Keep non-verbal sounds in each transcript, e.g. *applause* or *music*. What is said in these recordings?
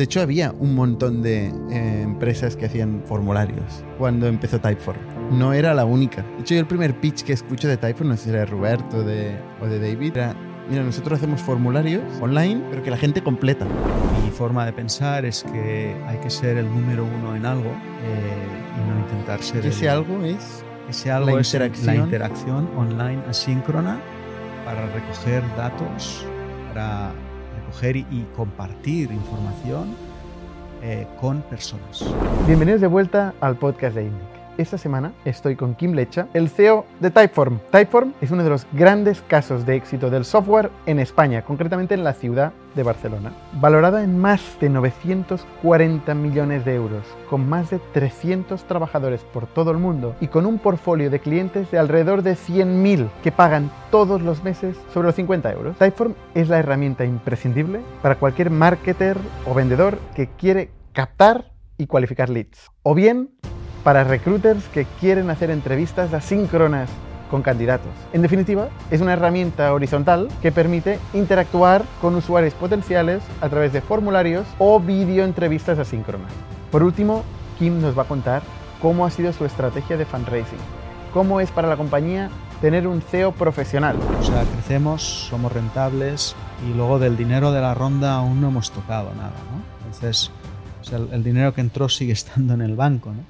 De hecho, había un montón de eh, empresas que hacían formularios cuando empezó Typeform. No era la única. De hecho, yo el primer pitch que escucho de Typeform, no sé si era de Roberto de, o de David, era, mira, nosotros hacemos formularios online, pero que la gente completa. Mi forma de pensar es que hay que ser el número uno en algo eh, y no intentar ser ese el- algo es ese algo la es la interacción. interacción online asíncrona para recoger datos, para recoger y, compartir información eh, con personas. Bienvenidos de vuelta al podcast de INNIC. Esta semana estoy con Kim Lecha, el CEO de Typeform. Typeform es uno de los grandes casos de éxito del software en España, concretamente en la ciudad de Barcelona. Valorada en más de 940 millones de euros, con más de 300 trabajadores por todo el mundo y con un portfolio de clientes de alrededor de 100.000 que pagan todos los meses sobre los 50 euros. Typeform es la herramienta imprescindible para cualquier marketer o vendedor que quiere captar y cualificar leads. O bien para recruiters que quieren hacer entrevistas asíncronas con candidatos. En definitiva, es una herramienta horizontal que permite interactuar con usuarios potenciales a través de formularios o videoentrevistas asíncronas. Por último, Kim nos va a contar cómo ha sido su estrategia de fundraising, cómo es para la compañía tener un CEO profesional. O sea, crecemos, somos rentables y luego del dinero de la ronda aún no hemos tocado nada, ¿no? Entonces, o sea, el, el dinero que entró sigue *laughs* estando en el banco, ¿no?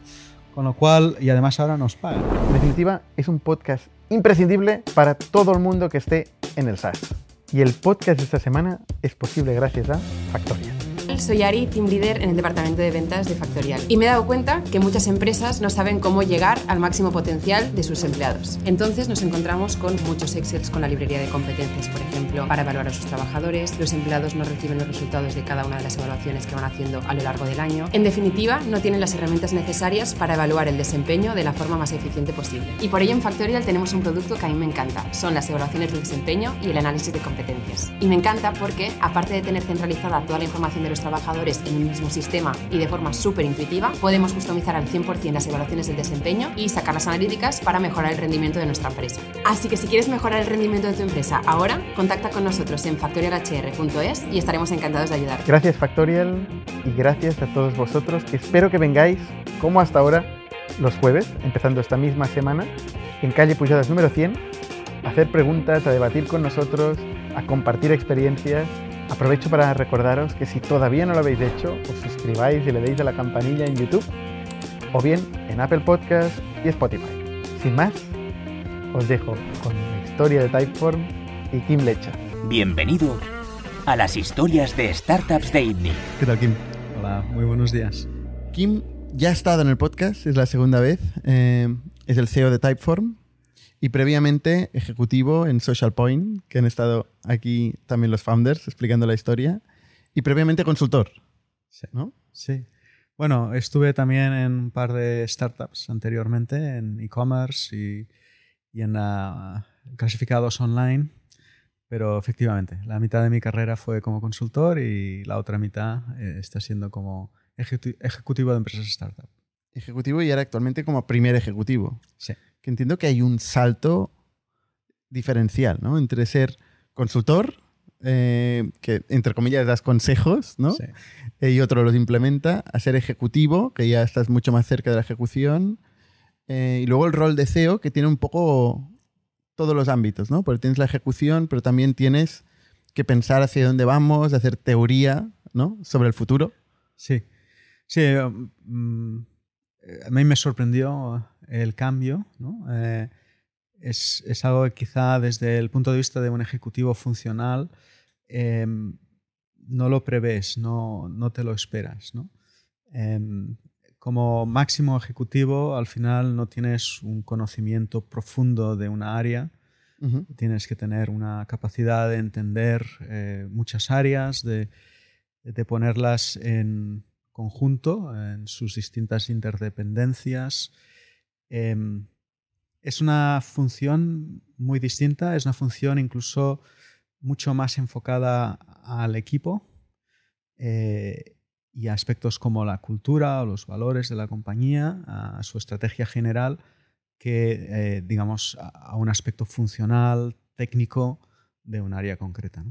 Con lo cual, y además ahora nos pagan. En definitiva, es un podcast imprescindible para todo el mundo que esté en el SaaS. Y el podcast de esta semana es posible gracias a Soy Ari, team leader en el departamento de ventas de Factorial. Y me he dado cuenta que muchas empresas no saben cómo llegar al máximo potencial de sus empleados. Entonces nos encontramos con muchos Excels con la librería de competencias, por ejemplo, para evaluar a sus trabajadores. Los empleados no reciben los resultados de cada una de las evaluaciones que van haciendo a lo largo del año. En definitiva, no tienen las herramientas necesarias para evaluar el desempeño de la forma más eficiente posible. Y por ello en Factorial tenemos un producto que a mí me encanta. Son las evaluaciones de desempeño y el análisis de competencias. Y me encanta porque, aparte de tener centralizada toda la información de los trabajadores en un mismo sistema y de forma súper intuitiva, podemos customizar al 100% las evaluaciones del desempeño y sacar las analíticas para mejorar el rendimiento de nuestra empresa. Así que si quieres mejorar el rendimiento de tu empresa ahora, contacta con nosotros en factorialhr.es y estaremos encantados de ayudar. Gracias Factorial y gracias a todos vosotros espero que vengáis como hasta ahora los jueves, empezando esta misma semana, en calle Pujadas número 100, a hacer preguntas, a debatir con nosotros, a compartir experiencias. Aprovecho para recordaros que si todavía no lo habéis hecho, os suscribáis y le deis a la campanilla en YouTube o bien en Apple Podcast y Spotify. Sin más, os dejo con la historia de Typeform y Kim Lecha. Bienvenido a las historias de startups de ITNIC. ¿Qué tal, Kim? Hola, muy buenos días. Kim ya ha estado en el podcast, es la segunda vez. eh, es el CEO de Typeform y previamente ejecutivo en Social Point, que han estado aquí también los founders explicando la historia. Y previamente consultor, Sí. ¿no? Sí. Bueno, estuve también en un par de startups anteriormente, en e-commerce y, y en ah, clasificados online, pero efectivamente, la mitad de mi carrera fue como consultor y la otra mitad eh, está siendo como ejecu- ejecutivo de empresas startup. Ejecutivo y ahora actualmente como primer ejecutivo. Sí. Que entiendo que hay un salto diferencial, ¿no? Entre ser consultor, eh, que entre comillas das consejos, ¿no? Sí. Eh, y otro los implementa, a ser ejecutivo, que ya estás mucho más cerca de la ejecución, eh, y luego el rol de CEO, que tiene un poco todos los ámbitos, ¿no? Porque tienes la ejecución, pero también tienes que pensar hacia dónde vamos, hacer teoría, ¿no? Sobre el futuro. Sí, sí mm, eh, a mí me sorprendió el cambio. ¿no? Eh, es, es algo que quizá desde el punto de vista de un ejecutivo funcional eh, no lo prevés, no, no te lo esperas. ¿no? Em, como máximo ejecutivo, al final no tienes un conocimiento profundo de una área, tienes que tener una capacidad de entender eh, muchas áreas, de, de ponerlas en conjunto, en sus distintas interdependencias. Em, es una función muy distinta, es una función incluso mucho más enfocada al equipo eh, y a aspectos como la cultura o los valores de la compañía, a su estrategia general, que, eh, digamos, a, un aspecto funcional, técnico de un área concreta.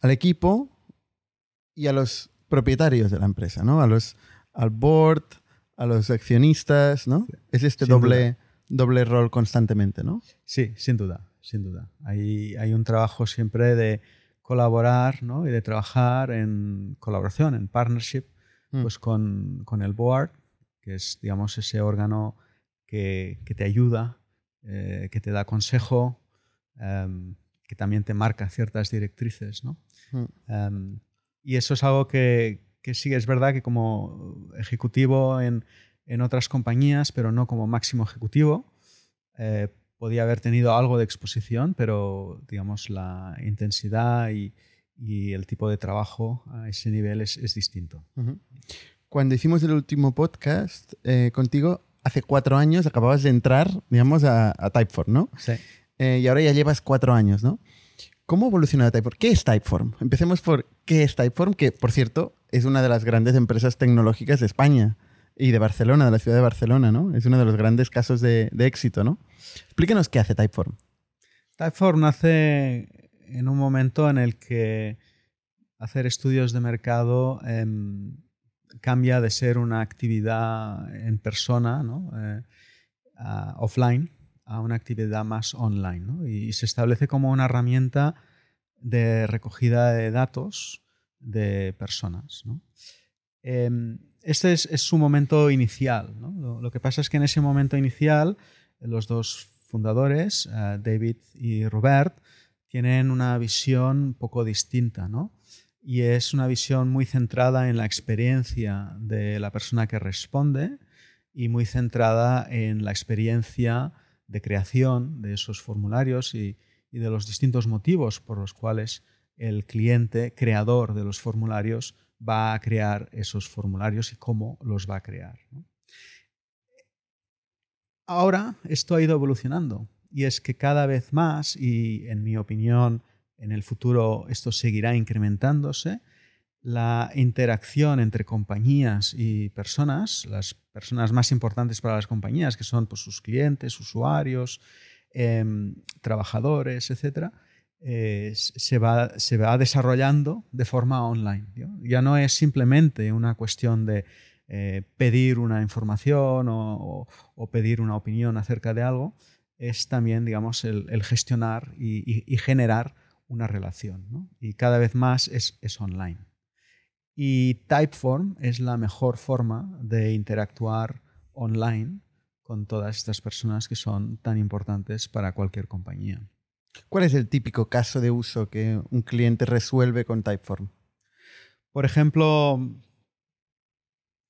Al equipo y a los propietarios de la empresa, ¿no? A los, al board, a los accionistas, ¿no? Es este doble, doble rol constantemente, ¿no? Sí, sin duda, sin duda. Hay, hay un trabajo siempre de colaborar ¿no? y de trabajar en colaboración, en partnership, Mm. pues con, con el board, que es, digamos, ese órgano que, que te ayuda, eh, que te da consejo, em, que también te marca ciertas directrices, ¿no? Mm. Em, y eso es algo que, que sí es verdad que como ejecutivo en, en otras compañías, pero no como máximo ejecutivo, eh, podía haber tenido algo de exposición, pero digamos la intensidad y, y el tipo de trabajo a ese nivel es, es distinto. Cuando hicimos el último podcast eh, contigo, hace cuatro años acababas de entrar, digamos, a, a Typeform, ¿no? Sí. Eh, y ahora ya llevas cuatro años, ¿no? ¿Cómo ha evolucionado Typeform? ¿Qué es Typeform? Empecemos por qué es Typeform, que por cierto es una de las grandes empresas tecnológicas de España y de Barcelona, de la ciudad de Barcelona, ¿no? Es uno de los grandes casos de, éxito, ¿no? Explíquenos qué hace Typeform. Typeform nace en un momento en el que hacer estudios de mercado em, cambia de ser una actividad en persona, ¿no? Eh, a- offline, a una actividad más online. ¿no? Y se establece como una herramienta de recogida de datos de personas. Em, este es, su momento inicial. Lo, que pasa es que en ese momento inicial, los dos fundadores, eh, David y Robert, tienen una visión poco distinta, ¿no? Y es una visión muy centrada en la experiencia de la persona que responde y muy centrada en la experiencia de creación de esos formularios y, y de los distintos motivos por los cuales el cliente creador de los formularios va a crear esos formularios y cómo los va a crear. Ahora esto ha ido evolucionando y es que cada vez más, y en mi opinión en el futuro esto seguirá incrementándose, la interacción entre compañías y personas, las personas más importantes para las compañías, que son pues, sus clientes, usuarios, em, trabajadores, etc., eh, se, va, desarrollando de forma online. Ya no es simplemente una cuestión de eh, pedir una información o, pedir una opinión acerca de algo, es también, digamos, el, gestionar y, generar una relación. Y cada vez más es online. Y Typeform es la mejor forma de interactuar online con todas estas personas que son tan importantes para cualquier compañía. ¿Cuál es el típico caso de uso que un cliente resuelve con Typeform? Por ejemplo,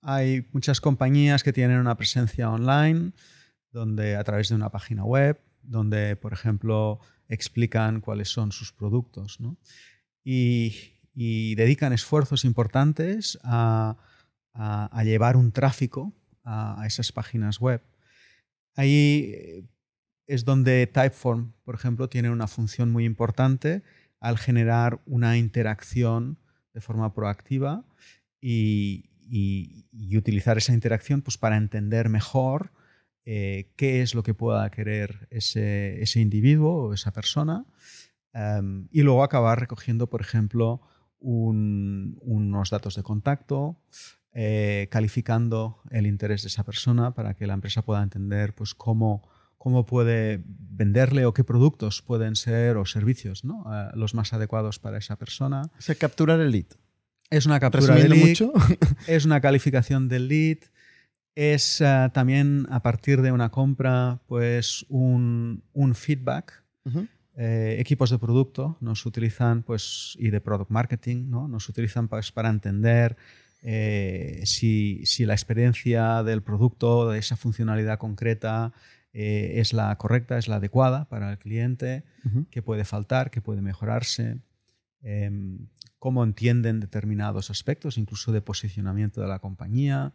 hay muchas compañías que tienen una presencia online donde a través de una página web, donde, por ejemplo, explican cuáles son sus productos, ¿no? y, y dedican esfuerzos importantes a, llevar un tráfico a, esas páginas web. Ahí es donde Typeform, por ejemplo, tiene una función muy importante al generar una interacción de forma proactiva y, utilizar esa interacción pues, para entender mejor eh, qué es lo que pueda querer ese, ese individuo o esa persona em, y luego acabar recogiendo, por ejemplo, un- unos datos de contacto, eh, calificando el interés de esa persona para que la empresa pueda entender pues, cómo, cómo puede venderle o qué productos pueden ser o servicios ¿no? Eh, los más adecuados para esa persona. O sea, capturar el lead. Es una captura de Resumiendo lead, mucho, *laughs* es una calificación del lead, es eh, también a partir de una compra pues un, un feedback. Ujú. Eh, equipos de producto nos utilizan pues y de product marketing ¿no? nos utilizan pues, para entender eh, si, si la experiencia del producto de esa funcionalidad concreta eh, es la correcta es la adecuada para el cliente qué puede faltar, qué puede mejorarse, em, cómo entienden determinados aspectos, incluso de posicionamiento de la compañía,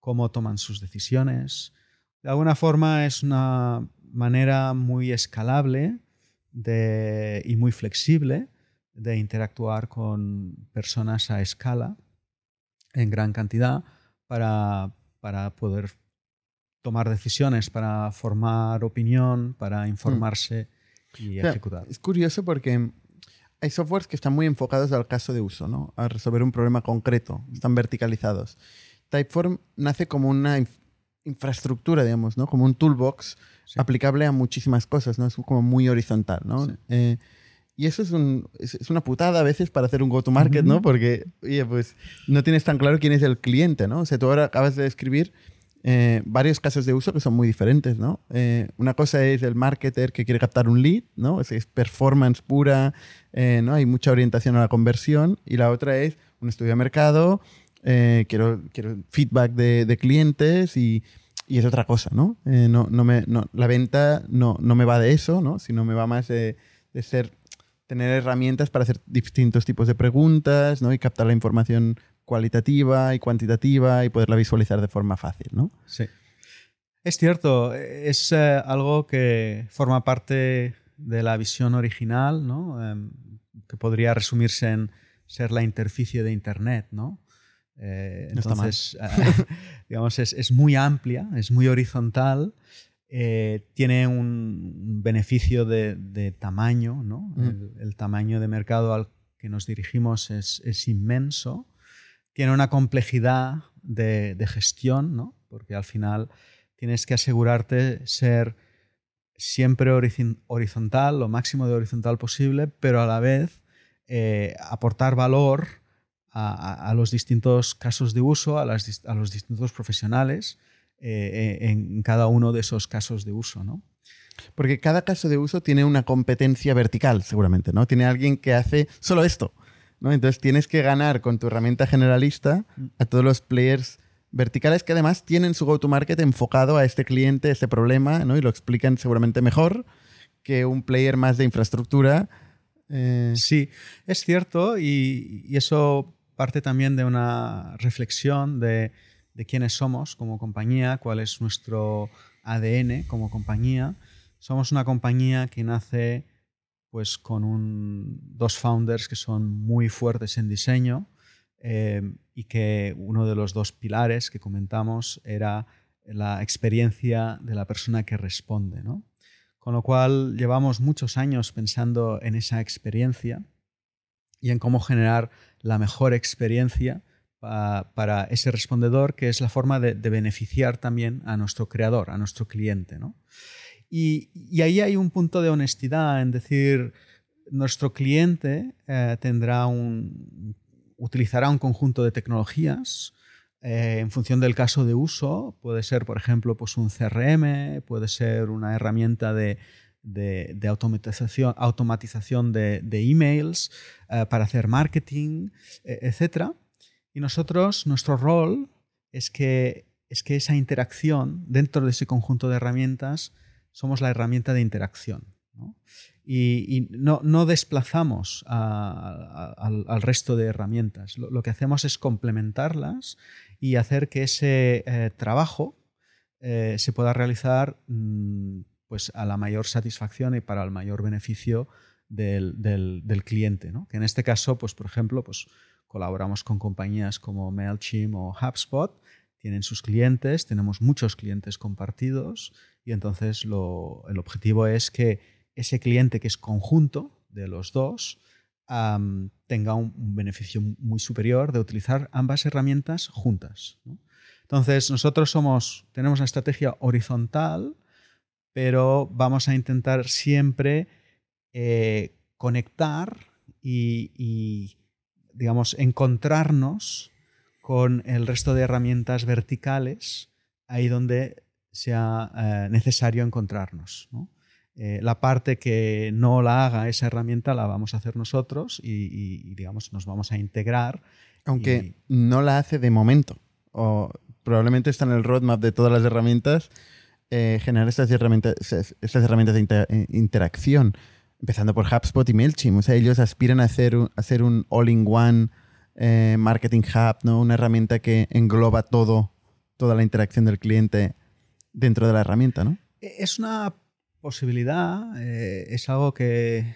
cómo toman sus decisiones. De alguna forma es una manera muy escalable de- y muy flexible de interactuar con personas a escala en gran cantidad para, para poder tomar decisiones, para formar opinión, para informarse y O sea, ejecutar. Es curioso porque hay softwares que están muy enfocados al caso de uso, ¿no? A resolver un problema concreto, están verticalizados. Typeform nace como una infraestructura, digamos, ¿no? Como un toolbox aplicable a muchísimas cosas, ¿no? Es como muy horizontal, ¿no? Eh, y eso es, un, es, una putada a veces para hacer un go-to-market, ¿no? Porque, oye, pues no tienes tan claro quién es el cliente, ¿no? O sea, tú ahora acabas de escribir eh, varios casos de uso que son muy diferentes, ¿no? Eh, una cosa es el marketer que quiere captar un lead, ¿no? Es, performance pura, eh, ¿no? Hay mucha orientación a la conversión. Y la otra es un estudio de mercado, quiero, quiero feedback de, clientes y, y, es otra cosa, ¿no? no, no, me, no la venta no, no, me va de eso, ¿no? Sino me va más de, de ser tener herramientas para hacer distintos tipos de preguntas ¿no? y captar la información cualitativa y cuantitativa y poderla visualizar de forma fácil, ¿no? Sí. Es cierto, es eh, algo que forma parte de la visión original, ¿no? Em, que podría resumirse en ser la interficie de Internet, ¿no? Eh, entonces, *laughs* digamos, es, muy amplia, es muy horizontal, eh, tiene un beneficio de, tamaño, ¿no? El, tamaño de mercado al que nos dirigimos es, es inmenso tiene una complejidad de, gestión, ¿no? porque al final tienes que asegurarte ser siempre horizontal, lo máximo de horizontal posible, pero a la vez eh, aportar valor a, los distintos casos de uso, a, los distintos profesionales eh, en cada uno de esos casos de uso. ¿no? Porque cada caso de uso tiene una competencia vertical, seguramente, ¿no? Tiene alguien que hace solo esto. Entonces tienes que ganar con tu herramienta generalista a todos los players verticales que además tienen su go-to-market enfocado a este cliente, este problema, ¿no? y lo explican seguramente mejor que un player más de infraestructura. Eh. Sí, es cierto y, eso parte también de una reflexión de, de quiénes somos como compañía, cuál es nuestro ADN como compañía. Somos una compañía que nace pues con un, dos founders que son muy fuertes en diseño eh, y que uno de los dos pilares que comentamos era la experiencia de la persona que responde. ¿no? Con lo cual llevamos muchos años pensando en esa experiencia y en cómo generar la mejor experiencia para ese respondedor, que es la forma de, de, beneficiar también a nuestro creador, a nuestro cliente. ¿no? Y, ahí hay un punto de honestidad en decir, nuestro cliente eh, tendrá un, utilizará un conjunto de tecnologías eh, en función del caso de uso. Puede ser, por ejemplo, pues un CRM, puede ser una herramienta de, automatización, automatización de, emails eh, para hacer marketing, e, etc. Y nosotros, nuestro rol es que, es que esa interacción dentro de ese conjunto de herramientas somos la herramienta de interacción. Y, no, desplazamos al, resto de herramientas. Lo, que hacemos es complementarlas y hacer que ese eh, trabajo eh, se pueda realizar mm, pues, a la mayor satisfacción y para el mayor beneficio del, cliente. Que en este caso, pues, por ejemplo, pues, colaboramos con compañías como MailChimp o HubSpot, tienen sus clientes, tenemos muchos clientes compartidos y entonces el objetivo es que ese cliente que es conjunto de los dos tenga un, beneficio muy superior de utilizar ambas herramientas juntas. Entonces nosotros somos, tenemos una estrategia horizontal, pero vamos a intentar siempre eh, conectar y, digamos, encontrarnos con el resto de herramientas verticales ahí donde sea eh, necesario encontrarnos. Eh, la parte que no la haga esa herramienta la vamos a hacer nosotros y, digamos, nos vamos a integrar. Aunque no la hace de momento. O probablemente está en el roadmap de todas las herramientas eh, generar estas herramientas, estas herramientas de interacción. Empezando por HubSpot y MailChimp. O sea, ellos aspiran a hacer un, hacer un all-in-one marketing hub, ¿no? Una herramienta que engloba todo, toda la interacción del cliente dentro de la herramienta, ¿no? E, es una posibilidad, eh, es algo que,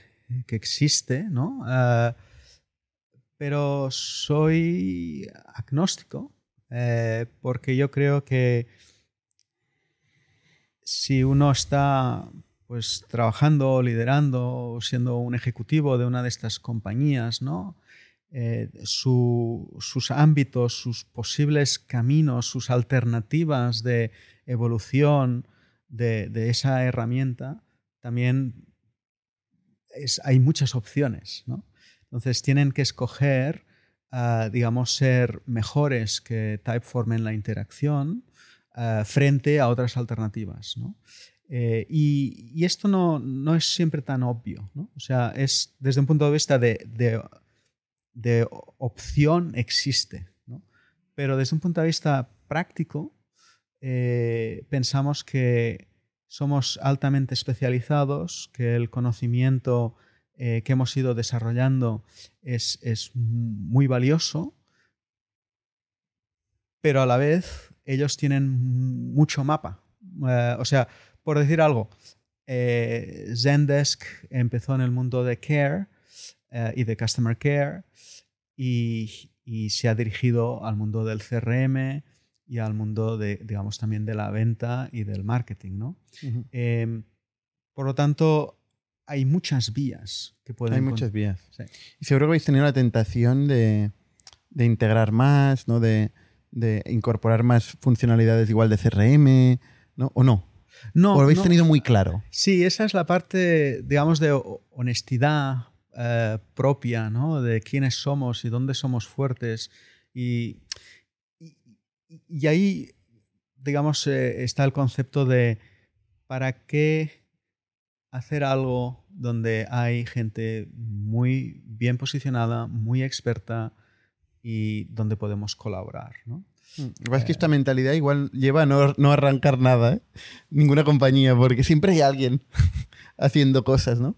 existe, ¿no? Eh, pero soy agnóstico eh, porque yo creo que si uno está pues trabajando, liderando, siendo un ejecutivo de una de estas compañías, ¿no? Eh, sus ámbitos, sus posibles caminos, sus alternativas de evolución de, esa herramienta, también hay muchas opciones. Entonces tienen que escoger, ah, digamos, ser mejores que Typeform en la interacción ah, frente a otras alternativas. Eh, y, esto no, no, es siempre tan obvio. O sea, es desde un punto de vista de de opción existe. Pero desde un punto de vista práctico, eh, pensamos que somos altamente especializados, que el conocimiento eh, que hemos ido desarrollando es, muy valioso, pero a la vez ellos tienen mucho mapa. Eh, o sea, por decir algo, Zendesk empezó en el mundo de care y de customer care y, se ha dirigido al mundo del CRM y al mundo de, digamos, también de la venta y del marketing, ¿no? Em, por lo tanto, hay muchas vías que pueden... Hay muchas vías. Y seguro que habéis tenido la tentación de, integrar más, ¿no? De, incorporar más funcionalidades igual de CRM, ¿no? ¿O no? No. ¿O lo habéis tenido muy claro? Sí, esa es la parte, digamos, de honestidad eh, propia ¿no? de quiénes somos y dónde somos fuertes. Y, y, ahí, digamos, eh, está el concepto de para qué hacer algo donde hay gente muy bien posicionada, muy experta y donde podemos colaborar. ¿no? Mm, es que esta mentalidad igual lleva a no, no arrancar nada, ¿eh? ninguna compañía, porque siempre hay alguien *laughs* haciendo cosas, ¿no?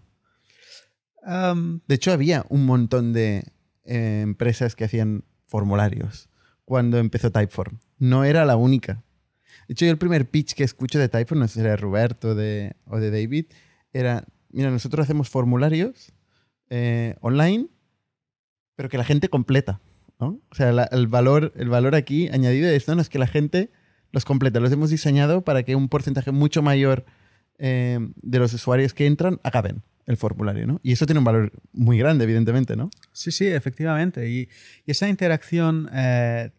de hecho, había un montón de eh, empresas que hacían formularios cuando empezó Typeform. No era la única. De hecho, yo el primer pitch que escucho de Typeform, no sé si era de Roberto de, o de David, era, mira, nosotros hacemos formularios eh, online, pero que la gente completa. ¿No? O sea, el, valor, el valor aquí añadido de esto no es que la gente los completa. Los hemos diseñado para que un porcentaje mucho mayor eh, de los usuarios que entran acaben el formulario, ¿no? Y eso tiene un valor muy grande, evidentemente, ¿no? Sí, sí, efectivamente. Y, esa interacción eh,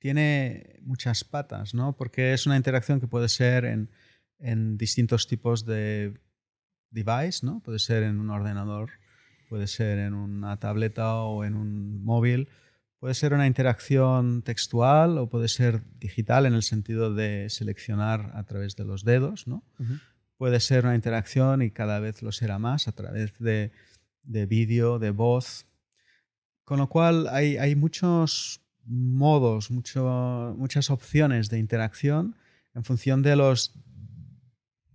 tiene muchas patas, ¿no? Porque es una interacción que puede ser en, distintos tipos de device, ¿no? Puede ser en un ordenador, puede ser en una tableta o en un móvil, puede ser una interacción textual o puede ser digital en el sentido de seleccionar a través de los dedos, ¿no? puede ser una interacción y cada vez lo será más a través de, vídeo, de voz. Con lo cual hay, muchos modos, muchas opciones de interacción en función de los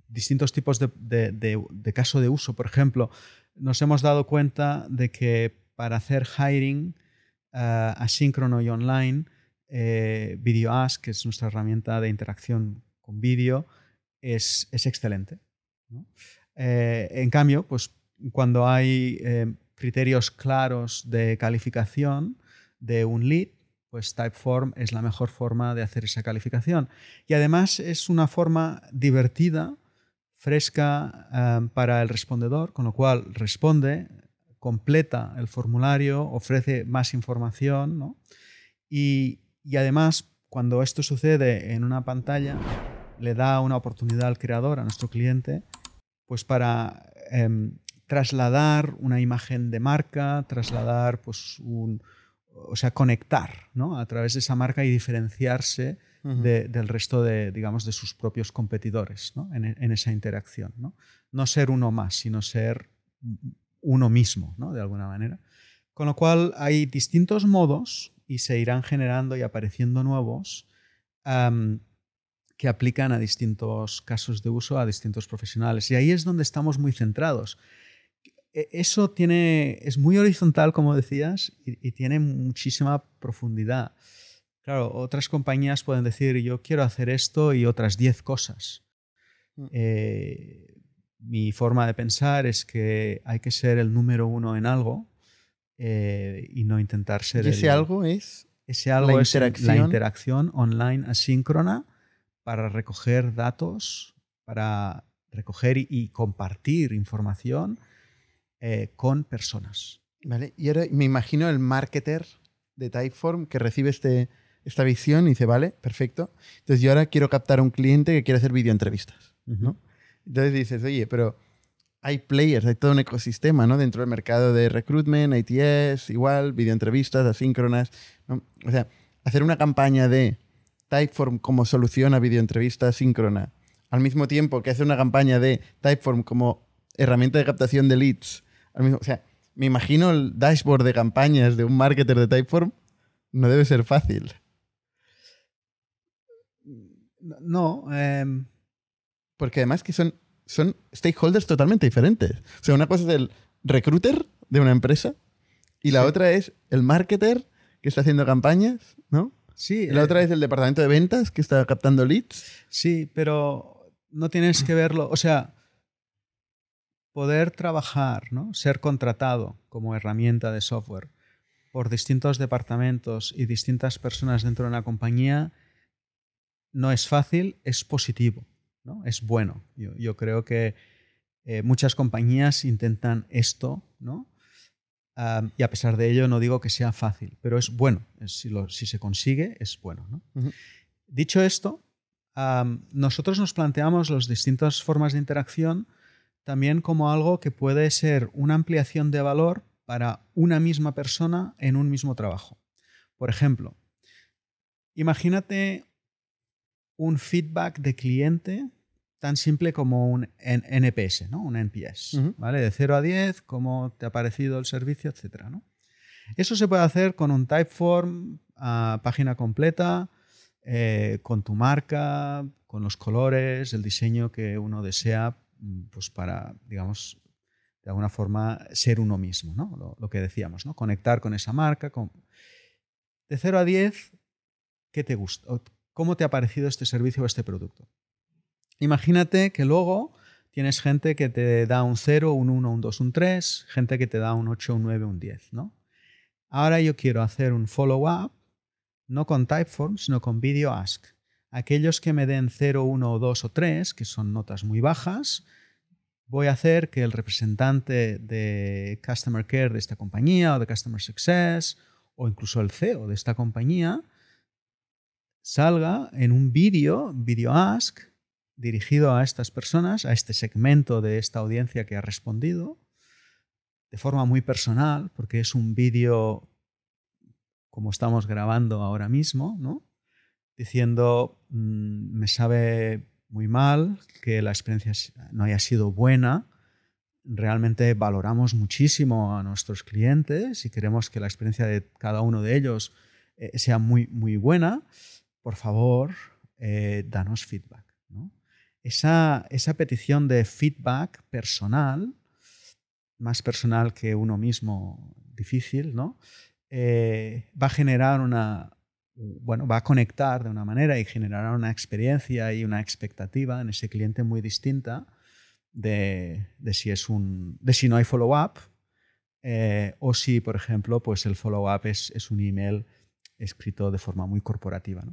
distintos tipos de, caso de uso. Por ejemplo, nos hemos dado cuenta de que para hacer hiring uh, asíncrono y online, eh, VideoAsk, que es nuestra herramienta de interacción con vídeo, es, excelente. Eh, en cambio, pues cuando hay eh, criterios claros de calificación de un lead, pues Typeform es la mejor forma de hacer esa calificación. Y además es una forma divertida, fresca eh, para el respondedor, con lo cual responde, completa el formulario, ofrece más información. Y, y además, cuando esto sucede en una pantalla, le da una oportunidad al creador, a nuestro cliente, pues para em, trasladar una imagen de marca, trasladar pues un, o sea, conectar ¿no? a través de esa marca y diferenciarse del resto de, digamos, de sus propios competidores ¿no? en, en, esa interacción. ¿no? no ser uno más, sino ser uno mismo, ¿no? de alguna manera. Con lo cual hay distintos modos y se irán generando y apareciendo nuevos que aplican a distintos casos de uso, a distintos profesionales. Y ahí es donde estamos muy centrados. E, eso tiene, es muy horizontal, como decías, y, tiene muchísima profundidad. Claro, otras compañías pueden decir, yo quiero hacer esto y otras 10 cosas. Mm. Eh, mi forma de pensar es que hay que ser el número uno en algo eh, y no intentar ser ¿Y ese algo es ese algo es la interacción online asíncrona para recoger datos, para recoger y, compartir información eh, con personas. Vale, y ahora me imagino el marketer de Typeform que recibe este, esta visión y dice, vale, perfecto. Entonces yo ahora quiero captar a un cliente que quiere hacer videoentrevistas. ¿no? Entonces dices, oye, pero hay players, hay todo un ecosistema ¿no? dentro del mercado de recruitment, ITS, igual, videoentrevistas asíncronas. ¿no? O sea, hacer una campaña de Typeform como solución a videoentrevista asíncrona, al mismo tiempo que hacer una campaña de Typeform como herramienta de captación de leads. Al mismo, o sea, me imagino el dashboard de campañas de un marketer de Typeform no debe ser fácil. No, em, porque además que son, son stakeholders totalmente diferentes. O sea, una cosa es el recruiter de una empresa y la otra es el marketer que está haciendo campañas, ¿no? Sí. la otra eh, es el departamento de ventas que está captando leads. Sí, pero no tienes que verlo. O sea, poder trabajar, ¿no? ser contratado como herramienta de software por distintos departamentos y distintas personas dentro de una compañía no es fácil, es positivo es bueno. Yo, creo que eh, muchas compañías intentan esto, ¿no? y a pesar de ello no digo que sea fácil, pero es bueno. Si, si se consigue, es bueno. Dicho esto, nosotros nos planteamos las distintas formas de interacción también como algo que puede ser una ampliación de valor para una misma persona en un mismo trabajo. Por ejemplo, imagínate un feedback de cliente tan simple como un NPS, ¿no? un NPS, ¿vale? De 0 a 10, cómo te ha parecido el servicio, etc. ¿no? Eso se puede hacer con un Typeform a página completa, eh, con tu marca, con los colores, el diseño que uno desea, mm, pues para, digamos, de alguna forma ser uno mismo, ¿no? Lo, que decíamos, ¿no? Conectar con esa marca. Con... De 0 a 10, ¿qué te gusta? ¿Cómo te ha parecido este servicio o este producto? Imagínate que luego tienes gente que te da un 0, un 1, un 2, un 3, gente que te da un 8, un 9, un 10, ¿no? Ahora yo quiero hacer un follow-up, no con Typeform, sino con Video Ask. Aquellos que me den 0, 1, 2 o 3, que son notas muy bajas, voy a hacer que el representante de Customer Care de esta compañía o de Customer Success o incluso el CEO de esta compañía salga en un vídeo, Video Ask, dirigido a estas personas, a este segmento de esta audiencia que ha respondido, de forma muy personal, porque es un vídeo como estamos grabando ahora mismo, ¿no? diciendo, mm, me sabe muy mal que la experiencia no haya sido buena, realmente valoramos muchísimo a nuestros clientes y queremos que la experiencia de cada uno de ellos eh, sea muy, muy buena, por favor, eh, danos feedback esa, esa petición de feedback personal, más personal que uno mismo, difícil, ¿no? Eh, va a generar una, bueno, va a conectar de una manera y generará una experiencia y una expectativa en ese cliente muy distinta de, de si, es un, de si no hay follow-up eh, o si, por ejemplo, pues el follow-up es, un email escrito de forma muy corporativa.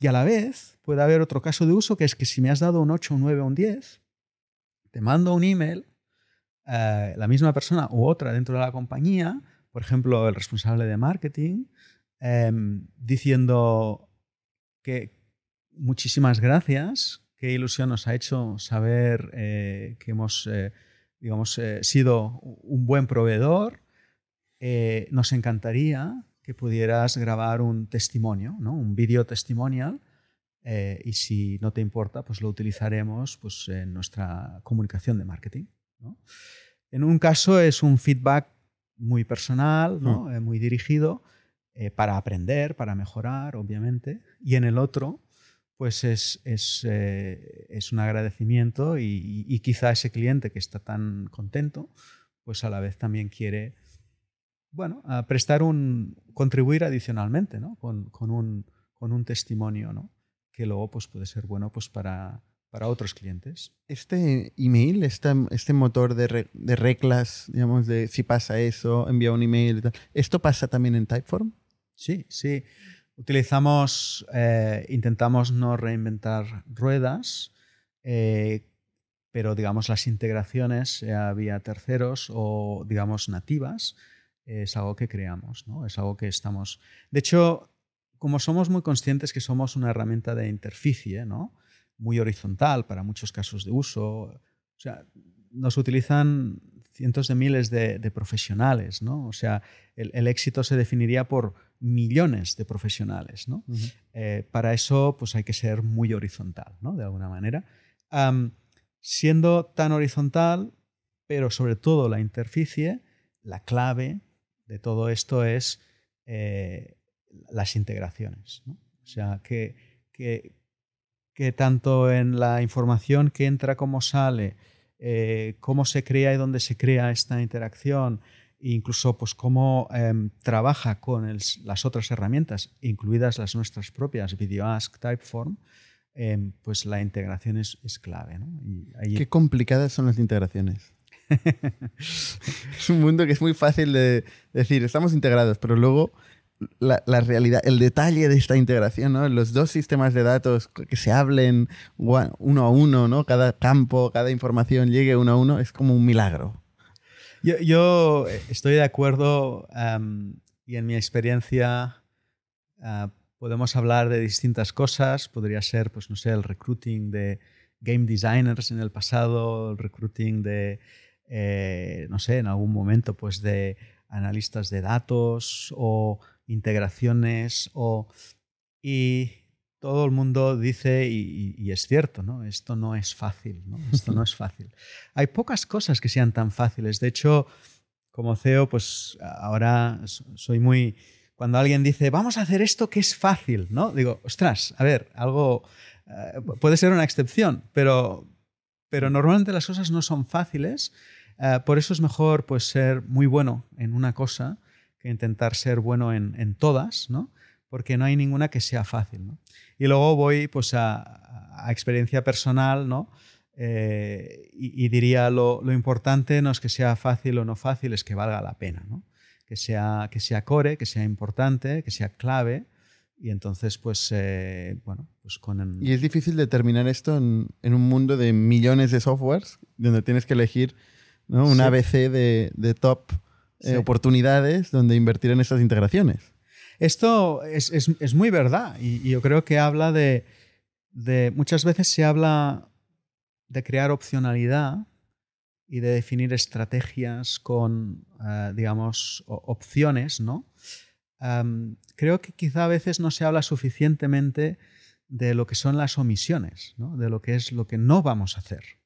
Y a la vez puede haber otro caso de uso que es que si me has dado un 8, un 9 o un 10, te mando un email, eh, la misma persona u otra dentro de la compañía, por ejemplo, el responsable de marketing, em, diciendo que muchísimas gracias, qué ilusión nos ha hecho saber eh, que hemos eh, digamos, sido un buen proveedor. nos encantaría que pudieras grabar un testimonio, ¿no? un vídeo testimonial, eh, y si no te importa, pues lo utilizaremos pues, en nuestra comunicación de marketing. En un caso es un feedback muy personal, ¿no? Hmm. Eh, muy dirigido, eh, para aprender, para mejorar, obviamente, y en el otro, pues es, es, es un agradecimiento y, y, quizá ese cliente que está tan contento, pues a la vez también quiere bueno, a prestar un, contribuir adicionalmente, ¿no? Con, con, un, con un testimonio, ¿no? Que luego pues, puede ser bueno pues, para, para otros clientes. Este email, este, este motor de, de, reglas, digamos, de si pasa eso, envía un email y tal, ¿esto pasa también en Typeform? Sí, sí. Utilizamos, eh, intentamos no reinventar ruedas. Eh, pero digamos las integraciones, sea vía terceros o digamos nativas, es algo que creamos, ¿no? Es algo que estamos... De hecho, como somos muy conscientes que somos una herramienta de interficie, ¿no? Muy horizontal para muchos casos de uso, o sea, nos utilizan cientos de miles de, profesionales, ¿no? O sea, el, éxito se definiría por millones de profesionales, ¿no? Eh, para eso, pues hay que ser muy horizontal, ¿no? De alguna manera. siendo tan horizontal, pero sobre todo la interficie, la clave de todo esto es eh, las integraciones. O sea, que, que, tanto en la información que entra como sale, eh, cómo se crea y dónde se crea esta interacción, incluso pues cómo em, trabaja con las otras herramientas, incluidas las nuestras propias, VideoAsk, Typeform, em, pues la integración es, clave. Qué complicadas son las integraciones. *laughs* es un mundo que es muy fácil de decir, estamos integrados, pero luego la, realidad, el detalle de esta integración, ¿no? Los dos sistemas de datos que se hablen uno a uno, ¿no? Cada campo, cada información llegue uno a uno, es como un milagro. Yo, estoy de acuerdo y en mi experiencia ah, podemos hablar de distintas cosas. Podría ser, pues no sé, el recruiting de game designers en el pasado, el recruiting de, eh, no sé, en algún momento, pues de analistas de datos o integraciones o... Y todo el mundo dice, y, es cierto, ¿no? Esto no es fácil, ¿no? Esto no es fácil. *laughs* Hay pocas cosas que sean tan fáciles. De hecho, como CEO, pues ahora soy muy... Cuando alguien dice, vamos a hacer esto que es fácil, ¿no? Digo, ostras, a ver, algo... Eh, puede ser una excepción, pero, pero normalmente las cosas no son fáciles. Eh, por eso es mejor pues, ser muy bueno en una cosa que intentar ser bueno en, todas, ¿no? porque no hay ninguna que sea fácil. Y luego voy pues, a, experiencia personal ¿no? Eh, y, diría lo, importante no es que sea fácil o no fácil, es que valga la pena, ¿no? que, sea, que sea core, que sea importante, que sea clave. Y entonces, pues, eh, bueno, pues con... Y es difícil determinar esto en, un mundo de millones de softwares, donde tienes que elegir ¿no? un ABC de, de top eh, oportunidades donde invertir en estas integraciones. Esto es, es, muy verdad y, yo creo que habla de, de, Muchas veces se habla de crear opcionalidad y de definir estrategias con, eh, digamos, opciones, ¿no? creo que quizá a veces no se habla suficientemente de lo que son las omisiones, ¿no? de lo que es lo que no vamos a hacer.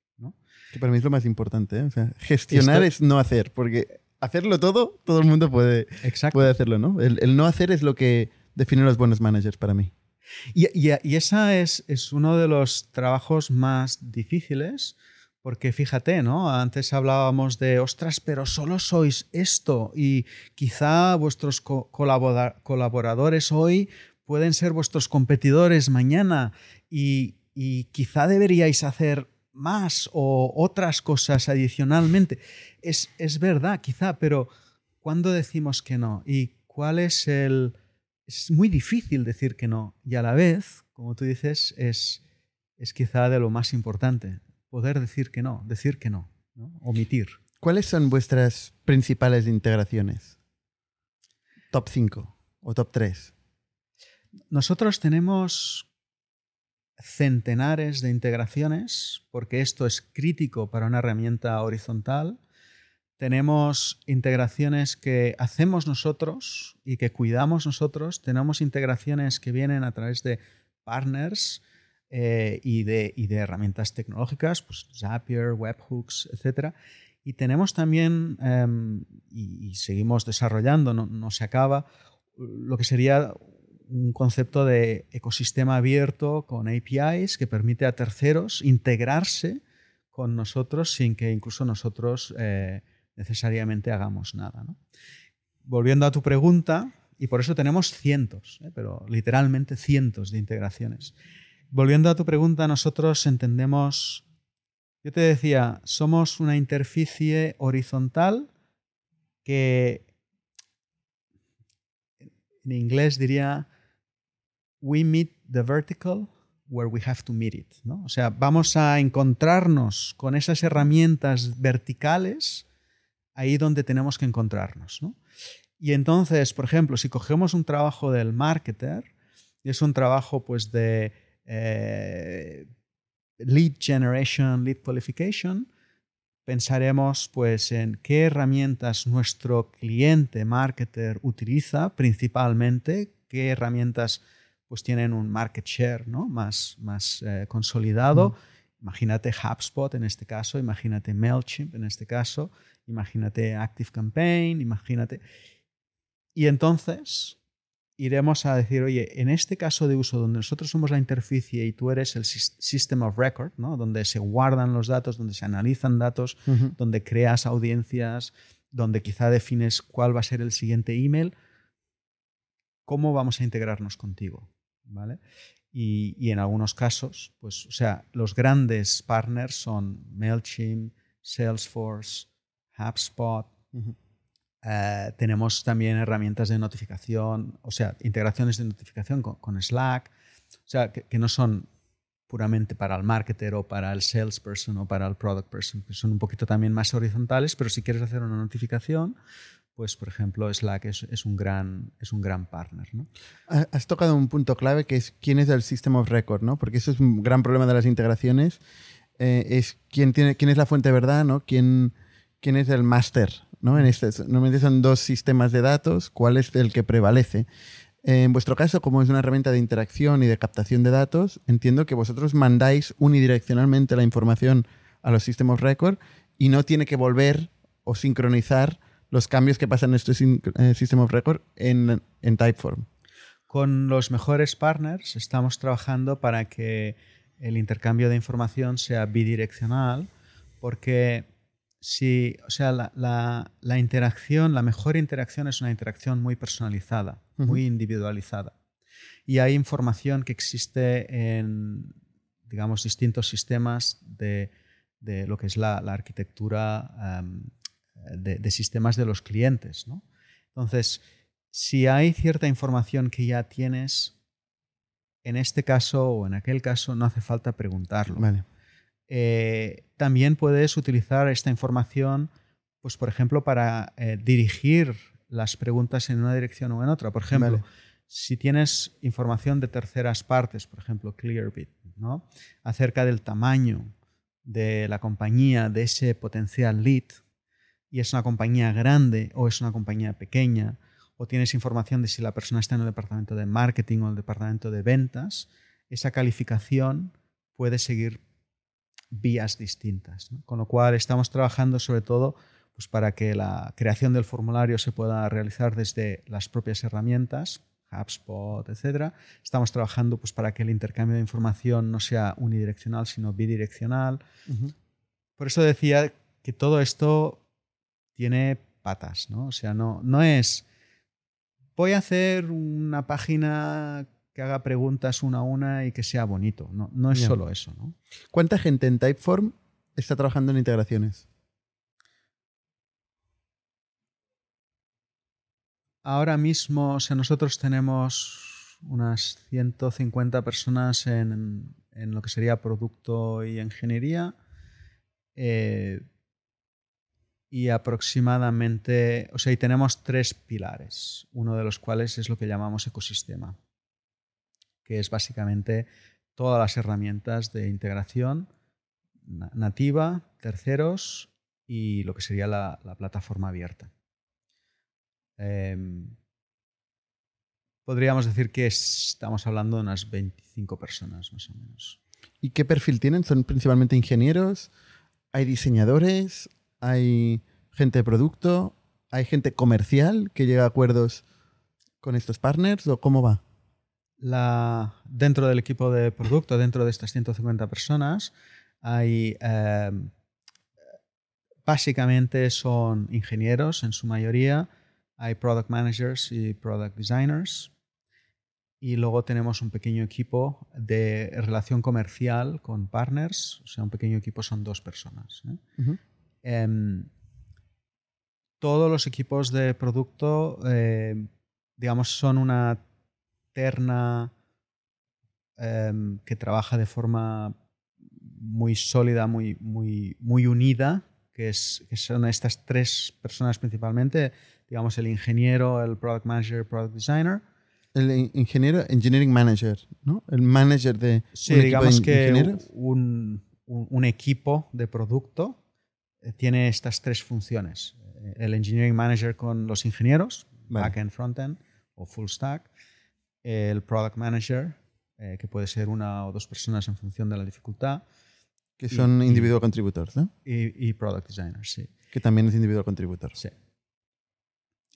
Para mí es lo más importante. ¿eh? O sea, gestionar es no hacer, porque hacerlo todo, todo el mundo puede, puede hacerlo, ¿no? El, no hacer es lo que define los buenos managers para mí. Y, y, esa es, es, uno de los trabajos más difíciles, porque fíjate, ¿no? Antes hablábamos de, ostras, pero solo sois esto y quizá vuestros colaboradores hoy pueden ser vuestros competidores mañana y, y quizá deberíais hacer más o otras cosas adicionalmente. Es, es verdad, quizá, pero ¿cuándo decimos que no? ¿Y cuál es el...? Es muy difícil decir que no y a la vez, como tú dices, es, es quizá de lo más importante, poder decir que no, decir que no, ¿no? omitir. ¿Cuáles son vuestras principales integraciones? Top 5 o top 3. Nosotros tenemos centenares de integraciones, porque esto es crítico para una herramienta horizontal. Tenemos integraciones que hacemos nosotros y que cuidamos nosotros. Tenemos integraciones que vienen a través de partners eh, y, de, de, herramientas tecnológicas, pues Zapier, Webhooks, etc. Y tenemos también, em, y, seguimos desarrollando, no, no se acaba, lo que sería un concepto de ecosistema abierto con APIs que permite a terceros integrarse con nosotros sin que incluso nosotros eh, necesariamente hagamos nada. Volviendo a tu pregunta, y por eso tenemos cientos, ¿eh? pero literalmente cientos de integraciones. Volviendo a tu pregunta, nosotros entendemos, yo te decía, somos una interficie horizontal que en inglés diría we meet the vertical where we have to meet it. ¿no? O sea, vamos a encontrarnos con esas herramientas verticales ahí donde tenemos que encontrarnos. ¿no? Y entonces, por ejemplo, si cogemos un trabajo del marketer, es un trabajo pues de eh, lead generation, lead qualification, pensaremos pues en qué herramientas nuestro cliente marketer utiliza principalmente, qué herramientas pues tienen un market share ¿no? más, más eh, consolidado. Imagínate HubSpot en este caso, imagínate MailChimp en este caso, imagínate ActiveCampaign, imagínate... Y entonces iremos a decir, oye, en este caso de uso donde nosotros somos la interficie y tú eres el System of Record, ¿no? donde se guardan los datos, donde se analizan datos, donde creas audiencias, donde quizá defines cuál va a ser el siguiente email, ¿cómo vamos a integrarnos contigo? ¿Vale? Y, en algunos casos, pues, o sea, los grandes partners son MailChimp, Salesforce, HubSpot, eh, tenemos también herramientas de notificación, o sea, integraciones de notificación con, Slack, o sea, que, no son puramente para el marketer o para el salesperson o para el product person, que son un poquito también más horizontales, pero si quieres hacer una notificación, pues por ejemplo Slack es, un, gran, es un gran partner. ¿no? Has tocado un punto clave que es quién es el System of Record, ¿no? porque eso es un gran problema de las integraciones, eh, es quién, tiene, quién es la fuente de verdad, ¿no? quién, quién es el master ¿no? En este, normalmente son dos sistemas de datos, ¿cuál es el que prevalece? En vuestro caso, como es una herramienta de interacción y de captación de datos, entiendo que vosotros mandáis unidireccionalmente la información a los sistemas record y no tiene que volver o sincronizar los cambios que pasan en estos eh, sistemas record en, en Typeform. Con los mejores partners estamos trabajando para que el intercambio de información sea bidireccional, porque Sí, o sea, la, interacción, la mejor interacción es una interacción muy personalizada, muy individualizada. Y hay información que existe en, digamos, distintos sistemas de, lo que es la, arquitectura de, sistemas de los clientes. Entonces, si hay cierta información que ya tienes, en este caso o en aquel caso, no hace falta preguntarlo. Vale. Eh, también puedes utilizar esta información, pues por ejemplo, para eh, dirigir las preguntas en una dirección o en otra. Por ejemplo, si tienes información de terceras partes, por ejemplo, Clearbit, ¿no? acerca del tamaño de la compañía, de ese potencial lead, y es una compañía grande o es una compañía pequeña, o tienes información de si la persona está en el departamento de marketing o el departamento de ventas, esa calificación puede seguir vías distintas. Con lo cual estamos trabajando sobre todo pues, para que la creación del formulario se pueda realizar desde las propias herramientas, HubSpot, etc. Estamos trabajando pues, para que el intercambio de información no sea unidireccional, sino bidireccional. Por eso decía que todo esto tiene patas, ¿no? O sea, no, no es voy a hacer una página que haga preguntas una a una y que sea bonito. No, no es solo eso. ¿no? ¿Cuánta gente en Typeform está trabajando en integraciones? Ahora mismo, o sea, nosotros tenemos unas 150 personas en, en lo que sería producto y ingeniería. Eh, y aproximadamente, o sea, y tenemos tres pilares, uno de los cuales es lo que llamamos ecosistema que es básicamente todas las herramientas de integración nativa, terceros y lo que sería la, plataforma abierta. Em, podríamos decir que estamos hablando de unas 25 personas más o menos. ¿Y qué perfil tienen? ¿Son principalmente ingenieros? ¿Hay diseñadores? ¿Hay gente de producto? ¿Hay gente comercial que llega a acuerdos con estos partners? ¿O cómo va? dentro del equipo de producto, dentro de estas 150 personas, hay em, básicamente son ingenieros en su mayoría, hay product managers y product designers, y luego tenemos un pequeño equipo de relación comercial con partners, o sea, un pequeño equipo son dos personas. ¿eh? Em, todos los equipos de producto, eh, digamos, son una terna em, que trabaja de forma muy sólida, muy, muy, muy unida, que, es, que son estas tres personas principalmente, digamos el ingeniero, el product manager, product designer. El in- ingeniero, engineering manager, ¿no? El manager de Sí, un equipo de digamos que un, un- un equipo de producto tiene estas tres funciones. Eh, El engineering manager con los ingenieros, Vale. backend, frontend o full stack. El product manager, eh, que puede ser una o dos personas en función de la dificultad. Que son y- individual contributors, ¿no? Y, y product designer, sí. Que también es individual contributor. Sí.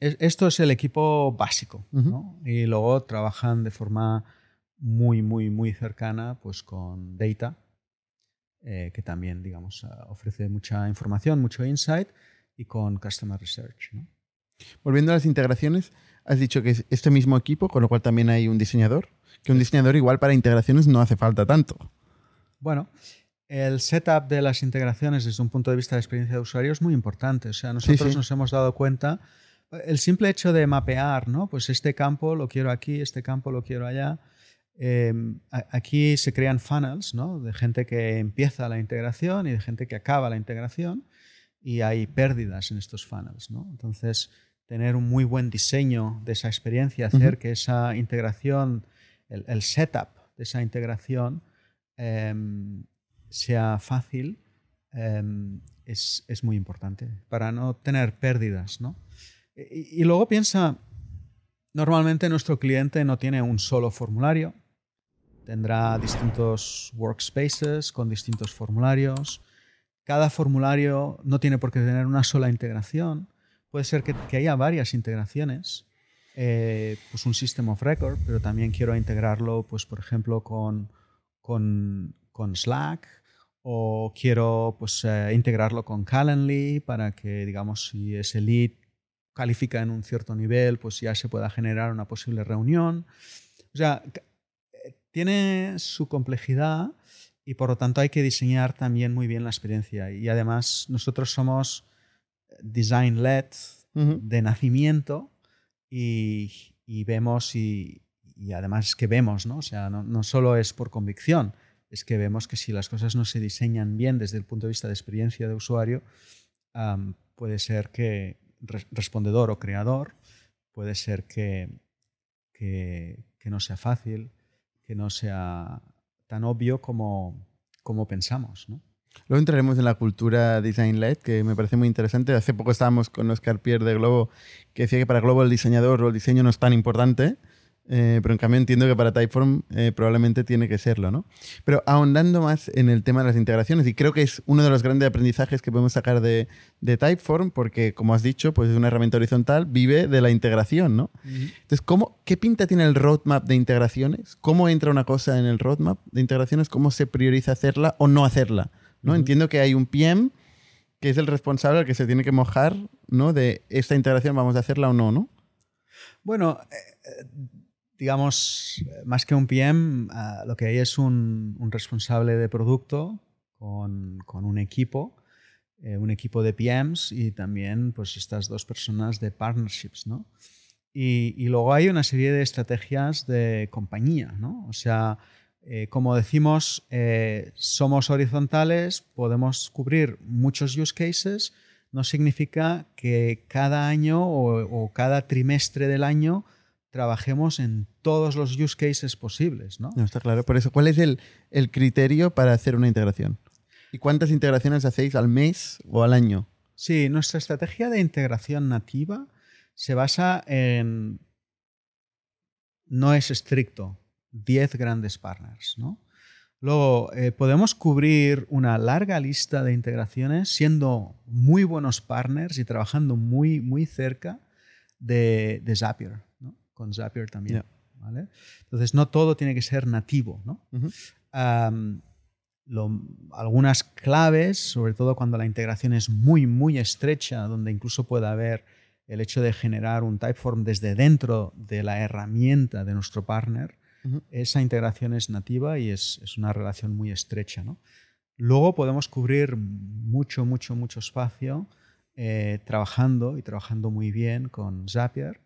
Es- Esto es el equipo básico, Ujú. ¿no? Y luego trabajan de forma muy, muy, muy cercana pues, con Data, eh, que también, digamos, ah, ofrece mucha información, mucho insight, y con Customer Research, ¿no? Volviendo a las integraciones, has dicho que es este mismo equipo, con lo cual también hay un diseñador. Que un diseñador igual para integraciones no hace falta tanto. Bueno, el setup de las integraciones desde un punto de vista de experiencia de usuario es muy importante. O sea, nosotros sí. nos hemos dado cuenta, el simple hecho de mapear, ¿no? Pues este campo lo quiero aquí, este campo lo quiero allá. Eh, a- aquí se crean funnels, ¿no? De gente que empieza la integración y de gente que acaba la integración y hay pérdidas en estos funnels, ¿no? Entonces, tener un muy buen diseño de esa experiencia, hacer que esa integración, el, el setup de esa integración em, sea fácil, em, es, es muy importante para no tener pérdidas, ¿no? Y, y luego piensa, normalmente nuestro cliente no tiene un solo formulario, tendrá distintos workspaces con distintos formularios. Cada formulario no tiene por qué tener una sola integración. Puede ser que, haya varias integraciones, eh, pues un system of record, pero también quiero integrarlo, pues por ejemplo, con, con, con Slack o quiero pues, eh, integrarlo con Calendly para que, digamos, si ese lead califica en un cierto nivel, pues ya se pueda generar una posible reunión. O sea, tiene su complejidad y por lo tanto hay que diseñar también muy bien la experiencia. Y además nosotros somos design-led Ujú. de nacimiento y, y vemos y, y además es que vemos, ¿no? O sea, no, no solo es por convicción, es que vemos que si las cosas no se diseñan bien desde el punto de vista de experiencia de usuario, puede ser que re- respondedor o creador, puede ser que, que, que no sea fácil, que no sea tan obvio como, como pensamos, ¿no? Luego entraremos en la cultura design-led, que me parece muy interesante. Hace poco estábamos con Oscar Pierre de Globo, que decía que para Globo el diseñador o el diseño no es tan importante, eh, pero en cambio entiendo que para Typeform eh, probablemente tiene que serlo, ¿no? Pero ahondando más en el tema de las integraciones, y creo que es uno de los grandes aprendizajes que podemos sacar de, de Typeform, porque como has dicho, pues es una herramienta horizontal, vive de la integración, ¿no? Entonces, ¿cómo, ¿qué pinta tiene el roadmap de integraciones? ¿Cómo entra una cosa en el roadmap de integraciones? ¿Cómo se prioriza hacerla o no hacerla? ¿no? Entiendo que hay un PM que es el responsable al que se tiene que mojar ¿no? de esta integración, vamos a hacerla o no, ¿no? Bueno, eh, digamos, más que un PM, ah, lo que hay es un, un responsable de producto con, con un equipo, eh, un equipo de PMs y también pues estas dos personas de partnerships, ¿no? Y, y luego hay una serie de estrategias de compañía, ¿no? O sea, eh, como decimos, eh, somos horizontales, podemos cubrir muchos use cases, no significa que cada año o, o cada trimestre del año trabajemos en todos los use cases posibles, ¿no? No está claro. Por eso, ¿cuál es el, el criterio para hacer una integración? ¿Y cuántas integraciones hacéis al mes o al año? Sí, nuestra estrategia de integración nativa se basa en. No es estricto, 10 grandes partners, ¿no? Luego, eh, podemos cubrir una larga lista de integraciones siendo muy buenos partners y trabajando muy, muy cerca de, de Zapier. Con Zapier también. ¿vale? Entonces, no todo tiene que ser nativo, ¿no? Lo- algunas claves, sobre todo cuando la integración es muy, muy estrecha, donde incluso puede haber el hecho de generar un typeform desde dentro de la herramienta de nuestro partner, esa integración es nativa y es, es una relación muy estrecha. ¿no? Luego podemos cubrir mucho, mucho, mucho espacio eh, trabajando y trabajando muy bien con Zapier,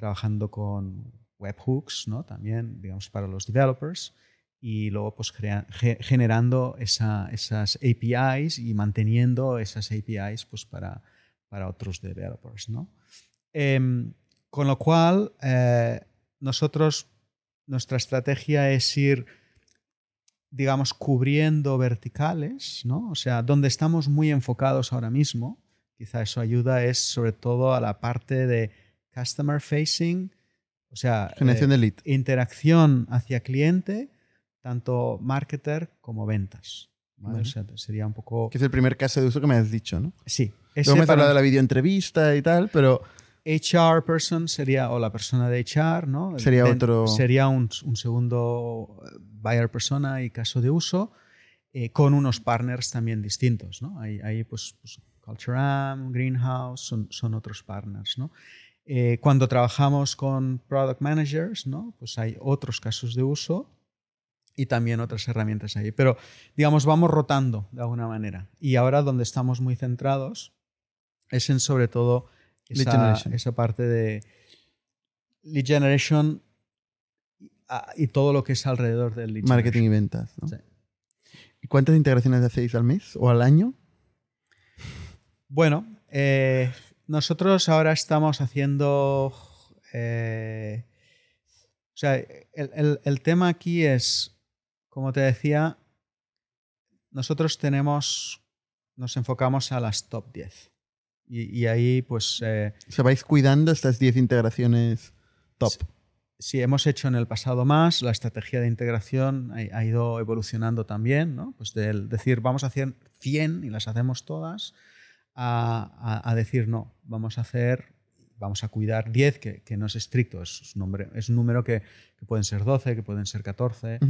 trabajando con webhooks, ¿no? también, digamos, para los developers y luego pues generando esas APIs y manteniendo esas APIs pues para, para otros developers. ¿no? Em, con lo cual, eh, nosotros, nuestra estrategia es ir, digamos, cubriendo verticales, ¿no? O sea, donde estamos muy enfocados ahora mismo, quizá eso ayuda, es sobre todo a la parte de customer facing, o sea, generación de lead. interacción hacia cliente, tanto marketer como ventas. O sea, sería un poco... Que es el primer caso de uso que me has dicho, ¿no? Sí. Luego me has hablado de la videoentrevista y tal, pero... HR person sería, o la persona de HR, ¿no? Sería otro... Sería un, un, segundo buyer persona y caso de uso, eh, con unos partners también distintos, ¿no? Ahí, ahí pues, pues Culturam, Greenhouse, son, son otros partners, ¿no? Eh, cuando trabajamos con product managers, ¿no? Pues hay otros casos de uso y también otras herramientas ahí. Pero, digamos, vamos rotando de alguna manera. Y ahora donde estamos muy centrados es en sobre todo esa, esa parte de lead generation y todo lo que es alrededor del lead Marketing y ventas. ¿no? ¿Y cuántas integraciones hacéis al mes o al año? Bueno, eh, nosotros ahora estamos haciendo... Eh, o sea, el, el, tema aquí es, como te decía, nosotros tenemos, nos enfocamos a las top 10. Y, ahí, pues... Eh, ¿Se vais cuidando estas 10 integraciones top? Sí, hemos hecho en el pasado más, la estrategia de integración ha, ido evolucionando también, ¿no? Pues del decir, vamos a hacer 100 y las hacemos todas, a, decir, no, vamos a hacer, vamos a cuidar 10, que, que no es estricto, es un, número, es un número que, que, pueden ser 12, que pueden ser 14.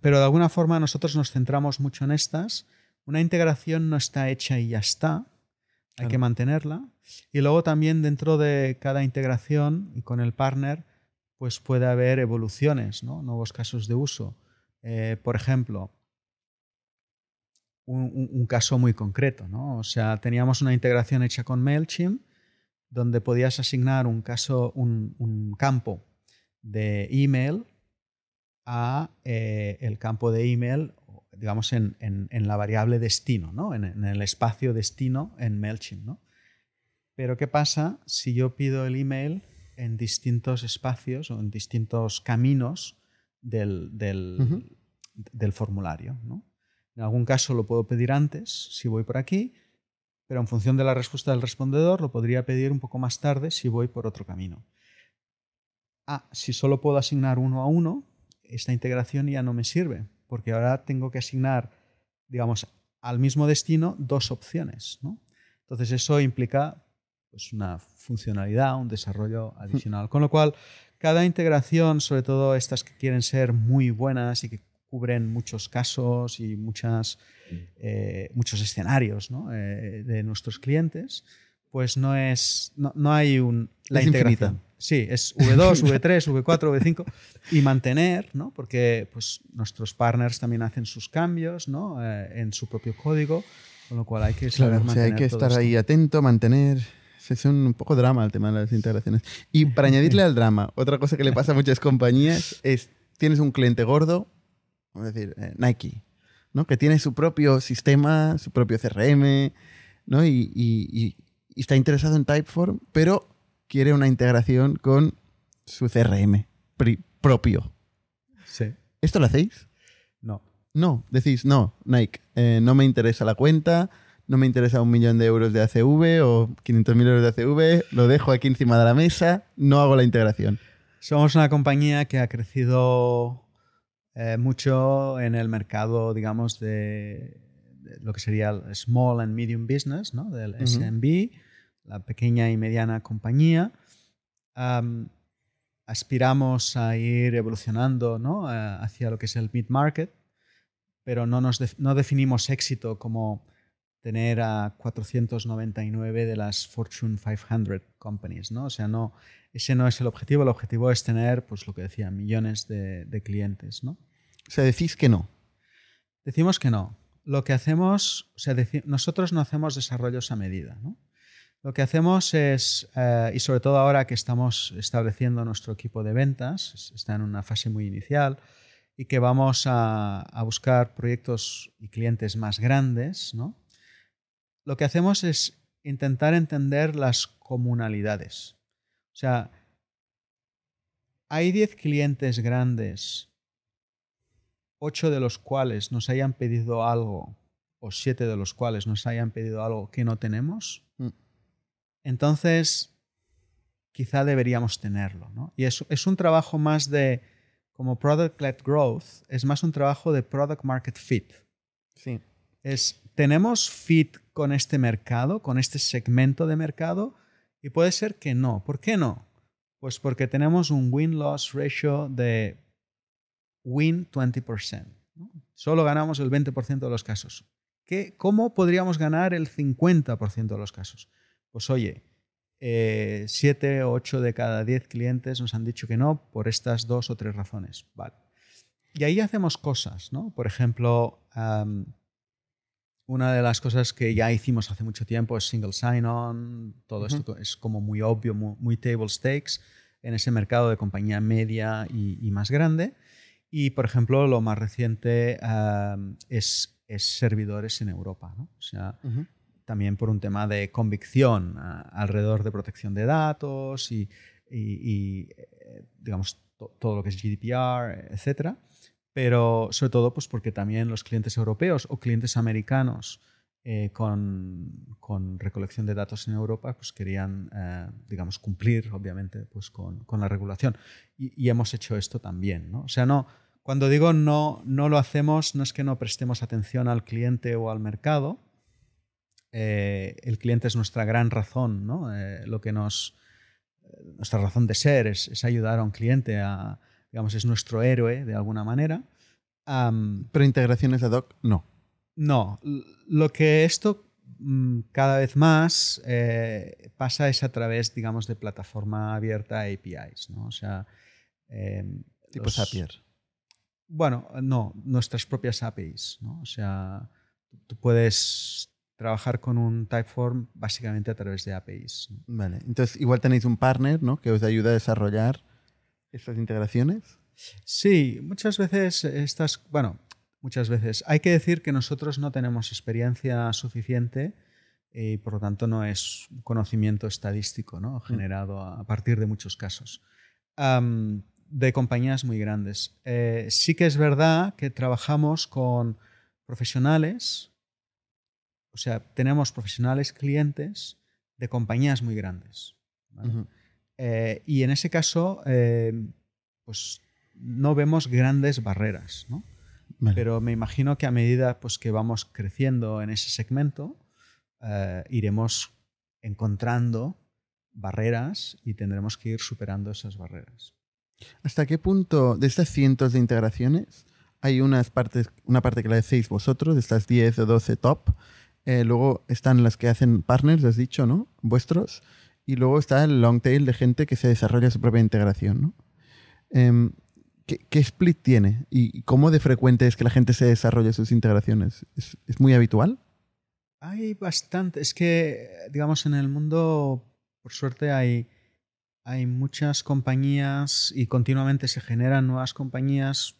pero de alguna forma nosotros nos centramos mucho en estas. Una integración no está hecha y ya está, hay que mantenerla. Y luego también dentro de cada integración y con el partner, pues puede haber evoluciones, ¿no? nuevos casos de uso. Eh, por ejemplo, un, caso muy concreto, ¿no? O sea, teníamos una integración hecha con MailChimp donde podías asignar un, caso, un, campo de email a eh, el campo de email digamos, en, la variable destino, ¿no? en, el espacio destino en MailChimp. ¿no? Pero ¿qué pasa si yo pido el email en distintos espacios o en distintos caminos del, del, formulario? ¿no? En algún caso lo puedo pedir antes si voy por aquí, pero en función de la respuesta del respondedor lo podría pedir un poco más tarde si voy por otro camino. Ah, si solo puedo asignar uno a uno, esta integración ya no me sirve, porque ahora tengo que asignar, digamos, al mismo destino dos opciones. ¿no? Entonces eso implica pues, una funcionalidad, un desarrollo adicional. Con lo cual, cada integración, sobre todo estas que quieren ser muy buenas y que cubren muchos casos y muchas, eh, muchos escenarios ¿no? eh, de nuestros clientes, pues no es no, no hay un la integración. Sí, es V2, V3, V4, V5 y mantener, ¿no? Porque pues, nuestros partners también hacen sus cambios, ¿no? Eh, en su propio código, con lo cual hay que saber claro, hay que estar ahí atento, mantener. Es un poco drama el tema de las integraciones. Y para *laughs* añadirle al drama, otra cosa que le pasa a muchas compañías es tienes un cliente gordo, vamos a decir eh, Nike, ¿no? Que tiene su propio sistema, su propio CRM, ¿no? y, y está interesado en Typeform, pero quiere una integración con su CRM propio. Sí. ¿Esto lo hacéis? No. No, decís, no, Nike, eh, no me interesa la cuenta, no me interesa un millón de euros de ACV o 500.000 euros de ACV, lo dejo aquí encima de la mesa, no hago la integración. Somos una compañía que ha crecido eh, mucho en el mercado, digamos, de, lo que sería el small and medium business, ¿no? del SMB la pequeña y mediana compañía. aspiramos a ir evolucionando ¿no? hacia lo que es el mid-market, pero no, nos no definimos éxito como tener a 499 de las Fortune 500 companies. ¿no? O sea, no, ese no es el objetivo. El objetivo es tener, pues lo que decía, millones de, clientes. ¿no? O sea, decís que no. Decimos que no. Lo que hacemos, o sea, nosotros no hacemos desarrollos a medida. ¿no? Lo que hacemos es, eh, y sobre todo ahora que estamos estableciendo nuestro equipo de ventas, está en una fase muy inicial, y que vamos a, a buscar proyectos y clientes más grandes, ¿no? Lo que hacemos es intentar entender las comunalidades. O sea, hay 10 clientes grandes, 8 de los cuales nos hayan pedido algo, o 7 de los cuales nos hayan pedido algo que no tenemos. Mm. Entonces, quizá deberíamos tenerlo. ¿no? Y es, es un trabajo más de, como Product-led Growth, es más un trabajo de Product Market Fit. Sí. Es, tenemos fit con este mercado, con este segmento de mercado, y puede ser que no. ¿Por qué no? Pues porque tenemos un win-loss ratio de win 20%. ¿no? Solo ganamos el 20% de los casos. ¿Qué, ¿Cómo podríamos ganar el 50% de los casos? Pues oye, 7 o 8 de cada 10 clientes nos han dicho que no por estas dos o tres razones. Vale. Y ahí hacemos cosas, ¿no? Por ejemplo, una de las cosas que ya hicimos hace mucho tiempo es single sign-on. Todo uh -huh. esto es como muy obvio, muy, muy, table stakes en ese mercado de compañía media y, y más grande. Y, por ejemplo, lo más reciente um, es, es, servidores en Europa. ¿no? O sea, uh -huh. también por un tema de convicción uh, alrededor de protección de datos y, y, y digamos, to todo lo que es GDPR, etcétera pero sobre todo pues porque también los clientes europeos o clientes americanos eh, con, con, recolección de datos en Europa pues querían, eh, digamos, cumplir obviamente pues con, con la regulación. Y, y, hemos hecho esto también. ¿no? O sea, no, cuando digo no, no lo hacemos, no es que no prestemos atención al cliente o al mercado. Eh, el cliente es nuestra gran razón, ¿no? lo que nos, nuestra razón de ser es, es ayudar a un cliente a, digamos, es nuestro héroe de alguna manera. Um, Pero integraciones ad hoc, no. No. Lo que esto mm, cada vez más eh, pasa es a través, digamos, de plataforma abierta APIs, ¿no? O sea... Eh, tipo los, Zapier. Bueno, no, nuestras propias APIs, ¿no? O sea, tú puedes trabajar con un Typeform básicamente a través de APIs. ¿no? Vale, entonces igual tenéis un partner, ¿no? Que os ayuda a desarrollar estas integraciones? Sí, muchas veces estas, bueno, muchas veces. Hay que decir que nosotros no tenemos experiencia suficiente y por lo tanto no es conocimiento estadístico ¿no? generado a partir de muchos casos. Um, de compañías muy grandes. Eh, sí que es verdad que trabajamos con profesionales, o sea, tenemos profesionales clientes de compañías muy grandes. ¿vale? Uh -huh. Eh, y en ese caso, eh, pues no vemos grandes barreras, ¿no? Vale. Pero me imagino que a medida pues, que vamos creciendo en ese segmento, eh, iremos encontrando barreras y tendremos que ir superando esas barreras. ¿Hasta qué punto de estas cientos de integraciones hay unas partes, una parte que la hacéis vosotros, de estas 10 o 12 top? Eh, luego están las que hacen partners, has dicho, ¿no? Vuestros. Y luego está el long tail de gente que se desarrolla su propia integración. ¿no? Eh, ¿qué, ¿qué, split tiene? ¿Y cómo de frecuente es que la gente se desarrolle sus integraciones? ¿Es, ¿Es, muy habitual? Hay bastante. Es que, digamos, en el mundo, por suerte, hay, hay muchas compañías y continuamente se generan nuevas compañías.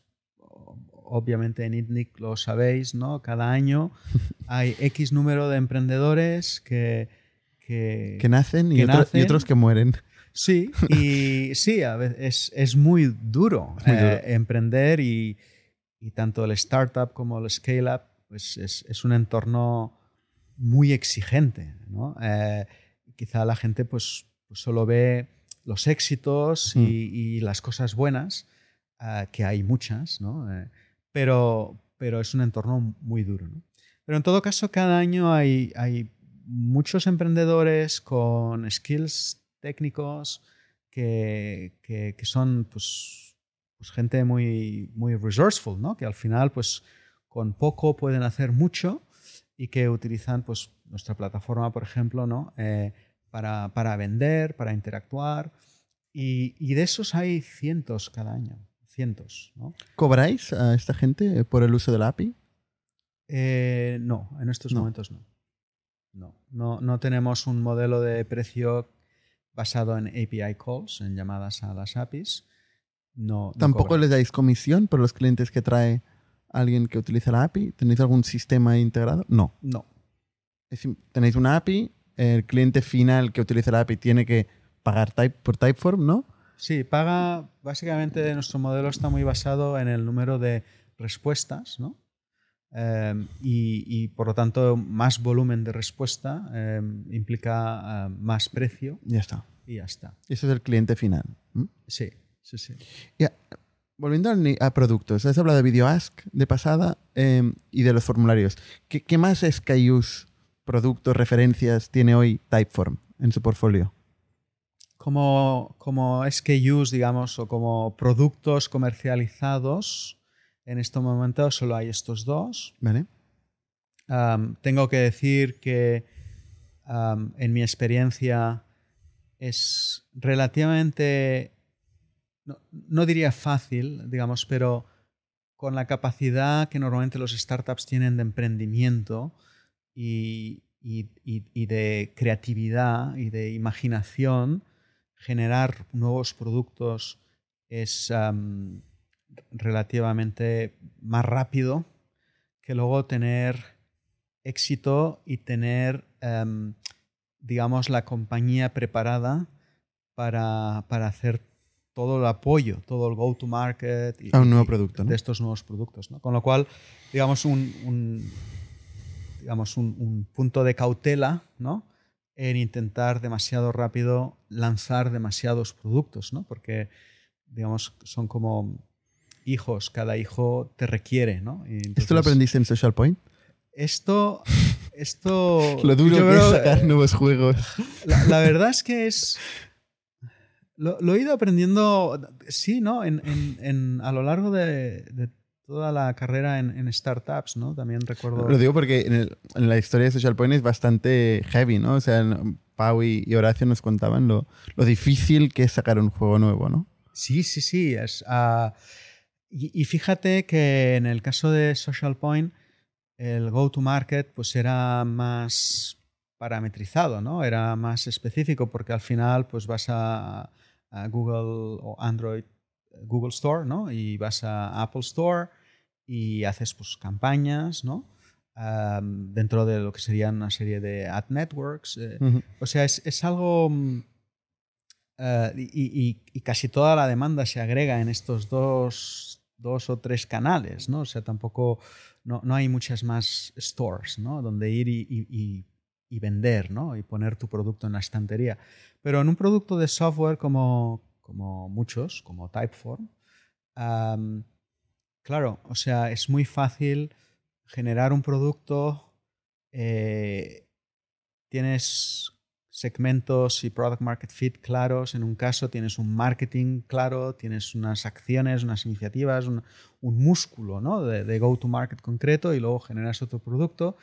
Obviamente en ITNIC lo sabéis, ¿no? Cada año *laughs* hay X número de emprendedores que que, que nacen, y, que otro, nacen, y, otros que mueren. Sí, *laughs* y sí, a veces es, es muy duro, es muy duro. Eh, emprender y, y, tanto el startup como el scale-up pues es, es, un entorno muy exigente. ¿no? Eh, quizá la gente pues, pues, solo ve los éxitos mm. y, y, las cosas buenas, uh, que hay muchas, ¿no? Eh, pero, pero es un entorno muy duro. ¿no? Pero en todo caso, cada año hay, hay muchos emprendedores con skills técnicos que, que, que son pues, pues, gente muy, muy resourceful, ¿no? que al final pues, con poco pueden hacer mucho y que utilizan pues, nuestra plataforma, por ejemplo, ¿no? Eh, para, para, vender, para interactuar. Y, y, de esos hay cientos cada año, cientos. ¿no? ¿Cobráis a esta gente por el uso de la API? Eh, no, en estos no. momentos no. No, no, no tenemos un modelo de precio basado en API calls, en llamadas a las APIs. no. no ¿Tampoco cobran. les dais comisión por los clientes que trae alguien que utiliza la API? ¿Tenéis algún sistema integrado? No. No. Es Tenéis una API, el cliente final que utiliza la API tiene que pagar type, por Typeform, ¿no? Sí, paga. Básicamente, nuestro modelo está muy basado en el número de respuestas, ¿no? Eh, y, y, por lo tanto, más volumen de respuesta eh, implica eh, más precio Ya está. y ya está. Eso es el cliente final. Sí, sí, sí. Volviendo a productos, has hablado de VideoAsk de pasada eh, y de los formularios. ¿Qué, qué más SKUs, productos, referencias tiene hoy Typeform en su portfolio? Como, como SKUs, digamos, o como productos comercializados, en este momento solo hay estos dos. ¿Vale? Tengo que decir que en mi experiencia es relativamente, no, no diría fácil, digamos, pero con la capacidad que normalmente los startups tienen de emprendimiento y, y- y- y de creatividad y de imaginación, generar nuevos productos es relativamente más rápido que luego tener éxito y tener, em, digamos, la compañía preparada para, para hacer todo el apoyo, todo el go-to-market A un nuevo y- producto, ¿no? de estos nuevos productos. ¿no? Con lo cual, digamos, un, un- digamos un, un punto de cautela ¿no? en intentar demasiado rápido lanzar demasiados productos, ¿no? porque digamos, son como hijos, cada hijo te requiere. ¿no? ¿Esto lo aprendiste en Social Point? esto, esto. *laughs* Lo duro que es sacar nuevos juegos. La, la verdad es que es. Lo, lo he ido aprendiendo, sí, ¿no? En, en- en- a lo largo de, de toda la carrera en, en startups, ¿no? También recuerdo. Lo digo porque en, el- en la historia de Social Point es bastante heavy, ¿no? O sea, Pau y, y Horacio nos contaban lo, lo difícil que es sacar un juego nuevo, ¿no? Sí, sí, sí. Es, ah, y, y fíjate que en el caso de Social Point, el go-to-market pues era más parametrizado, ¿no? Era más específico porque al final pues vas a, a Google o Android, Google Store, ¿no? Y vas a Apple Store y haces pues campañas, ¿no? Am, dentro de lo que serían una serie de ad networks. eh, o sea, es, es algo... mm, y, y- y casi toda la demanda se agrega en estos dos, dos o tres canales, ¿no? O sea, tampoco... No, no hay muchas más stores, ¿no? Donde ir y, y- vender, ¿no? Y poner tu producto en la estantería. Pero en un producto de software como, como muchos, como Typeform, claro, o sea, es muy fácil generar un producto, eh, tienes segmentos y product market fit claros, en un caso tienes un marketing claro, tienes unas acciones, unas iniciativas, un, un músculo ¿no? de, de go-to-market concreto y luego generas otro producto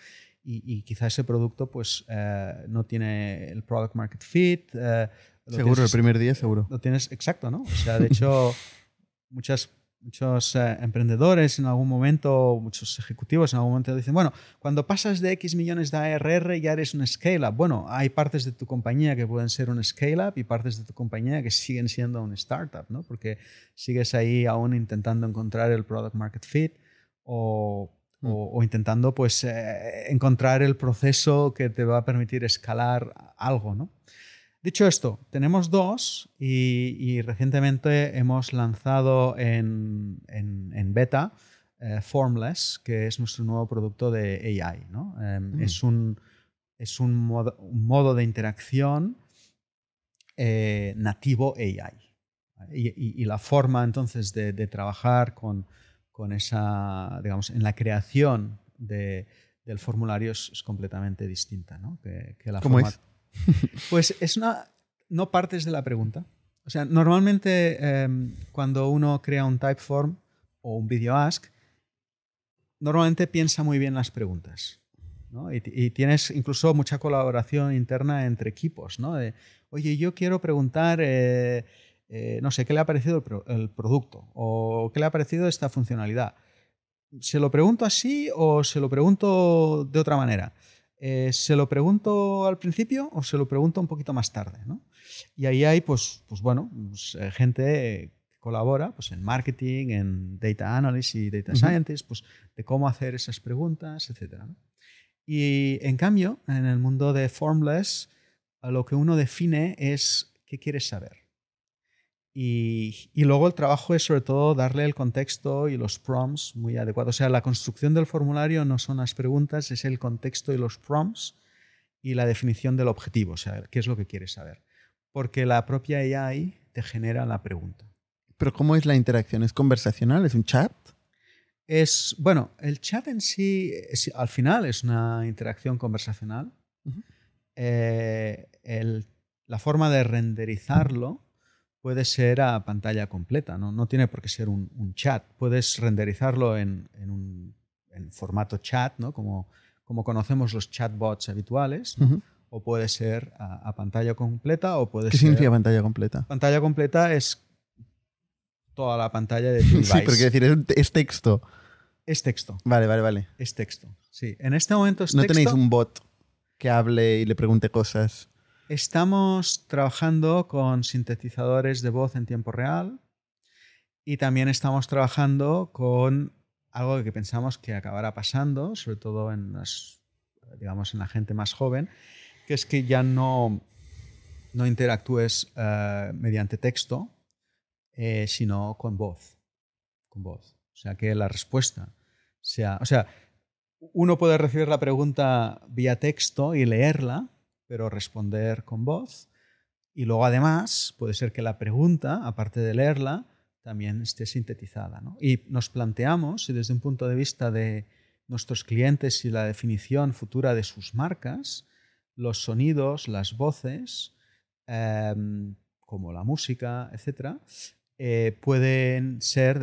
y, y quizá ese producto pues eh, no tiene el product market fit. eh, Seguro, el primer día seguro. lo tienes exacto, ¿no? O sea, de hecho, *laughs* muchas, muchos eh, emprendedores en algún momento, muchos ejecutivos en algún momento dicen, bueno, cuando pasas de X millones de ARR ya eres un scale-up. Bueno, hay partes de tu compañía que pueden ser un scale-up y partes de tu compañía que siguen siendo un startup, ¿no? Porque sigues ahí aún intentando encontrar el product market fit o, o- o intentando pues eh, encontrar el proceso que te va a permitir escalar algo, ¿no? Dicho esto, tenemos dos y, y recientemente hemos lanzado en, en- en beta eh, Formless, que es nuestro nuevo producto de AI. ¿no? Eh, Es, un, es un, modo, un modo de interacción eh, nativo AI. Y, y- y la forma entonces de, de trabajar con, con esa, digamos, en la creación de- del formulario es, es completamente distinta. ¿no? Que, que la ¿Cómo forma- es? *laughs* pues es. No partes de la pregunta. O sea, normalmente em, cuando uno crea un typeform o un video ask, normalmente piensa muy bien las preguntas. ¿no? Y, tienes incluso mucha colaboración interna entre equipos. ¿no? Oye, yo quiero preguntar, eh, eh, no sé, ¿qué le ha parecido el producto? ¿O qué le ha parecido esta funcionalidad? ¿Se lo pregunto así o se lo pregunto de otra manera? Eh, ¿Se lo pregunto al principio o se lo pregunto un poquito más tarde? ¿no? Y ahí hay, pues, pues bueno, pues, eh, gente colabora pues, en marketing, en data analysis y data scientist, pues, de cómo hacer esas preguntas, etc. Y en cambio, en el mundo de Formless, lo que uno define es qué quieres saber. Y, y, luego el trabajo es sobre todo darle el contexto y los prompts muy adecuados. O sea, la construcción del formulario no son las preguntas, es el contexto y los prompts y la definición del objetivo, o sea, qué es lo que quieres saber. Porque la propia AI te genera la pregunta. ¿Pero cómo es la interacción? ¿Es conversacional? ¿Es un chat? Es, bueno, el chat en sí, al final es una interacción conversacional. Eh, la forma de renderizarlo puede ser a pantalla completa, no, no tiene por qué ser un, chat. Puedes renderizarlo en, un formato chat, ¿no? como, como conocemos los chatbots habituales, o puede ser a, pantalla completa o puede ¿Qué significa pantalla completa? Pantalla completa es toda la pantalla de tu *laughs* device. Sí, pero quiero decir, es, texto. Es texto. Vale, vale, vale. Es texto. Sí. En este momento es ¿No texto. tenéis un bot que hable y le pregunte cosas? Estamos trabajando con sintetizadores de voz en tiempo real y también estamos trabajando con algo que pensamos que acabará pasando, sobre todo en las, digamos, en la gente más joven, que es que ya no, no interactúes eh, mediante texto, eh, sino con voz. Con voz. O sea, que la respuesta sea. O sea, uno puede recibir la pregunta vía texto y leerla, pero responder con voz. Y luego además puede ser que la pregunta, aparte de leerla, también esté sintetizada. Y nos planteamos si desde un punto de vista de nuestros clientes y la definición futura de sus marcas, los sonidos, las voces, em, como la música, etc., eh, pueden ser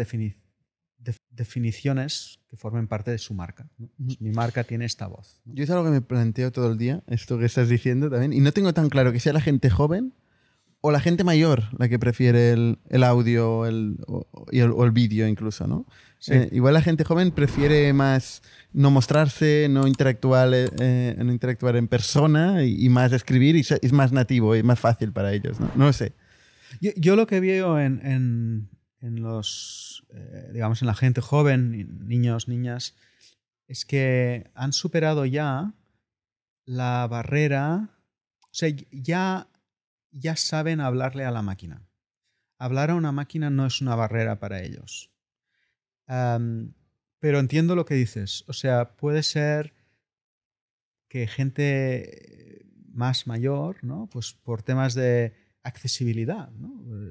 definiciones que formen parte de su marca. Pues mi marca tiene esta voz. Yo es algo que me planteo todo el día, esto que estás diciendo también, y no tengo tan claro que sea la gente joven o la gente mayor la que prefiere el, audio el, o, el, vídeo incluso, ¿no? Eh, igual la gente joven prefiere más no mostrarse, no interactuar, eh, no interactuar en persona y, más escribir y es más nativo y más fácil para ellos, ¿no? No lo sé. Yo, lo que veo en en los, eh, digamos, en la gente joven, niños, niñas, es que han superado ya la barrera, o sea, ya, ya saben hablarle a la máquina. Hablar a una máquina no es una barrera para ellos. pero entiendo lo que dices. O sea, puede ser que gente más mayor, ¿no? Pues por temas de accesibilidad,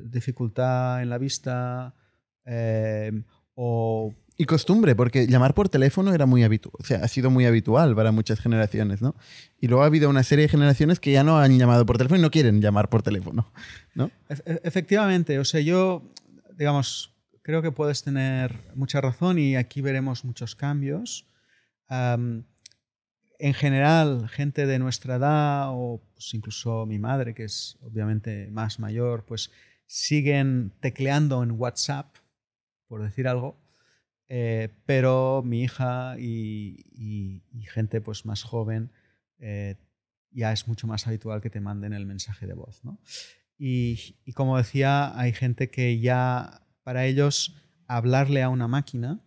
dificultad en la vista eh, o... Y costumbre, porque llamar por teléfono era muy habitual, o sea, ha sido muy habitual para muchas generaciones, ¿no? Y luego ha habido una serie de generaciones que ya no han llamado por teléfono y no quieren llamar por teléfono, ¿no? E-, efectivamente, o sea, yo, digamos, creo que puedes tener mucha razón y aquí veremos muchos cambios en general, gente de nuestra edad o pues, incluso mi madre, que es obviamente más mayor, pues siguen tecleando en WhatsApp, por decir algo, eh, pero mi hija y, gente pues, más joven eh, ya es mucho más habitual que te manden el mensaje de voz. Y, y, como decía, hay gente que ya para ellos hablarle a una máquina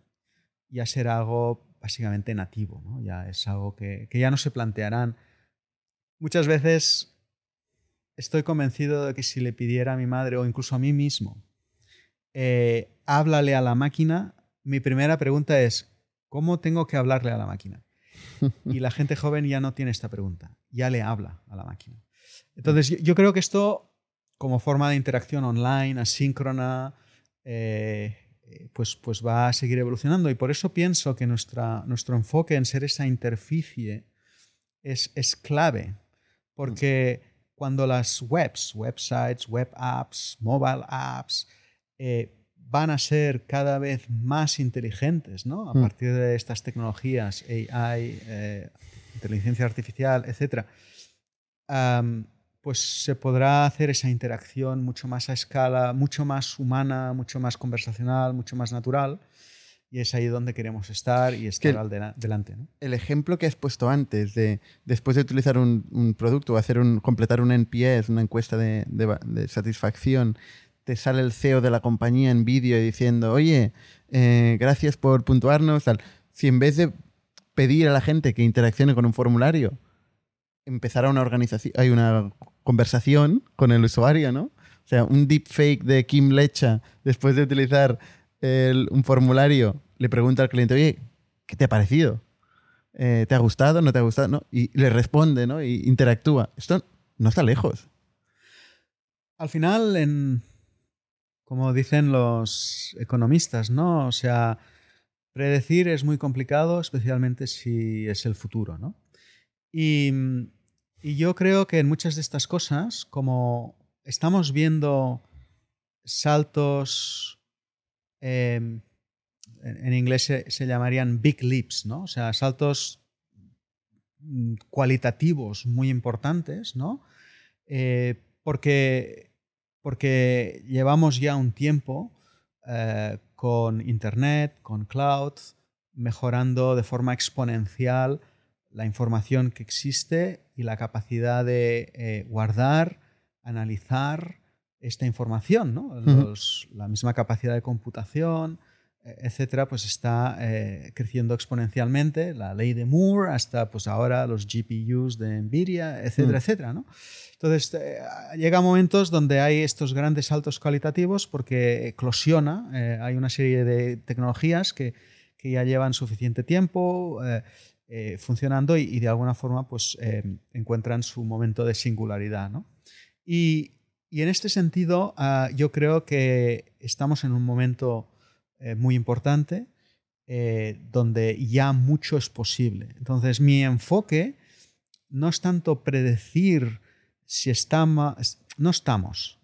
ya será algo básicamente nativo. Ya es algo que, ya no se plantearán. Muchas veces estoy convencido de que si le pidiera a mi madre o incluso a mí mismo, eh, háblale a la máquina, mi primera pregunta es, ¿cómo tengo que hablarle a la máquina? Y la gente joven ya no tiene esta pregunta, ya le habla a la máquina. Entonces, yo, creo que esto, como forma de interacción online, asíncrona, eh, pues, pues va a seguir evolucionando. Y por eso pienso que nuestra, nuestro enfoque en ser esa interficie es, es clave. Porque cuando las webs, websites, web apps, mobile apps, eh, van a ser cada vez más inteligentes, ¿no? A mm. partir de estas tecnologías, AI, eh, inteligencia artificial, etc pues se podrá hacer esa interacción mucho más a escala, mucho más humana, mucho más conversacional, mucho más natural. Y es ahí donde queremos estar y estar al delante. El ejemplo que has puesto antes de después de utilizar un, producto o hacer un, completar un NPS, una encuesta de, satisfacción, te sale el CEO de la compañía en vídeo diciendo, oye, eh, gracias por puntuarnos, tal. Si en vez de pedir a la gente que interaccione con un formulario, empezara una organización, hay una conversación con el usuario, ¿no? O sea, un deepfake de Kim Lecha, después de utilizar un formulario, le pregunta al cliente, oye, ¿qué te ha parecido? Eh, ¿Te ha gustado? ¿No te ha gustado? ¿No? Y le responde, ¿no? Y interactúa. Esto no está lejos. Al final, en, como dicen los economistas, ¿no? O sea, predecir es muy complicado, especialmente si es el futuro, ¿no? Y, y yo creo que en muchas de estas cosas, como estamos viendo saltos, em, en inglés se, llamarían big leaps, ¿no? O sea, saltos mm, cualitativos muy importantes, ¿no? Eh, porque, porque llevamos ya un tiempo eh, con Internet, con cloud, mejorando de forma exponencial la información que existe y la capacidad de eh, guardar, analizar esta información, ¿no? la misma capacidad de computación, e, etcétera, pues está eh, creciendo exponencialmente, la ley de Moore, hasta pues ahora los GPUs de Nvidia, etcétera, mm. etcétera, ¿no? Entonces, eh, llega momentos donde hay estos grandes saltos cualitativos porque eclosiona, eh, hay una serie de tecnologías que, que ya llevan suficiente tiempo funcionando y, y, de alguna forma pues encuentran su momento de singularidad, ¿no? Y, y en este sentido, ah, yo creo que estamos en un momento eh, muy importante eh, donde ya mucho es posible. Entonces, mi enfoque no es tanto predecir si estamos, no estamos,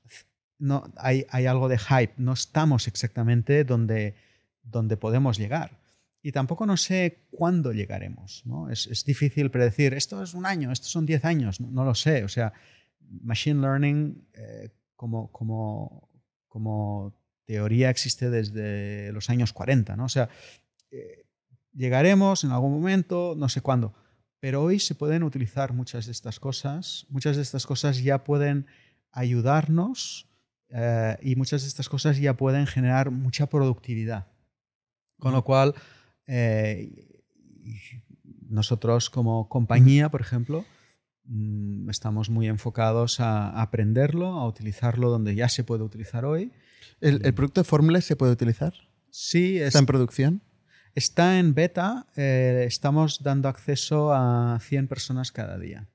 no, hay, hay algo de hype, no estamos exactamente donde, donde podemos llegar. Y tampoco no sé cuándo llegaremos. ¿no? Es, es, difícil predecir, esto es un año, esto son 10 años, no, lo sé. O sea, Machine Learning eh, como, como, como teoría existe desde los años 40, ¿no? O sea, eh, llegaremos en algún momento, no sé cuándo, pero hoy se pueden utilizar muchas de estas cosas, muchas de estas cosas ya pueden ayudarnos eh, y muchas de estas cosas ya pueden generar mucha productividad. Con lo cual, eh, nosotros como compañía, por ejemplo, mm, estamos muy enfocados a aprenderlo, a utilizarlo donde ya se puede utilizar hoy ¿El, producto de Fórmula se puede utilizar? Sí. ¿Está en producción? Está en beta. Eh, estamos dando acceso a 100 personas cada día.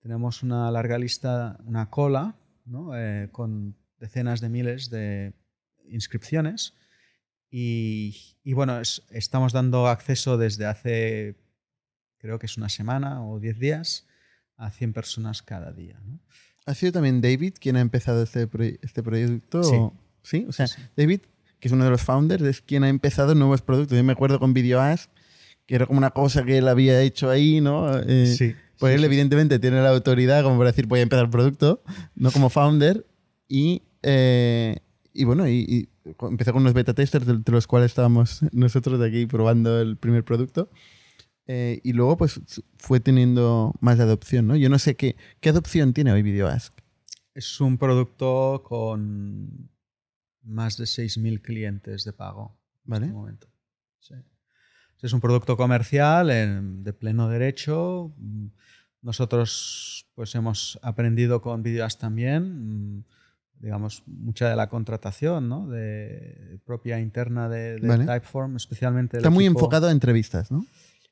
Tenemos una larga lista, una cola, eh, con decenas de miles de inscripciones. Y, bueno, estamos dando acceso desde hace, creo que es una semana o 10 días, a 100 personas cada día. ¿Ha sido también David quien ha empezado este, este proyecto? Sí. ¿sí? O sea, David, que es uno de los founders, es quien ha empezado nuevos productos. Yo me acuerdo con VideoAsk, que era como una cosa que él había hecho ahí, ¿no? Eh, sí. Pues él, evidentemente, tiene la autoridad como para decir, voy a empezar el producto, no como founder. Y, eh, y bueno, y, empezó con unos beta testers, entre los cuales estábamos *laughs* nosotros de aquí probando el primer producto. Eh, y luego, pues, fue teniendo más adopción, ¿no? Yo no sé qué, qué adopción tiene hoy VideoAsk. Es un producto con más de 6.000 clientes de pago ¿Vale? en este momento. Es un producto comercial de pleno derecho. Nosotros pues hemos aprendido con Videoas también, digamos, mucha de la contratación ¿no? de, propia interna de, Typeform, especialmente... Está muy enfocado a entrevistas, ¿no?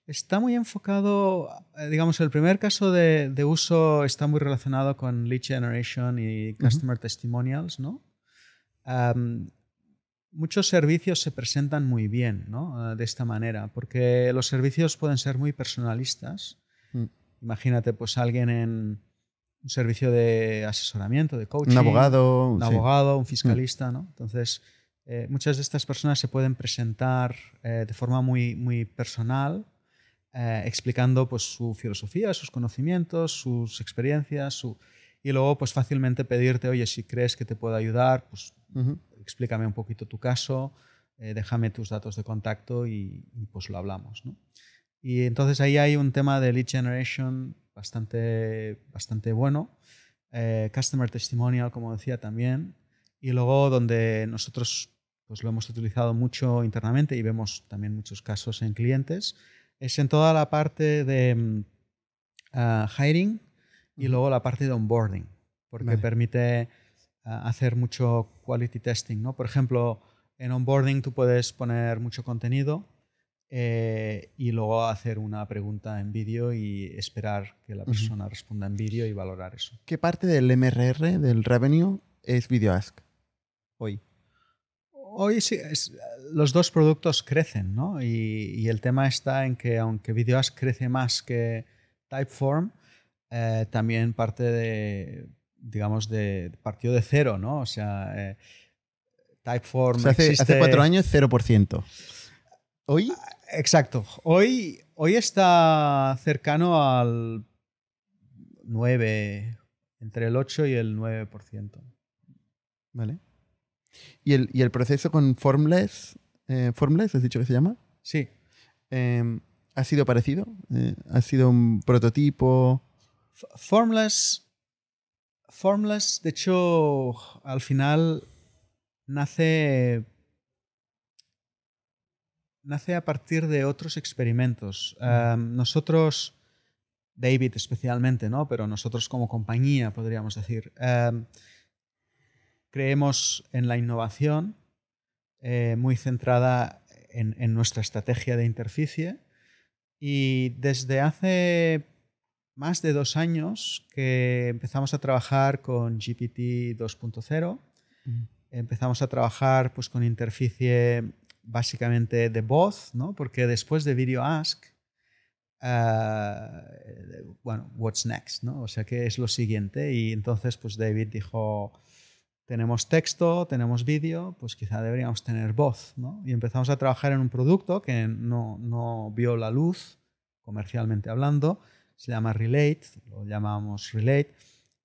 Está muy enfocado, eh, digamos, el primer caso de, uso está muy relacionado con lead generation y customer testimonials, ¿no? muchos servicios se presentan muy bien ¿no? Ah, de esta manera, porque los servicios pueden ser muy personalistas. Mm. Imagínate, pues alguien en un servicio de asesoramiento, de coaching. Un abogado. Un abogado, un fiscalista, ¿no? Entonces, eh, muchas de estas personas se pueden presentar eh, de forma muy, muy personal, eh, explicando pues, su filosofía, sus conocimientos, sus experiencias, su... y luego pues fácilmente pedirte, oye, si crees que te puedo ayudar, pues explícame un poquito tu caso, déjame tus datos de contacto y, pues lo hablamos. Y entonces ahí hay un tema de lead generation bastante, bastante bueno, eh, customer testimonial, como decía también, Y luego donde nosotros pues lo hemos utilizado mucho internamente y vemos también muchos casos en clientes, es en toda la parte de ah, hiring y luego la parte de onboarding, porque Vale. permite ah, hacer mucho quality testing. ¿no? Por ejemplo, en onboarding tú puedes poner mucho contenido eh, y luego hacer una pregunta en vídeo y esperar que la persona responda en vídeo y valorar eso. ¿Qué parte del MRR, del revenue, es VideoAsk hoy? Hoy sí, es- los dos productos crecen, ¿no? Y, y el tema está en que aunque VideoAsk crece más que Typeform, eh, también parte de, digamos, de partió de cero, ¿no? O sea, eh, Typeform O sea, hace, existe- hace cuatro años, 0%. ¿Hoy? Exacto. Hoy, hoy está cercano al 9, entre el 8 y el 9%. Vale. ¿Y el, y el proceso con Formless, eh, Formless, has dicho que se llama? Sí. Eh, ¿Ha sido parecido? Eh, ¿Ha sido un prototipo? Formless, Formless, de hecho, al final nace nace a partir de otros experimentos. Um, nosotros, David especialmente, ¿no? Pero nosotros como compañía, podríamos decir, um, creemos en la innovación eh, muy centrada en, en nuestra estrategia de interficie y desde hace más de dos años que empezamos a trabajar con GPT 2.0. Empezamos a trabajar pues, con interficie básicamente de voz, ¿no? porque después de Video Ask, uh, bueno, what's next, ¿no? O sea, ¿qué es lo siguiente? Y entonces, pues David dijo, tenemos texto, tenemos vídeo, pues quizá deberíamos tener voz, ¿no? Y empezamos a trabajar en un producto que no, no vio la luz, comercialmente hablando, se llama Relate, lo llamamos Relate,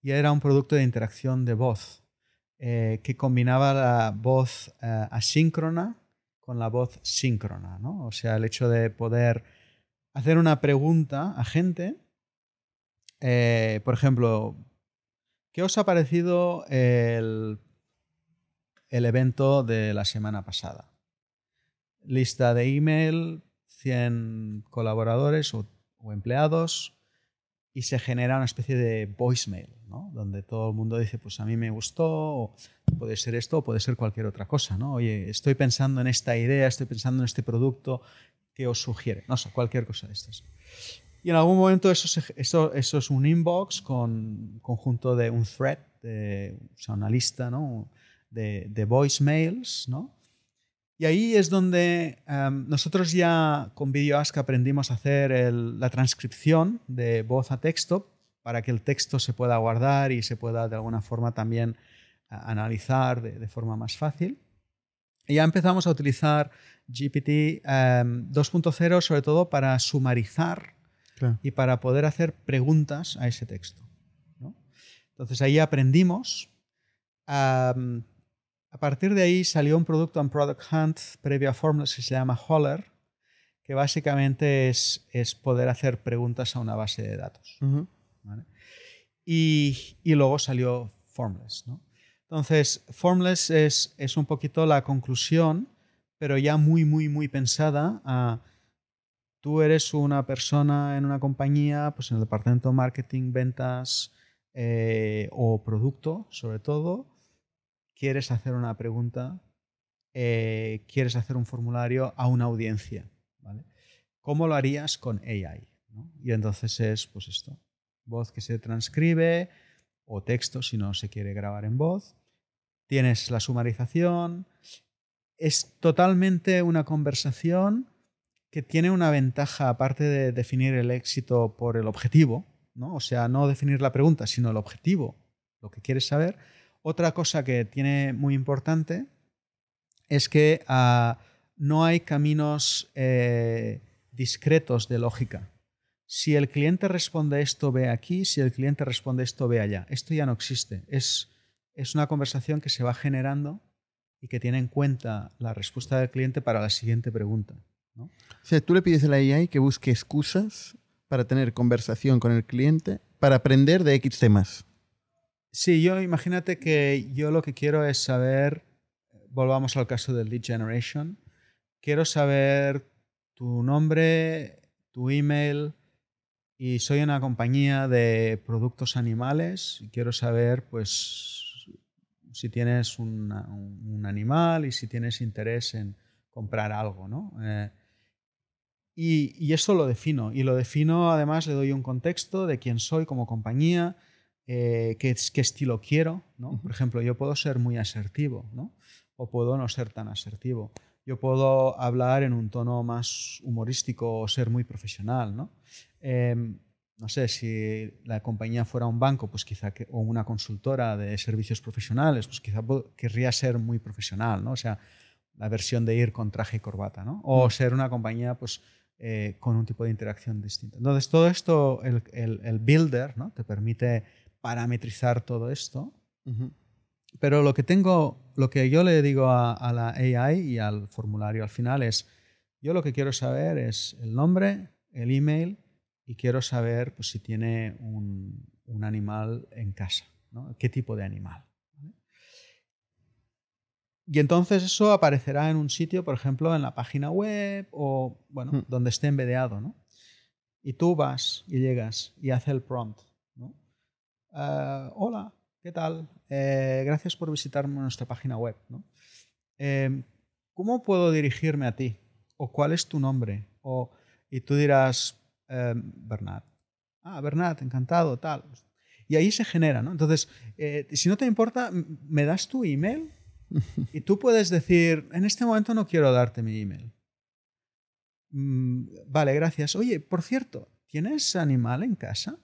y era un producto de interacción de voz eh, que combinaba la voz eh, asíncrona con la voz síncrona, ¿no? O sea, el hecho de poder hacer una pregunta a gente, eh, por ejemplo, ¿qué os ha parecido el, el evento de la semana pasada? Lista de email, 100 colaboradores o, o empleados, y se genera una especie de voicemail, ¿no? donde todo el mundo dice, pues a mí me gustó, o puede ser esto o puede ser cualquier otra cosa. ¿no? Oye, estoy pensando en esta idea, estoy pensando en este producto, ¿qué os sugiere? No sé, cualquier cosa de estas. Y en algún momento eso, se, eso, eso es un inbox con un conjunto de un thread, de, o sea, una lista ¿no? de, de voicemails, ¿no? Y ahí es donde um, nosotros ya con VideoAsk aprendimos a hacer el, la transcripción de voz a texto para que el texto se pueda guardar y se pueda de alguna forma también uh, analizar de, de, forma más fácil. Y ya empezamos a utilizar GPT um, 2.0 sobre todo para sumarizar claro. y para poder hacer preguntas a ese texto. ¿no? Entonces ahí aprendimos. Um, a partir de ahí salió un producto en Product Hunt previo a Formless que se llama Holler, que básicamente es, es poder hacer preguntas a una base de datos. Uh -huh. ¿vale? y, y, luego salió Formless. ¿no? Entonces, Formless es, es, un poquito la conclusión, pero ya muy, muy, muy pensada a... Tú eres una persona en una compañía, pues en el departamento de marketing, ventas eh, o producto, sobre todo, quieres hacer una pregunta, eh, quieres hacer un formulario a una audiencia. ¿vale? ¿Cómo lo harías con AI? Y entonces es, pues esto, voz que se transcribe o texto si no se quiere grabar en voz. Tienes la sumarización. Es totalmente una conversación que tiene una ventaja, aparte de definir el éxito por el objetivo, ¿no? o sea, no definir la pregunta, sino el objetivo, lo que quieres saber. Otra cosa que tiene muy importante es que uh, no hay caminos eh, discretos de lógica. Si el cliente responde esto, ve aquí, si el cliente responde esto, ve allá. Esto ya no existe. Es, es una conversación que se va generando y que tiene en cuenta la respuesta del cliente para la siguiente pregunta. O sea, tú le pides a la AI que busque excusas para tener conversación con el cliente para aprender de X temas. Sí, yo imagínate que yo lo que quiero es saber, volvamos al caso del lead generation, quiero saber tu nombre, tu email, y soy una compañía de productos animales y quiero saber, pues, si tienes un, animal y si tienes interés en comprar algo, ¿no? Eh, y, y, eso lo defino. Y lo defino, además, le doy un contexto de quién soy como compañía, eh, qué, qué, estilo quiero, ¿no? Por ejemplo, yo puedo ser muy asertivo, ¿no? O puedo no ser tan asertivo. Yo puedo hablar en un tono más humorístico o ser muy profesional, ¿no? Eh, no sé, si la compañía fuera un banco, pues quizá que, o una consultora de servicios profesionales, pues quizá querría ser muy profesional, ¿no? O sea, la versión de ir con traje y corbata, ¿no? O mm. ser una compañía, pues, eh, con un tipo de interacción distinta. Entonces, todo esto, el, el, el builder, ¿no? Te permite parametrizar todo esto. Uh -huh. Pero lo que tengo, lo que yo le digo a, a, la AI y al formulario al final es, yo lo que quiero saber es el nombre, el email y quiero saber pues, si tiene un, un animal en casa, ¿no? ¿Qué tipo de animal? Y entonces eso aparecerá en un sitio, por ejemplo, en la página web o, bueno, hmm. donde esté embedeado, ¿no? Y tú vas y llegas y haces el prompt. Uh, hola, ¿qué tal? Eh, gracias por visitar nuestra página web, ¿no? Eh, ¿Cómo puedo dirigirme a ti? ¿O cuál es tu nombre? O, y tú dirás, eh, Bernat. Ah, Bernat, encantado, tal. Y ahí se genera, ¿no? Entonces, eh, si no te importa, me das tu email *laughs* y tú puedes decir, en este momento no quiero darte mi email. Mm, vale, gracias. Oye, por cierto, ¿tienes animal en casa?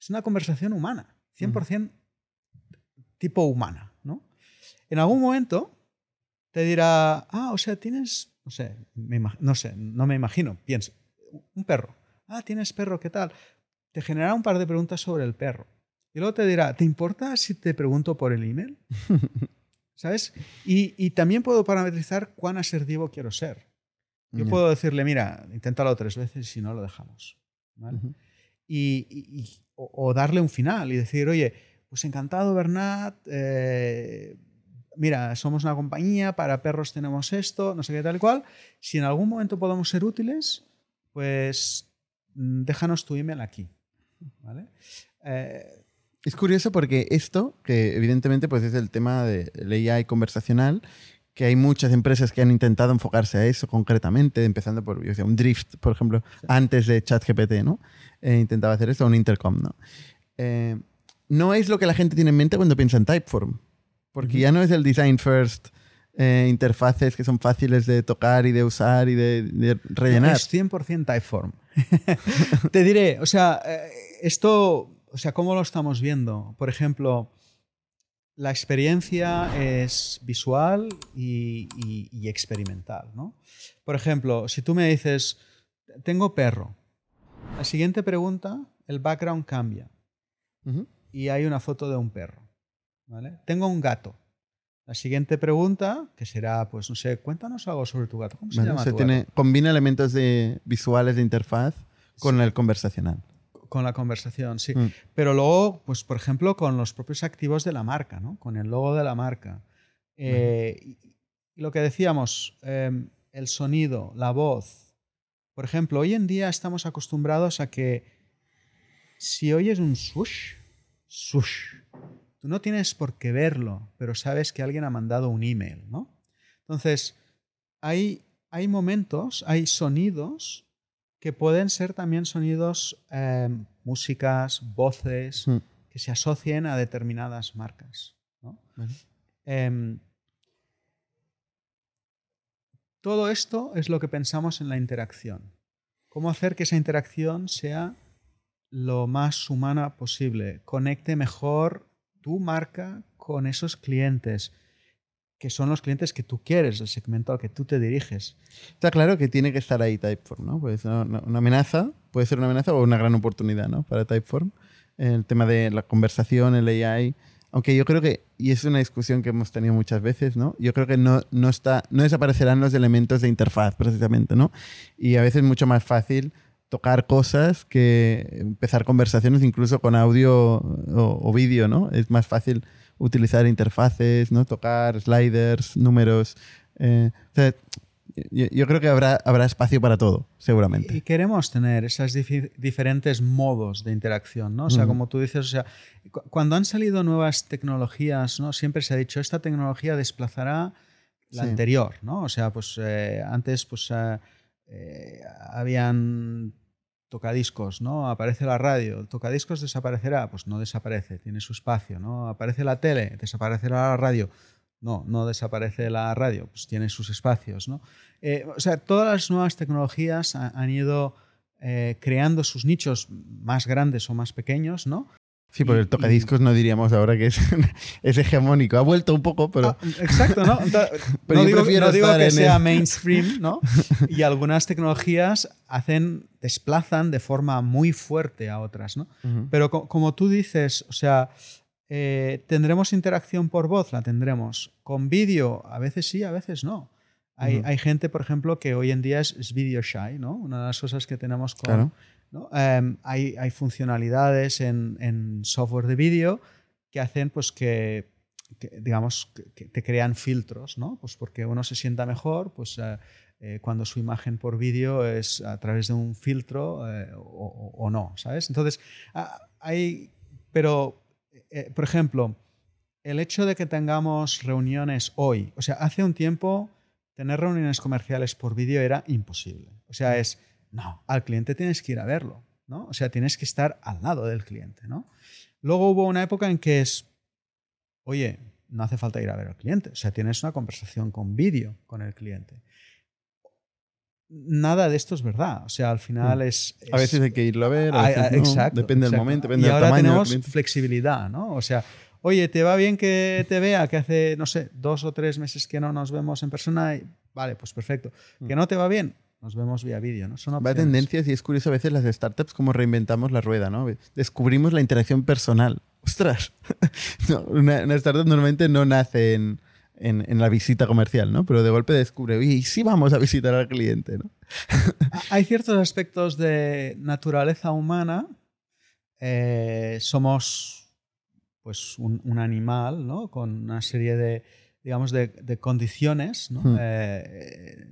Es una conversación humana, 100% tipo humana, ¿no? En algún momento te dirá, ah, o sea, tienes, no sé, me, no sé, no me imagino, pienso, un perro. Ah, tienes perro, ¿qué tal? Te generará un par de preguntas sobre el perro. Y luego te dirá, ¿te importa si te pregunto por el email? *laughs* ¿Sabes? Y, y, también puedo parametrizar cuán asertivo quiero ser. Yo yeah. puedo decirle, mira, inténtalo tres veces y si no lo dejamos. ¿vale? Uh -huh. Y, o, darle un final y decir, oye, pues encantado, Bernat. Eh, mira, somos una compañía, para perros tenemos esto, no sé qué tal cual. Si en algún momento podemos ser útiles, pues mm, déjanos tu email aquí. ¿vale? Eh, es curioso porque esto, que evidentemente pues es el tema de AI conversacional, que hay muchas empresas que han intentado enfocarse a eso concretamente, empezando por yo decía, un Drift, por ejemplo, sí. antes de ChatGPT, ¿no? Eh, intentaba hacer esto, un Intercom, ¿no? Eh, no es lo que la gente tiene en mente cuando piensa en Typeform, porque -huh. ya no es el design first, eh, interfaces que son fáciles de tocar y de usar y de, de rellenar. Es 100% Typeform. *laughs* Te diré, o sea, esto o sea, ¿cómo lo estamos viendo? Por ejemplo, la experiencia es visual y, y, y, experimental, ¿no? Por ejemplo, si tú me dices, tengo perro, la siguiente pregunta, el background cambia uh -huh. y hay una foto de un perro, ¿vale? Tengo un gato. La siguiente pregunta, que será, pues no sé, cuéntanos algo sobre tu gato. ¿Cómo se bueno, llama? Se tiene, combina elementos de visuales de interfaz con sí. el conversacional con la conversación, sí. Mm. Pero luego, pues por ejemplo, con los propios activos de la marca, ¿no? Con el logo de la marca. Eh, y, y, lo que decíamos, eh, el sonido, la voz. Por ejemplo, hoy en día estamos acostumbrados a que si oyes un swoosh, swoosh, tú no tienes por qué verlo, pero sabes que alguien ha mandado un email, ¿no? Entonces, hay, hay momentos, hay sonidos que pueden ser también sonidos, eh, músicas, voces, mm. que se asocien a determinadas marcas. ¿no? Eh, todo esto es lo que pensamos en la interacción. Cómo hacer que esa interacción sea lo más humana posible, conecte mejor tu marca con esos clientes, que son los clientes que tú quieres, el segmento al que tú te diriges. Está claro que tiene que estar ahí Typeform, ¿no? Pues una, amenaza, puede ser una amenaza o una gran oportunidad, ¿no? Para Typeform. El tema de la conversación, el AI. Aunque yo creo que, y es una discusión que hemos tenido muchas veces, ¿no? Yo creo que no, no, está, no desaparecerán los elementos de interfaz, precisamente, ¿no? Y a veces es mucho más fácil tocar cosas que empezar conversaciones incluso con audio o, vídeo, ¿no? Es más fácil utilizar interfaces, ¿no? Tocar sliders, números. Eh, yo, creo que habrá, habrá espacio para todo, seguramente. Y queremos tener esos diferentes modos de interacción, ¿no? O sea, como tú dices, o sea, cuando han salido nuevas tecnologías, ¿no? Siempre se ha dicho, esta tecnología desplazará la anterior, ¿no? O sea, pues eh, antes, pues... Eh, habían tocadiscos, ¿no? Aparece la radio, el tocadiscos desaparecerá, pues no desaparece, tiene su espacio, ¿no? Aparece la tele, desaparecerá la radio, no, no desaparece la radio, pues tiene sus espacios, ¿no? Eh, o sea, todas las nuevas tecnologías han ido eh, creando sus nichos más grandes o más pequeños, ¿no? Sí, por el tocadiscos no diríamos ahora que es, *laughs* es, hegemónico. Ha vuelto un poco, pero. Ah, exacto, ¿no? *laughs* Pero no digo, no digo que sea mainstream, ¿no? *laughs* Y algunas tecnologías hacen, desplazan de forma muy fuerte a otras, ¿no? Pero como tú dices, o sea, eh, ¿tendremos interacción por voz? La tendremos. Con vídeo, a veces sí, a veces no. Hay, hay, gente, por ejemplo, que hoy en día es, es video shy, ¿no? Una de las cosas que tenemos con. Claro Em, hay, funcionalidades en, software de vídeo que hacen pues, que, digamos, que te crean filtros, ¿no? Pues porque uno se sienta mejor pues, eh, eh, cuando su imagen por vídeo es a través de un filtro eh, o, no, ¿sabes? Entonces, hay, pero, por ejemplo, el hecho de que tengamos reuniones hoy, o sea, hace un tiempo tener reuniones comerciales por vídeo era imposible. O sea, es no, al cliente tienes que ir a verlo, ¿no? O sea, tienes que estar al lado del cliente, ¿no? Luego hubo una época en que es, oye, no hace falta ir a ver al cliente, o sea, tienes una conversación con vídeo con el cliente. Nada de esto es verdad, o sea, al final mm. es, A veces hay que irlo a ver, a veces no. exacto, depende del momento, depende y ahora tenemos flexibilidad, ¿no? O sea, oye, ¿te va bien que te vea que hace, no sé, dos o tres meses que no nos vemos en persona? vale, pues perfecto. Mm. ¿Que no te va bien? Nos vemos vía vídeo, ¿no? Son Va tendencias y es curioso a veces las startups como reinventamos la rueda, ¿no? Descubrimos la interacción personal. *laughs* ¡Ostras! *laughs* una, startup normalmente no nace en, en, la visita comercial, ¿no? Pero de golpe descubre, y sí vamos a visitar al cliente, ¿no? *laughs* Hay ciertos aspectos de naturaleza humana. Eh, somos pues un, animal, ¿no? Con una serie de, digamos, de, condiciones, ¿no? Hmm. Eh,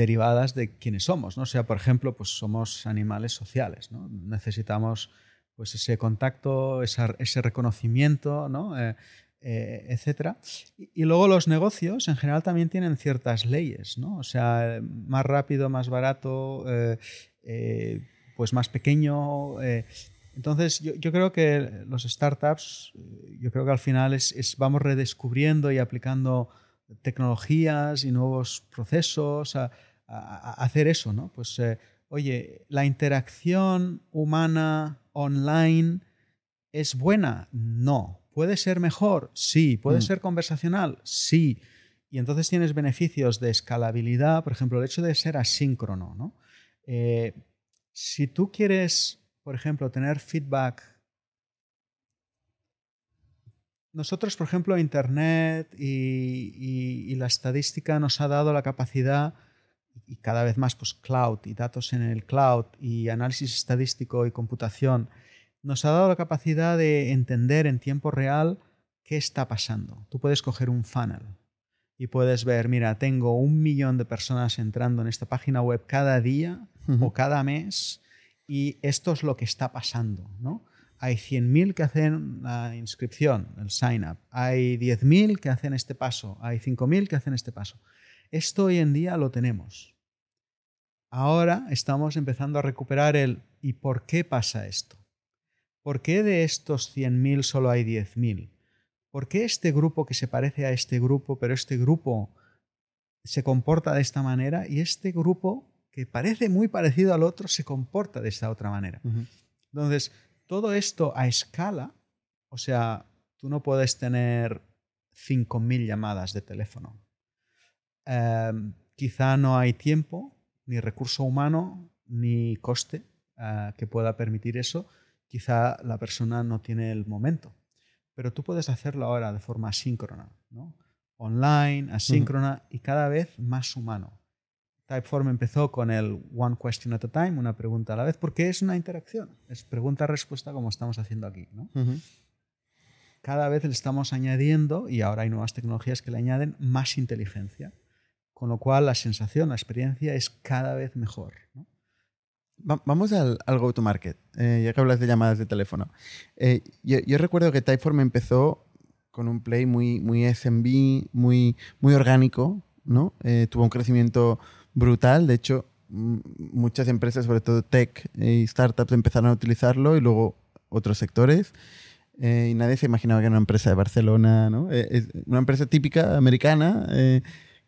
derivadas de quienes somos, ¿no? Sea, por ejemplo, pues somos animales sociales, ¿no? Necesitamos pues ese contacto, ese reconocimiento, ¿no? Eh, eh, etcétera. Y, luego los negocios en general también tienen ciertas leyes, ¿no? O sea, más rápido, más barato, eh, pues más pequeño. entonces, yo, creo que los startups, yo creo que al final es vamos redescubriendo y aplicando tecnologías y nuevos procesos, hacer eso, ¿no? Pues, eh, oye, la interacción humana online es buena, no. ¿Puede ser mejor? Sí. ¿Puede mm. ser conversacional? Sí. Y entonces tienes beneficios de escalabilidad, por ejemplo, el hecho de ser asíncrono, ¿no? Eh, si tú quieres, por ejemplo, tener feedback nosotros, por ejemplo, Internet y, la estadística nos ha dado la capacidad, y cada vez más, pues cloud y datos en el cloud y análisis estadístico y computación, nos ha dado la capacidad de entender en tiempo real qué está pasando. Tú puedes coger un funnel y puedes ver, mira, tengo un millón de personas entrando en esta página web cada día o cada mes y esto es lo que está pasando, ¿no? hay 100.000 que hacen la inscripción, el sign up, hay 10.000 que hacen este paso, hay 5.000 que hacen este paso. Esto hoy en día lo tenemos. Ahora estamos empezando a recuperar el ¿y por qué pasa esto? ¿Por qué de estos 100.000 solo hay 10.000? ¿Por qué este grupo que se parece a este grupo, pero este grupo se comporta de esta manera y este grupo que parece muy parecido al otro se comporta de esta otra manera? Entonces, todo esto a escala, o sea, tú no puedes tener 5.000 llamadas de teléfono. Em, quizá no hay tiempo, ni recurso humano, ni coste eh, que pueda permitir eso. Quizá la persona no tiene el momento. Pero tú puedes hacerlo ahora de forma asíncrona, ¿no? online, asíncrona y cada vez más humano. Typeform empezó con el one question at a time, una pregunta a la vez, porque es una interacción, es pregunta-respuesta como estamos haciendo aquí. ¿no? Cada vez le estamos añadiendo, y ahora hay nuevas tecnologías que le añaden más inteligencia, con lo cual la sensación, la experiencia es cada vez mejor. Vamos al, go-to-market, eh, ya que hablas de llamadas de teléfono. Eh, yo, recuerdo que Typeform empezó con un play muy, muy SMB, muy, muy orgánico, ¿no? Eh, tuvo un crecimiento brutal, de hecho, muchas empresas, sobre todo tech y startups, empezaron a utilizarlo y luego otros sectores. y nadie se imaginaba que era una empresa de Barcelona, ¿no? es una empresa típica americana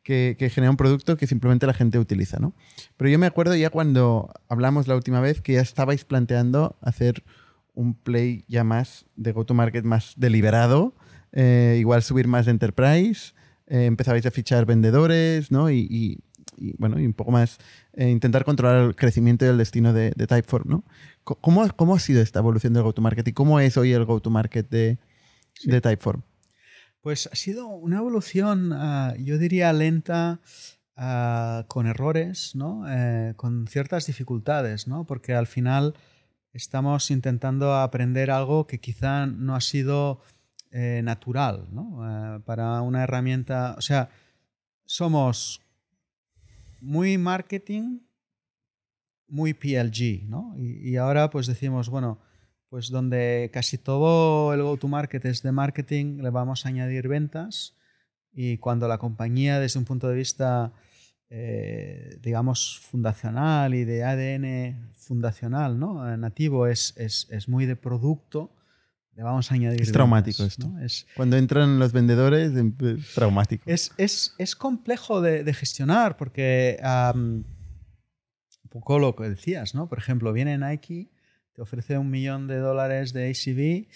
que, genera un producto que simplemente la gente utiliza, ¿no? Pero yo me acuerdo ya cuando hablamos la última vez que ya estabais planteando hacer un play ya más de go-to-market más deliberado, eh, igual subir más de enterprise, eh, empezabais a fichar vendedores, ¿no? Y, bueno, y un poco más eh, intentar controlar el crecimiento y el destino de, Typeform, ¿no? ¿Cómo, ¿Cómo, ha sido esta evolución del go-to-market y cómo es hoy el go-to-market de, de Typeform? Pues ha sido una evolución, ah, yo diría, lenta, ah, con errores, ¿no? Eh, con ciertas dificultades, ¿no? porque al final estamos intentando aprender algo que quizá no ha sido eh, natural ¿no? Eh, para una herramienta. O sea, somos muy marketing, muy PLG, ¿no? Y, y ahora pues decimos, bueno, pues donde casi todo el go-to-market es de marketing, le vamos a añadir ventas y cuando la compañía desde un punto de vista, eh, digamos, fundacional y de ADN fundacional, ¿no? Eh, nativo, es, es, es, muy de producto, le vamos a añadir Es traumático esto. Es, cuando entran los vendedores, em, es traumático. Es, es complejo de, de, gestionar porque... un poco lo que decías, ¿no? Por ejemplo, viene Nike te ofrece un millón de dólares de ACV,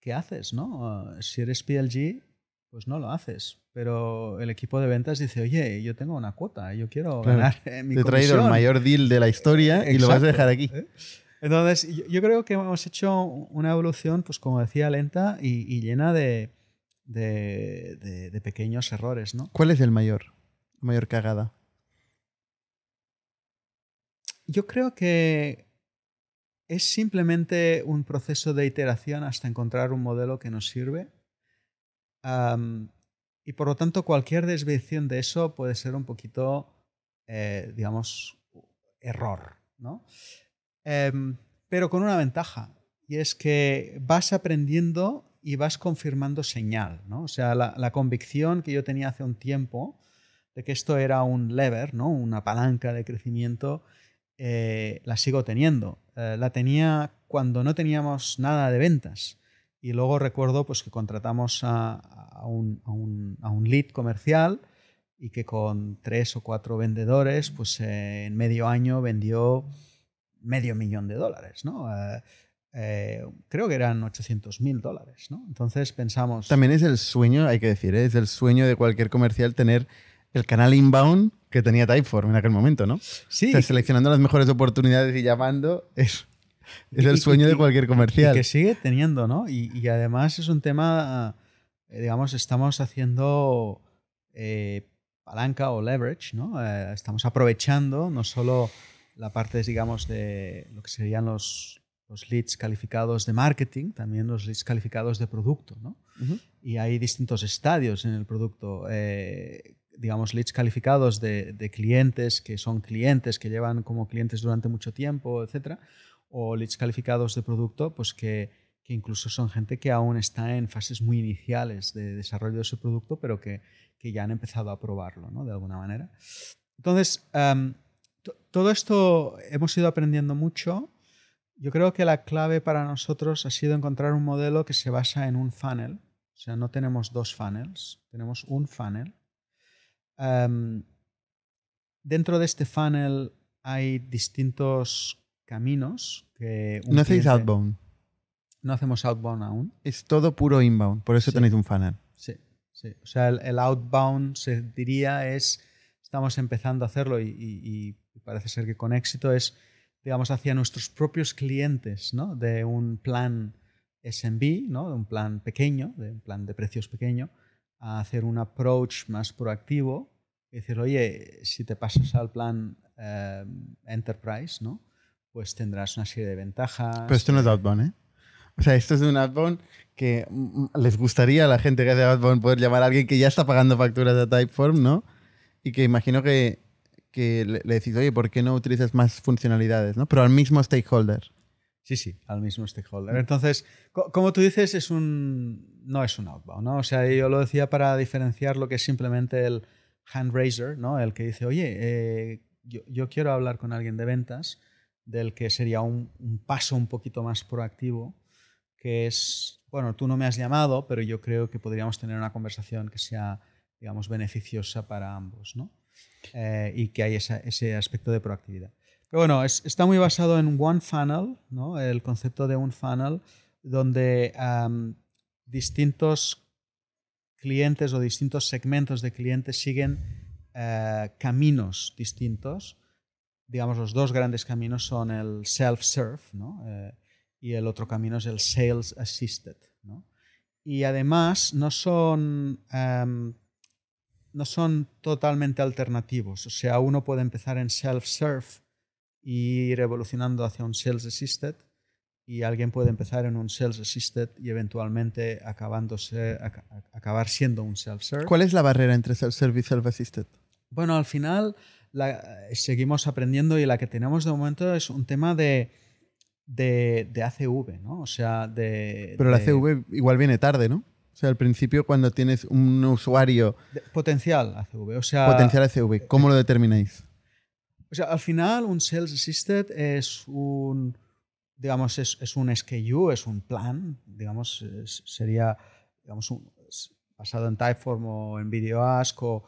¿qué haces? No? Si eres PLG, pues no lo haces. Pero el equipo de ventas dice, oye, yo tengo una cuota, yo quiero ganar mi Te he traído el mayor deal de la historia y lo vas a dejar aquí. ¿Eh? Entonces, yo, creo que hemos hecho una evolución, pues como decía, lenta y, llena de, de, de, pequeños errores, ¿no? ¿Cuál es el mayor, mayor cagada? Yo creo que es simplemente un proceso de iteración hasta encontrar un modelo que nos sirve. y por lo tanto, cualquier desviación de eso puede ser un poquito, eh, digamos, error. ¿no? Em, pero con una ventaja, y es que vas aprendiendo y vas confirmando señal. ¿no? O sea, la, convicción que yo tenía hace un tiempo de que esto era un lever, ¿no? una palanca de crecimiento, eh, la sigo teniendo. Eh, la tenía cuando no teníamos nada de ventas. Y luego recuerdo pues, que contratamos a, un, lead comercial y que con tres o cuatro vendedores, pues eh, en medio año vendió medio millón de dólares. ¿no? creo que eran 800 mil dólares. ¿no? Entonces pensamos... También es el sueño, hay que decir, es el sueño de cualquier comercial tener el canal inbound que tenía Typeform en aquel momento, ¿no? Sí. seleccionando las mejores oportunidades y llamando es, es el sueño de cualquier comercial. que sigue teniendo, ¿no? Y, además es un tema, eh, digamos, estamos haciendo eh, palanca o leverage, ¿no? Eh, estamos aprovechando no solo la parte, digamos, de lo que serían los, los leads calificados de marketing, también los leads calificados de producto, ¿no? Y hay distintos estadios en el producto digamos, leads calificados de, clientes que son clientes, que llevan como clientes durante mucho tiempo, etcétera, o leads calificados de producto, pues que, incluso son gente que aún está en fases muy iniciales de desarrollo de su producto, pero que, ya han empezado a probarlo, ¿no? De alguna manera. Entonces, todo esto hemos ido aprendiendo mucho. Yo creo que la clave para nosotros ha sido encontrar un modelo que se basa en un funnel. O sea, no tenemos dos funnels, tenemos un funnel dentro de este funnel hay distintos caminos que... no hacéis outbound. No hacemos outbound aún. Es todo puro inbound, por eso tenéis un funnel. Sí, sí. O sea, el, outbound se diría es, estamos empezando a hacerlo y, parece ser que con éxito es, digamos, hacia nuestros propios clientes, ¿no? De un plan SMB, ¿no? De un plan pequeño, de un plan de precios pequeño, a hacer un approach más proactivo y decir, oye, si te pasas al plan eh, Enterprise, ¿no? Pues tendrás una serie de ventajas. Pero esto no es Outbound, ¿eh? O sea, esto es un Outbound que mm, les gustaría a la gente que hace Outbound poder llamar a alguien que ya está pagando facturas de Typeform, ¿no? Y que imagino que, que le, le decís, oye, ¿por qué no utilizas más funcionalidades, ¿no? Pero al mismo stakeholder. Sí, sí, al mismo stakeholder. Entonces, co- como tú dices, es un, no es un outbound, ¿no? O sea, yo lo decía para diferenciar lo que es simplemente el hand raiser, ¿no? El que dice, oye, eh, yo, yo quiero hablar con alguien de ventas, del que sería un, un paso un poquito más proactivo, que es, bueno, tú no me has llamado, pero yo creo que podríamos tener una conversación que sea, digamos, beneficiosa para ambos, ¿no? Eh, y que hay esa- ese aspecto de proactividad. Bueno, es- está muy basado en One Funnel, ¿no? el concepto de un funnel, donde distintos clientes o distintos segmentos de clientes siguen eh, caminos distintos. Digamos, los dos grandes caminos son el self-serve ¿no? Eh, y el otro camino es el sales assisted. ¿no? Y además no son, no son totalmente alternativos. O sea, uno puede empezar en self-serve y ir evolucionando hacia un sales assisted y alguien puede empezar en un sales assisted y eventualmente acabándose, aca- acabar siendo un self-serve. ¿Cuál es la barrera entre self-serve y self-assisted? Bueno, al final la- eh, seguimos aprendiendo y la que tenemos de momento es un tema de, de, de ACV, ¿no? O sea, de... Pero la de- CV igual viene tarde, ¿no? O sea, al principio cuando tienes un usuario potencial ACV. O sea, potencial ACV, ¿cómo lo determináis? O sea, al final un Sales Assisted es un, digamos, es, es un SKU, es un plan, digamos, es- sería, digamos, un- basado en Typeform o en VideoAsk, o,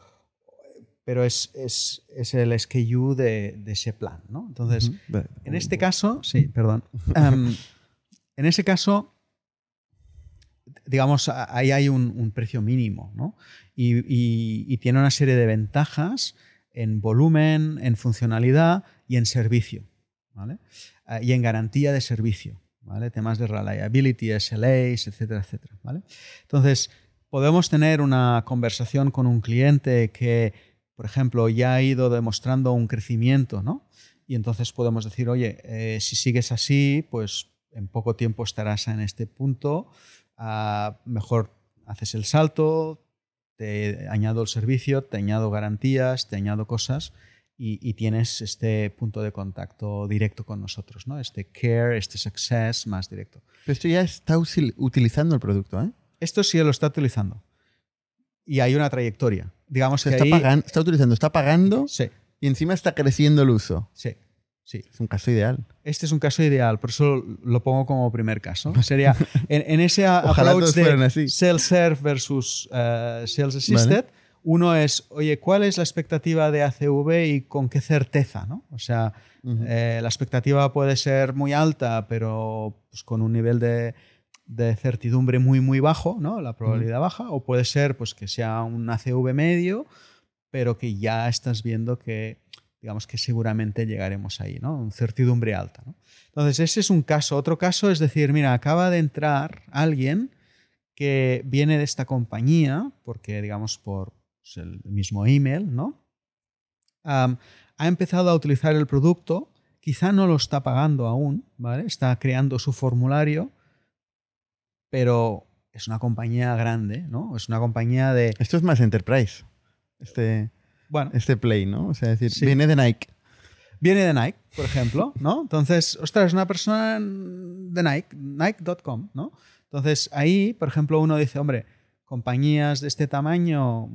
pero es, es, es el SKU de, de ese plan, ¿no? Entonces, Ujú. en este caso, sí, perdón. *laughs* Em, en ese caso, digamos, ahí hay un, un precio mínimo, ¿no? Y, y- y tiene una serie de ventajas en volumen, en funcionalidad y en servicio, ¿vale? Ah, y en garantía de servicio, ¿vale? Temas de reliability, SLAs, etcétera, etcétera, ¿vale? Entonces, podemos tener una conversación con un cliente que, por ejemplo, ya ha ido demostrando un crecimiento, ¿no? Y entonces podemos decir, oye, eh, si sigues así, pues en poco tiempo estarás en este punto, ah, mejor haces el salto, te añado el servicio, te añado garantías, te añado cosas y, y tienes este punto de contacto directo con nosotros, ¿no? Este care, este success más directo. Pero esto ya está utilizando el producto, ¿eh? Esto sí lo está utilizando. Y hay una trayectoria. Digamos Se que está, ahí- está utilizando, está pagando Sí, y encima está creciendo el uso. sí, sí. Es un caso ideal. Este es un caso ideal, por eso lo pongo como primer caso. Sería *laughs* en, en ese approach de self-serve versus sales assisted. Uno es, oye, ¿cuál es la expectativa de ACV y con qué certeza? ¿no? O sea, eh, la expectativa puede ser muy alta, pero pues, con un nivel de, de certidumbre muy, muy bajo, ¿no? la probabilidad baja, o puede ser pues, que sea un ACV medio, pero que ya estás viendo que, digamos que seguramente llegaremos ahí, ¿no? Un certidumbre alta. ¿no? Entonces, ese es un caso. Otro caso es decir, mira, acaba de entrar alguien que viene de esta compañía, porque, digamos, por el mismo email, ¿no? Ha empezado a utilizar el producto, quizá no lo está pagando aún, ¿vale? Está creando su formulario, pero es una compañía grande, ¿no? Es una compañía de... Esto es más enterprise, este, Bueno, este play, ¿no? O sea, decir, Sí. viene de Nike. viene de Nike, por ejemplo, ¿no? Entonces, ostras, es una persona de Nike, Nike.com, ¿no? Entonces, ahí, por ejemplo, uno dice, hombre, compañías de este tamaño,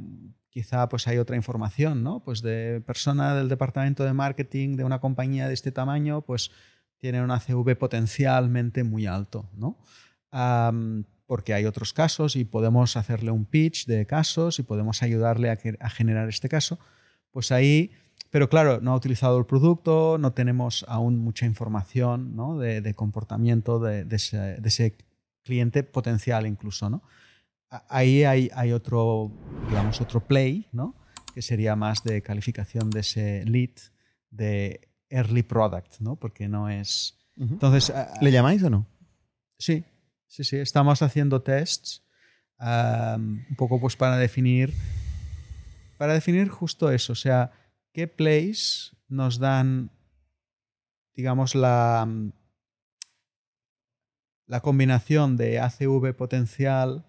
quizá pues hay otra información, ¿no? Pues de persona del departamento de marketing de una compañía de este tamaño, pues tiene un ACV potencialmente muy alto, ¿no? Porque hay otros casos y podemos hacerle un pitch de casos y podemos ayudarle a, que- a generar este caso. Pues ahí, pero claro, no ha utilizado el producto, no tenemos aún mucha información ¿no? de, de comportamiento de, de ese, de ese cliente potencial incluso, ¿no? Ahí hay, hay otro, digamos, otro play, ¿no? Que sería más de calificación de ese lead de early product, ¿no? Porque no es... Entonces, ¿Le llamáis o no? Sí, sí, sí. Estamos haciendo tests um, un poco pues para definir, para definir justo eso, o sea, qué plays nos dan, digamos, la, la combinación de ACV potencial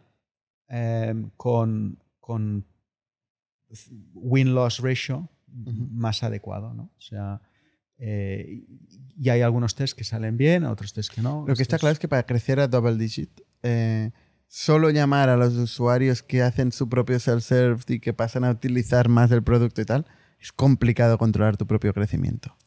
em, con, con win-loss ratio más adecuado, ¿no? O sea, eh, y hay algunos test que salen bien, otros test que no. Lo que está claro es que para crecer a double digit, eh, solo llamar a los usuarios que hacen su propio self-serve y que pasan a utilizar más del producto y tal, es complicado controlar tu propio crecimiento.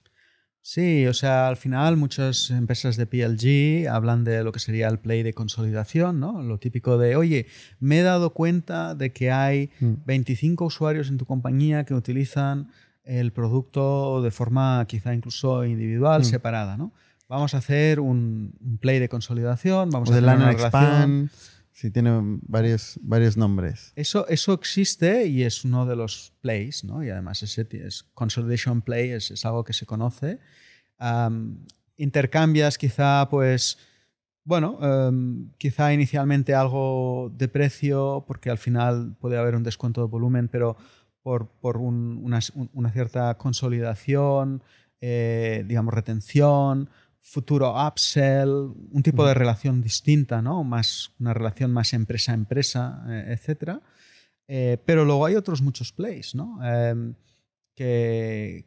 Sí, o sea, al final muchas empresas de PLG hablan de lo que sería el play de consolidación, ¿no? Lo típico de, oye, me he dado cuenta de que hay 25 mm. usuarios en tu compañía que utilizan el producto de forma quizá incluso individual, mm. separada, ¿no? Vamos a hacer un, play de consolidación, vamos a hacer una relación. Sí, tiene varios, varios nombres. Eso, eso existe y es uno de los plays, ¿no? Y además ese es, consolidation play es, es algo que se conoce. intercambias quizá, pues, bueno, quizá inicialmente algo de precio, porque al final puede haber un descuento de volumen, pero por, por una, una, cierta consolidación, eh, digamos, retención, futuro upsell, un tipo de relación distinta, ¿no? Más, una relación más empresa a empresa, eh, etc. Eh, pero luego hay otros muchos plays, ¿no? Em, que,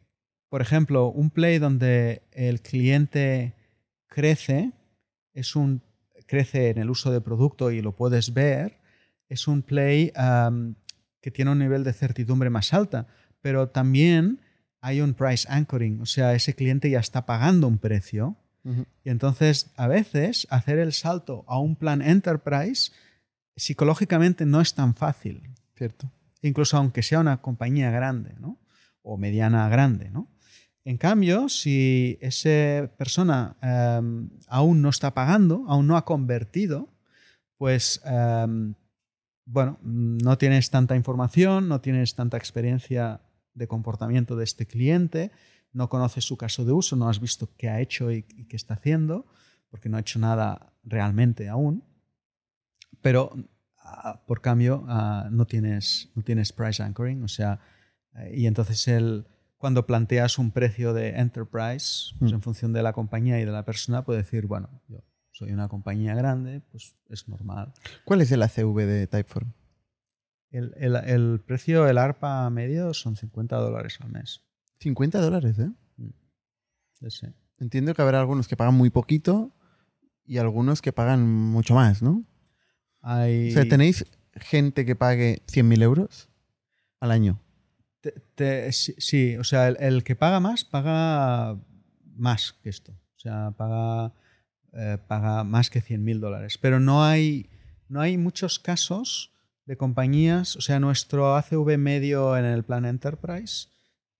por ejemplo, un play donde el cliente crece, es un, crece en el uso de producto y lo puedes ver, es un play que tiene un nivel de certidumbre más alta, pero también hay un price anchoring, o sea, ese cliente ya está pagando un precio y entonces, a veces, hacer el salto a un plan enterprise psicológicamente no es tan fácil. Cierto. Incluso aunque sea una compañía grande, ¿no? O mediana grande, ¿no? En cambio, si esa persona em, aún no está pagando, aún no ha convertido, pues, em, bueno, no tienes tanta información, no tienes tanta experiencia de comportamiento de este cliente, no conoces su caso de uso, no has visto qué ha hecho y, qué está haciendo, porque no ha hecho nada realmente aún, pero ah, por cambio ah, no, tienes, no tienes price anchoring, o sea, eh, y entonces el, cuando planteas un precio de enterprise, pues mm. en función de la compañía y de la persona, puede decir, bueno, yo soy una compañía grande, pues es normal. ¿Cuál es el ACV de Typeform? El, el, el precio, el ARPA medio son 50 dólares al mes. 50 dólares, ¿eh? Mm. Entiendo que habrá algunos que pagan muy poquito y algunos que pagan mucho más, ¿no? Hay... O sea, ¿tenéis gente que pague 100.000 euros al año? sí, o sea, el, que paga más paga más que esto. O sea, paga, eh, paga más que 100.000 dólares. Pero no hay, no hay muchos casos de compañías, o sea, nuestro ACV medio en el plan Enterprise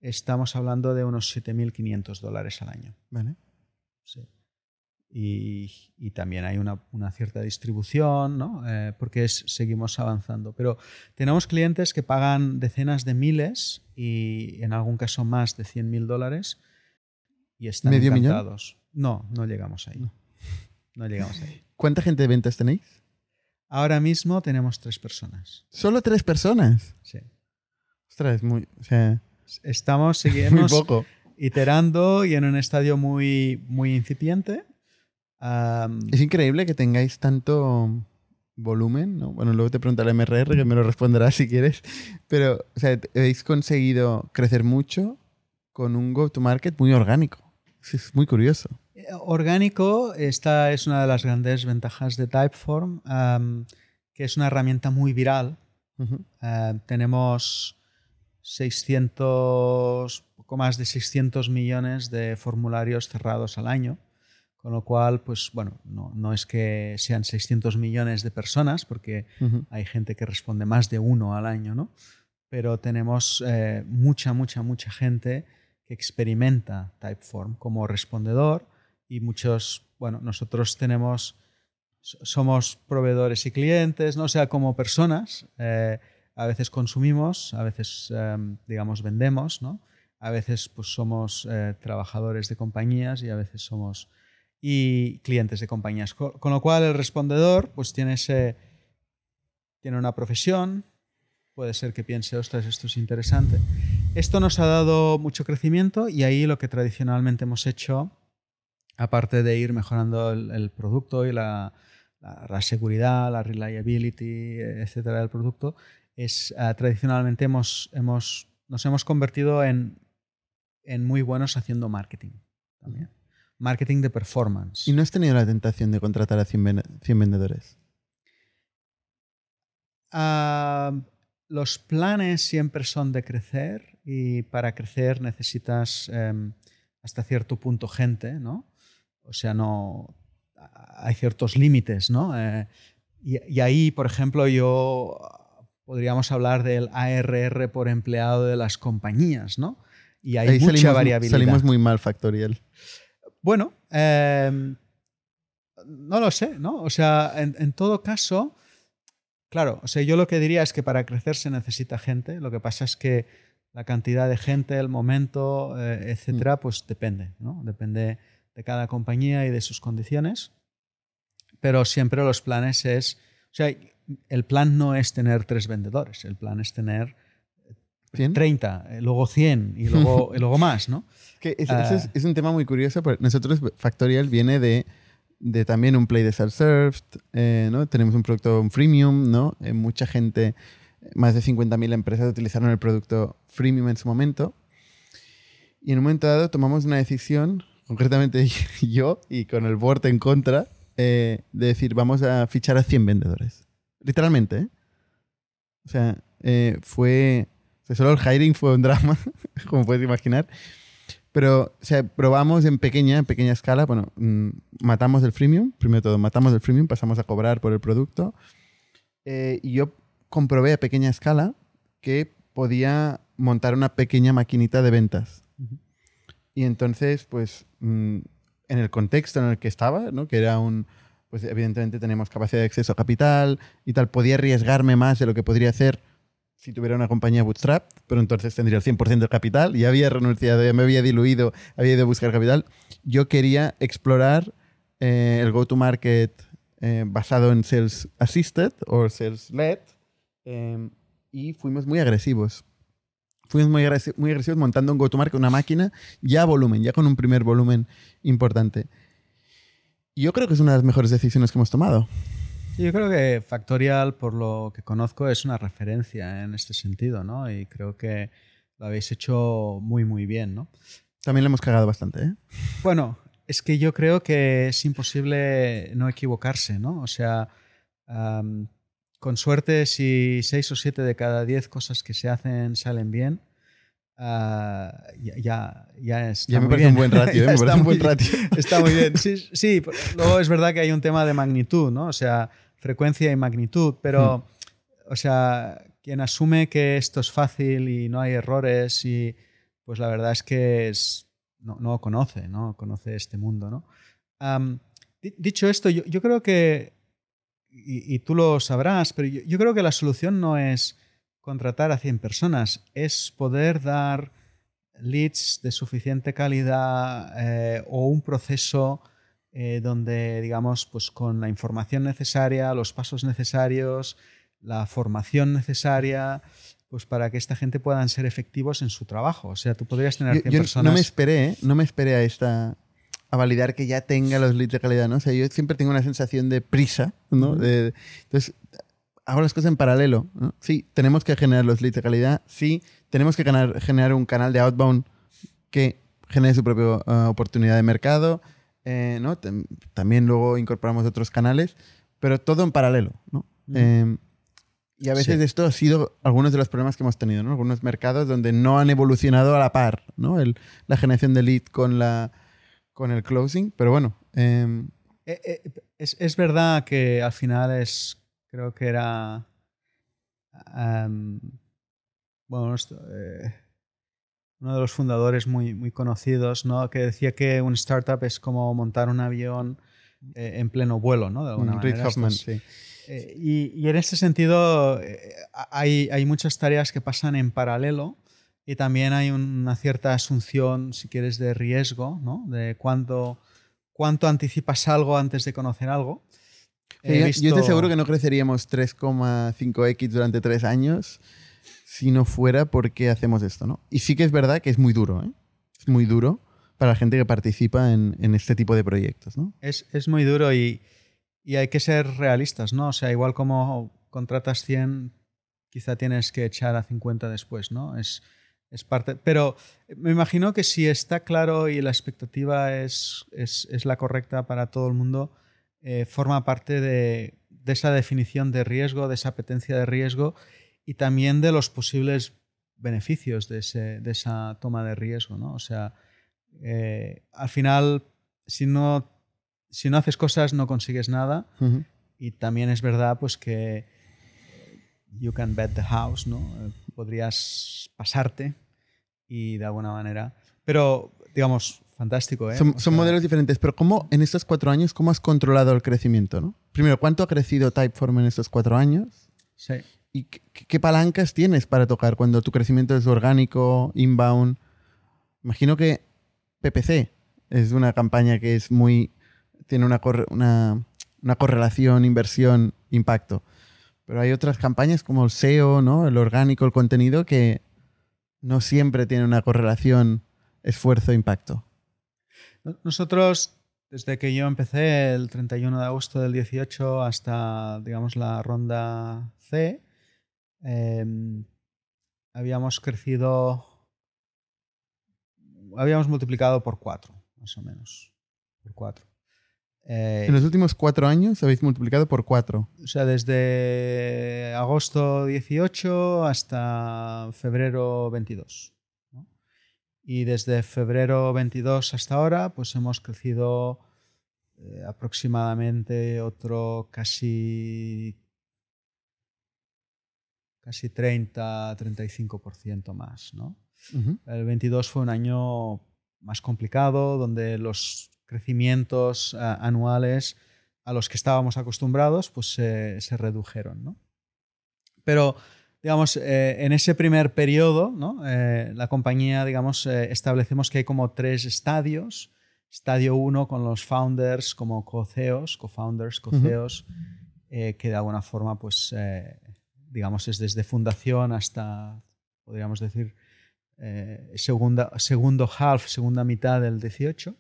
estamos hablando de unos 7.500 dólares al año. Vale. Sí. Y, también hay una, cierta distribución, ¿no? Eh, porque seguimos avanzando. Pero tenemos clientes que pagan decenas de miles y en algún caso más de 100.000 dólares y están ¿Medio encantados. No, no llegamos ahí. No. No llegamos ahí. ¿Cuánta gente de ventas tenéis? Ahora mismo tenemos tres personas. ¿Solo tres personas? Sí. Ostras, muy... O sea, Estamos *laughs* siguiendo iterando y en un estadio muy, muy incipiente. es increíble que tengáis tanto volumen, ¿no? Bueno, luego te preguntaré MRR, que me lo responderás si quieres. Pero, o sea, habéis conseguido crecer mucho con un go-to-market muy orgánico. Es muy curioso. Orgánico, esta es una de las grandes ventajas de Typeform, que es una herramienta muy viral. tenemos 600, poco más de 600 millones de formularios cerrados al año, con lo cual, pues bueno, no, es que sean 600 millones de personas, porque hay gente que responde más de uno al año, ¿no? Pero tenemos eh, mucha, mucha, mucha gente que experimenta Typeform como respondedor y muchos, bueno, nosotros tenemos, somos proveedores y clientes, ¿no? O sea, como personas. Eh, a veces consumimos, a veces, em, digamos, vendemos, ¿no? A veces pues, somos eh, trabajadores de compañías y a veces somos y clientes de compañías. Con, lo cual el respondedor pues, tiene, ese, tiene una profesión, puede ser que piense, ostras, esto es interesante. Esto nos ha dado mucho crecimiento y ahí lo que tradicionalmente hemos hecho, aparte de ir mejorando el, producto y la, la, seguridad, la reliability, etcétera, del producto, es uh, tradicionalmente hemos, hemos, nos hemos convertido en, en muy buenos haciendo marketing también. Marketing de performance. ¿Y no has tenido la tentación de contratar a 100, 100 vendedores? Uh, los planes siempre son de crecer y para crecer necesitas um, hasta cierto punto gente, ¿no? O sea, no hay ciertos límites, ¿no? Eh, y, y, ahí, por ejemplo, yo podríamos hablar del ARR por empleado de las compañías, ¿no? Y hay mucha salimos, variabilidad. Salimos muy mal factorial. Bueno, eh, no lo sé, ¿no? O sea, en, en, todo caso, claro, o sea, yo lo que diría es que para crecer se necesita gente. Lo que pasa es que la cantidad de gente, el momento, eh, etcétera, mm. pues depende, ¿no? Depende de cada compañía y de sus condiciones. Pero siempre los planes es, o sea, el plan no es tener tres vendedores, el plan es tener 100? 30, eh, luego 100 y luego, *laughs* y luego más, ¿no? Que es, uh, es, es, un tema muy curioso, porque nosotros Factorial viene de, de también un play de self-served, eh, ¿no? Tenemos un producto freemium, ¿no? Eh, mucha gente, más de 50.000 empresas utilizaron el producto freemium en su momento. Y en un momento dado tomamos una decisión, concretamente *laughs* yo y con el board en contra, eh, de decir, vamos a fichar a 100 vendedores. Literalmente, ¿eh? O sea, eh, fue... O sea, solo el hiring fue un drama, *laughs* como puedes imaginar. Pero, o sea, probamos en pequeña, en pequeña escala. Bueno, mmm, matamos el freemium. Primero todo, matamos el freemium, pasamos a cobrar por el producto. Eh, y yo comprobé a pequeña escala que podía montar una pequeña maquinita de ventas. Uh -huh. Y entonces, pues, en el contexto en el que estaba, ¿no? que era un, pues evidentemente tenemos capacidad de acceso a capital y tal, podía arriesgarme más de lo que podría hacer si tuviera una compañía bootstrap, pero entonces tendría el 100% del capital, ya había renunciado, ya me había diluido, había ido a buscar capital. Yo quería explorar eh, el go-to-market eh, basado en Sales Assisted o Sales Led eh, y fuimos muy agresivos. Fuimos muy, agresi muy agresivos montando un go-to-market, una máquina ya a volumen, ya con un primer volumen importante. Yo creo que es una de las mejores decisiones que hemos tomado. Yo creo que Factorial, por lo que conozco, es una referencia en este sentido, ¿no? Y creo que lo habéis hecho muy, muy bien, ¿no? También le hemos cagado bastante, ¿eh? Bueno, es que yo creo que es imposible no equivocarse, ¿no? O sea, um, con suerte, si seis o siete de cada diez cosas que se hacen salen bien, Uh, ya, ya, ya, está ya me muy parece bien. un buen ratio, *laughs* ¿eh? me parece un buen ratio. *laughs* Está muy bien. Sí, *laughs* sí, luego es verdad que hay un tema de magnitud, ¿no? O sea, frecuencia y magnitud, pero, hmm. o sea, quien asume que esto es fácil y no hay errores, y pues la verdad es que es, no, no conoce, ¿no? Conoce este mundo, ¿no? Um, dicho esto, yo, yo, creo que, y, y, tú lo sabrás, pero yo, yo creo que la solución no es contratar a 100 personas, es poder dar leads de suficiente calidad eh, o un proceso eh, donde, digamos, pues con la información necesaria, los pasos necesarios, la formación necesaria, pues para que esta gente puedan ser efectivos en su trabajo. O sea, tú podrías tener 100 yo, yo personas... No me esperé, ¿eh? no me esperé a esta a validar que ya tenga los leads de calidad, ¿no? O sea, yo siempre tengo una sensación de prisa, ¿no? De, entonces, hago las cosas en paralelo. ¿no? Sí, tenemos que generar los leads de calidad. Sí, tenemos que ganar, generar un canal de outbound que genere su propia uh, oportunidad de mercado. Eh, ¿no? También luego incorporamos otros canales, pero todo en paralelo. ¿no? Mm. Eh, y a veces sí. esto ha sido algunos de los problemas que hemos tenido, ¿no? Algunos mercados donde no han evolucionado a la par, ¿no? El, la generación de lead con, la, con el closing, pero bueno. Eh... Es, es, verdad que al final es creo que era um, bueno eh, uno de los fundadores muy, muy conocidos ¿no? que decía que un startup es como montar un avión eh, en pleno vuelo ¿no? de alguna Rick manera Hoffman, sí. eh, y, y, en este sentido eh, hay, hay muchas tareas que pasan en paralelo y también hay una cierta asunción si quieres de riesgo ¿no? de cuánto, cuánto anticipas algo antes de conocer algo he yo, visto- yo estoy seguro que no creceríamos 3,5x durante tres años si no fuera porque hacemos esto, ¿no? Y sí que es verdad que es muy duro, ¿eh? Es muy duro para la gente que participa en, en este tipo de proyectos, ¿no? Es, es muy duro y, y hay que ser realistas, ¿no? O sea, igual como contratas 100, quizá tienes que echar a 50 después, ¿no? Es, es parte. Pero me imagino que si está claro y la expectativa es, es, es la correcta para todo el mundo, eh, forma parte de, de esa definición de riesgo, de esa apetencia de riesgo y también de los posibles beneficios de, ese, de esa toma de riesgo, ¿no? O sea, eh, al final, si no, si no haces cosas, no consigues nada. Ujú. Y también es verdad pues que you can bet the house, ¿no? Eh, Podrías pasarte y de alguna manera... Pero, digamos, fantástico, ¿eh? Son, O son sea, modelos diferentes, pero ¿cómo en estos cuatro años, cómo has controlado el crecimiento, ¿no? Primero, ¿cuánto ha crecido Typeform en estos cuatro años? Sí. ¿Y qué, qué palancas tienes para tocar cuando tu crecimiento es orgánico, inbound? Imagino que PPC es una campaña que es muy. tiene una, corre- una, una correlación, inversión, impacto. Pero hay otras campañas como el SEO, ¿no? El orgánico, el contenido, que no siempre tiene una correlación esfuerzo-impacto. No- Nosotros, desde que yo empecé el 31 de agosto del 18 hasta, digamos, la ronda C, eh, habíamos crecido, habíamos multiplicado por cuatro, más o menos. Por cuatro. Eh, En los últimos cuatro años habéis multiplicado por cuatro. o sea, desde agosto 18 hasta febrero 22. ¿no? Y desde febrero 22 hasta ahora, pues hemos crecido eh, aproximadamente otro casi casi 30-35% más, ¿no? El 22 fue un año más complicado, donde los crecimientos anuales a los que estábamos acostumbrados pues se, se redujeron. ¿no? Pero, digamos, eh, en ese primer periodo, ¿no? Eh, la compañía, digamos, eh, establecemos que hay como tres estadios. Estadio 1 con los founders como co-CEOs, co-founders, co-CEOs, que de alguna forma, pues, digamos, es desde fundación hasta, podríamos decir, segunda, segundo half, segunda mitad del 18.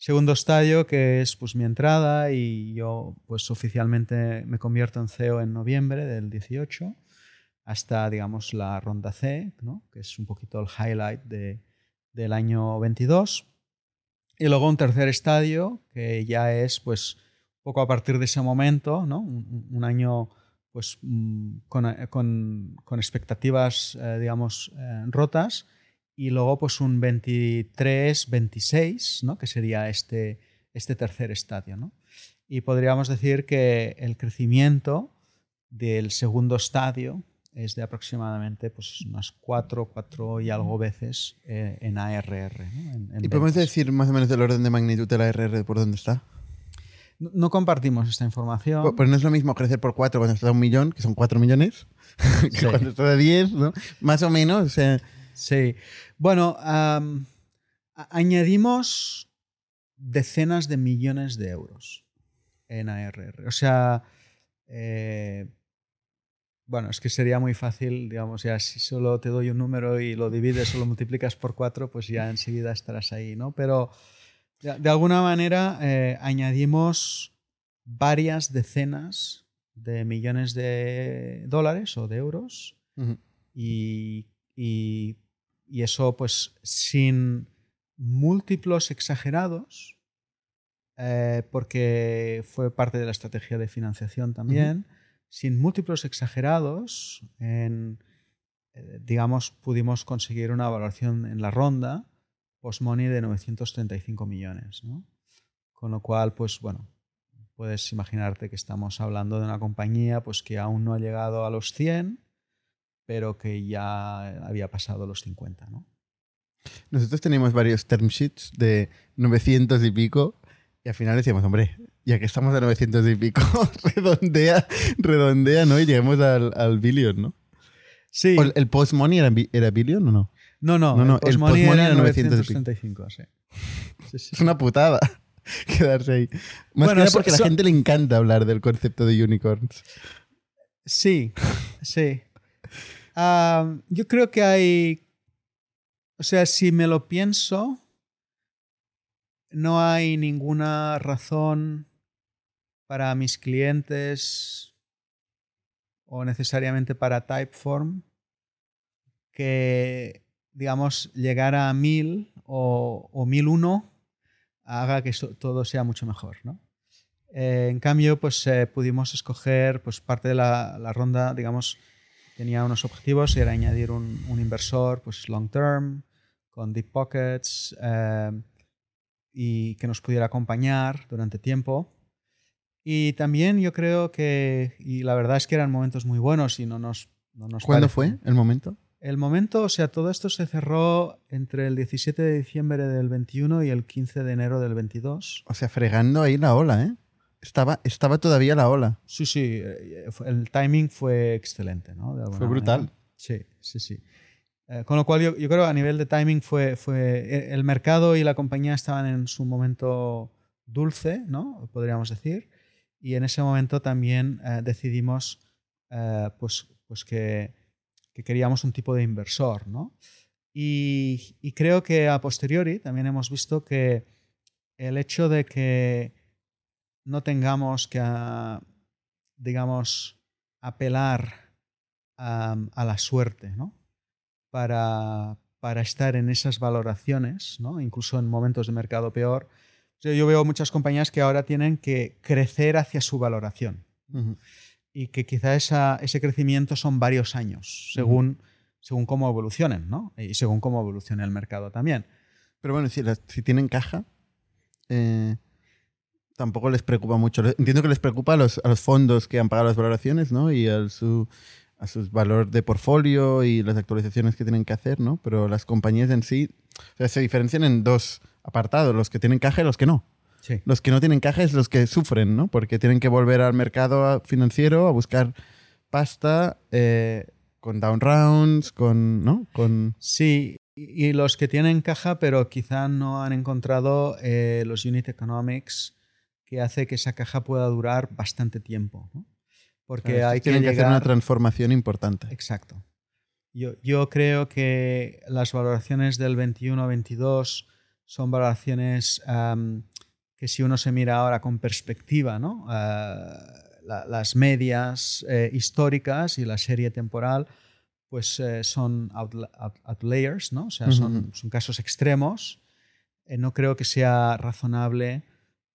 Segundo estadio, que es pues mi entrada y yo pues oficialmente me convierto en CEO en noviembre del 18 hasta digamos la ronda C, ¿no? que es un poquito el highlight de, del año 22. Y luego un tercer estadio, que ya es pues poco a partir de ese momento, ¿no? un, un año pues mm, con, con, con expectativas, eh, digamos, eh, rotas y luego pues un 23-26, ¿no? que sería este, este tercer estadio. ¿no? Y podríamos decir que el crecimiento del segundo estadio es de aproximadamente pues, unas 4, 4 y algo veces eh, en ARR. ¿no? En- en ¿Y podemos decir más o menos el orden de magnitud de la RR por dónde está? No, no compartimos esta información. Pues- Pues no es lo mismo crecer por cuatro cuando estás a un millón, que son cuatro millones, *laughs* que Sí. cuando estás a diez, ¿no? Más o menos, o sea, Sí. Bueno, añadimos decenas de millones de euros en ARR. O sea, eh, bueno, es que sería muy fácil, digamos, ya si solo te doy un número y lo divides o lo multiplicas por cuatro, pues ya enseguida estarás ahí, ¿no? Pero de, de alguna manera eh, añadimos varias decenas de millones de dólares o de euros y, y- y eso pues sin múltiplos exagerados, eh, porque fue parte de la estrategia de financiación también, sin múltiplos exagerados, en, eh, digamos, pudimos conseguir una valoración en la ronda post-money de 935 millones. ¿no? Con lo cual, pues bueno, puedes imaginarte que estamos hablando de una compañía pues, que aún no ha llegado a los 100, pero que ya había pasado los 50, ¿no? nosotros tenemos varios term sheets de 900 y pico y al final decíamos, hombre, ya que estamos a 900 y pico, *laughs* redondea, redondea, ¿no? Y lleguemos al, al billion, ¿no? Sí. ¿O el, post-money era, era billion o no? No, no, No, no, el post-money post-money era era 900 y pico. 935, sí. *laughs* Sí, sí, Es una putada. *laughs* quedarse ahí. Más Bueno, que nada porque a la eso- gente le encanta hablar del concepto de unicorns. Sí, sí. Ah, yo creo que hay, o sea, si me lo pienso, no hay ninguna razón para mis clientes o necesariamente para Typeform que, digamos, llegar a 1000 o, o 1001 haga que todo sea mucho mejor, ¿no? Eh, en cambio, pues eh, pudimos escoger, pues parte de la ronda, digamos, tenía unos objetivos y era añadir un, un inversor, pues long term, con deep pockets eh, y que nos pudiera acompañar durante tiempo. Y también yo creo que, y la verdad es que eran momentos muy buenos y no nos... No nos ¿Cuándo fue el momento? el momento, o sea, todo esto se cerró entre el 17 de diciembre del 21 y el 15 de enero del 22. O sea, fregando ahí la ola, ¿eh? Estaba, estaba todavía la ola. Sí, sí, eh, el timing fue excelente, ¿no? De Fue brutal. manera. Sí, sí, sí. Eh, con lo cual yo, yo creo a nivel de timing fue, fue eh, el mercado y la compañía estaban en su momento dulce, ¿no? Podríamos decir. Y en ese momento también eh, decidimos eh, pues, pues que, que queríamos un tipo de inversor, ¿no? Y, y creo que a posteriori también hemos visto que el hecho de que no tengamos que, ah, digamos, apelar a, a la suerte, ¿no? Para, para estar en esas valoraciones, ¿no? Incluso en momentos de mercado peor. Yo, yo veo muchas compañías que ahora tienen que crecer hacia su valoración y que quizá esa- ese crecimiento son varios años, según, según cómo evolucionen, ¿no? Y según cómo evolucione el mercado también. Pero bueno, si tienen caja, eh, tampoco les preocupa mucho. Entiendo que les preocupa a los, a los fondos que han pagado las valoraciones, ¿no? Y al su, a sus valor de portfolio y las actualizaciones que tienen que hacer, ¿no? Pero las compañías en sí o sea, se diferencian en dos apartados, los que tienen caja y los que no. Sí. Los que no tienen caja es los que sufren, ¿no? Porque tienen que volver al mercado financiero a buscar pasta eh, con down rounds, con, ¿no? Con... Sí, y y los que tienen caja, pero quizá no han encontrado eh, los unit economics que hace que esa caja pueda durar bastante tiempo. ¿no? Porque hay que que hacer una llegar... transformación importante. Exacto. Yo, yo creo que las valoraciones del 21-22 son valoraciones que si uno se mira ahora con perspectiva, ¿no? Ah, la- las medias eh, históricas y la serie temporal, pues eh, son outla- out- outliers, ¿no? O sea, son, son casos extremos. Eh, no creo que sea razonable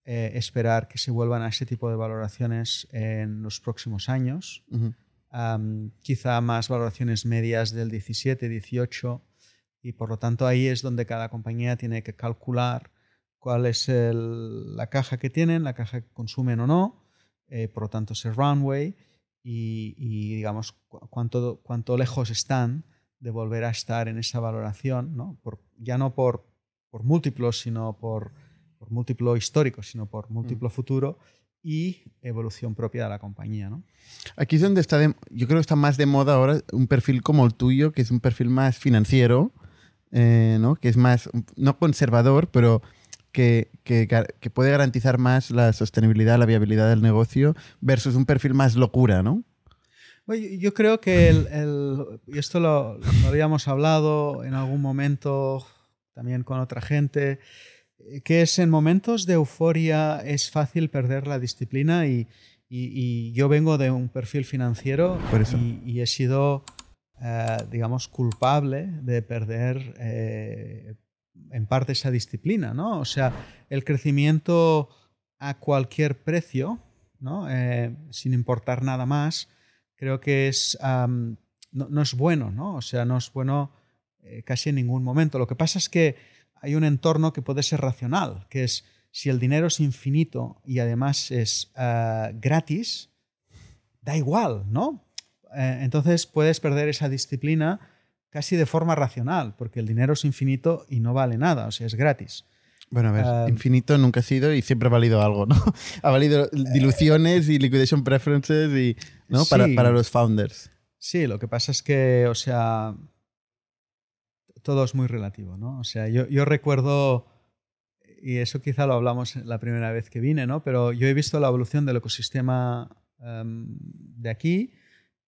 eh, esperar que se vuelvan a ese tipo de valoraciones en los próximos años Ujú. am, quizá más valoraciones medias del 17, 18, y por lo tanto ahí es donde cada compañía tiene que calcular cuál es el- la caja que tienen, la caja que consumen o no, eh, por lo tanto ese runway y, y, digamos cu- cuánto, cuánto lejos están de volver a estar en esa valoración, ¿no? Por- ya no por, por múltiplos, sino por, por múltiplo histórico, sino por múltiplo futuro y evolución propia de la compañía. ¿no? Aquí es donde está, de- yo creo que está más de moda ahora un perfil como el tuyo, que es un perfil más financiero, eh, ¿no? que es más, no conservador, pero que, que que puede garantizar más la sostenibilidad, la viabilidad del negocio, versus un perfil más locura, ¿no? Bueno, yo- creo que el, el- y esto lo, lo habíamos hablado en algún momento también con otra gente, que es en momentos de euforia es fácil perder la disciplina y, y- y yo vengo de un perfil financiero. Y, y he sido, eh, digamos, culpable de perder eh, en parte esa disciplina, ¿no? O sea, el crecimiento a cualquier precio, ¿no? Eh, sin importar nada más, creo que es, am, no, no es bueno, ¿no? O sea, no es bueno eh, casi en ningún momento. Lo que pasa es que hay un entorno que puede ser racional, que es si el dinero es infinito y además es ah, gratis, da igual, ¿no? Eh, entonces puedes perder esa disciplina casi de forma racional, porque el dinero es infinito y no vale nada, o sea, es gratis. Bueno, a ver, Ah, infinito nunca ha sido y siempre ha valido algo, ¿no? *laughs* ha valido diluciones y liquidation preferences y, ¿no? Para, para los founders. Sí, lo que pasa es que, o sea, todo es muy relativo, ¿no? O sea, yo, yo recuerdo, y eso quizá lo hablamos la primera vez que vine, ¿no? Pero yo he visto la evolución del ecosistema em, de aquí,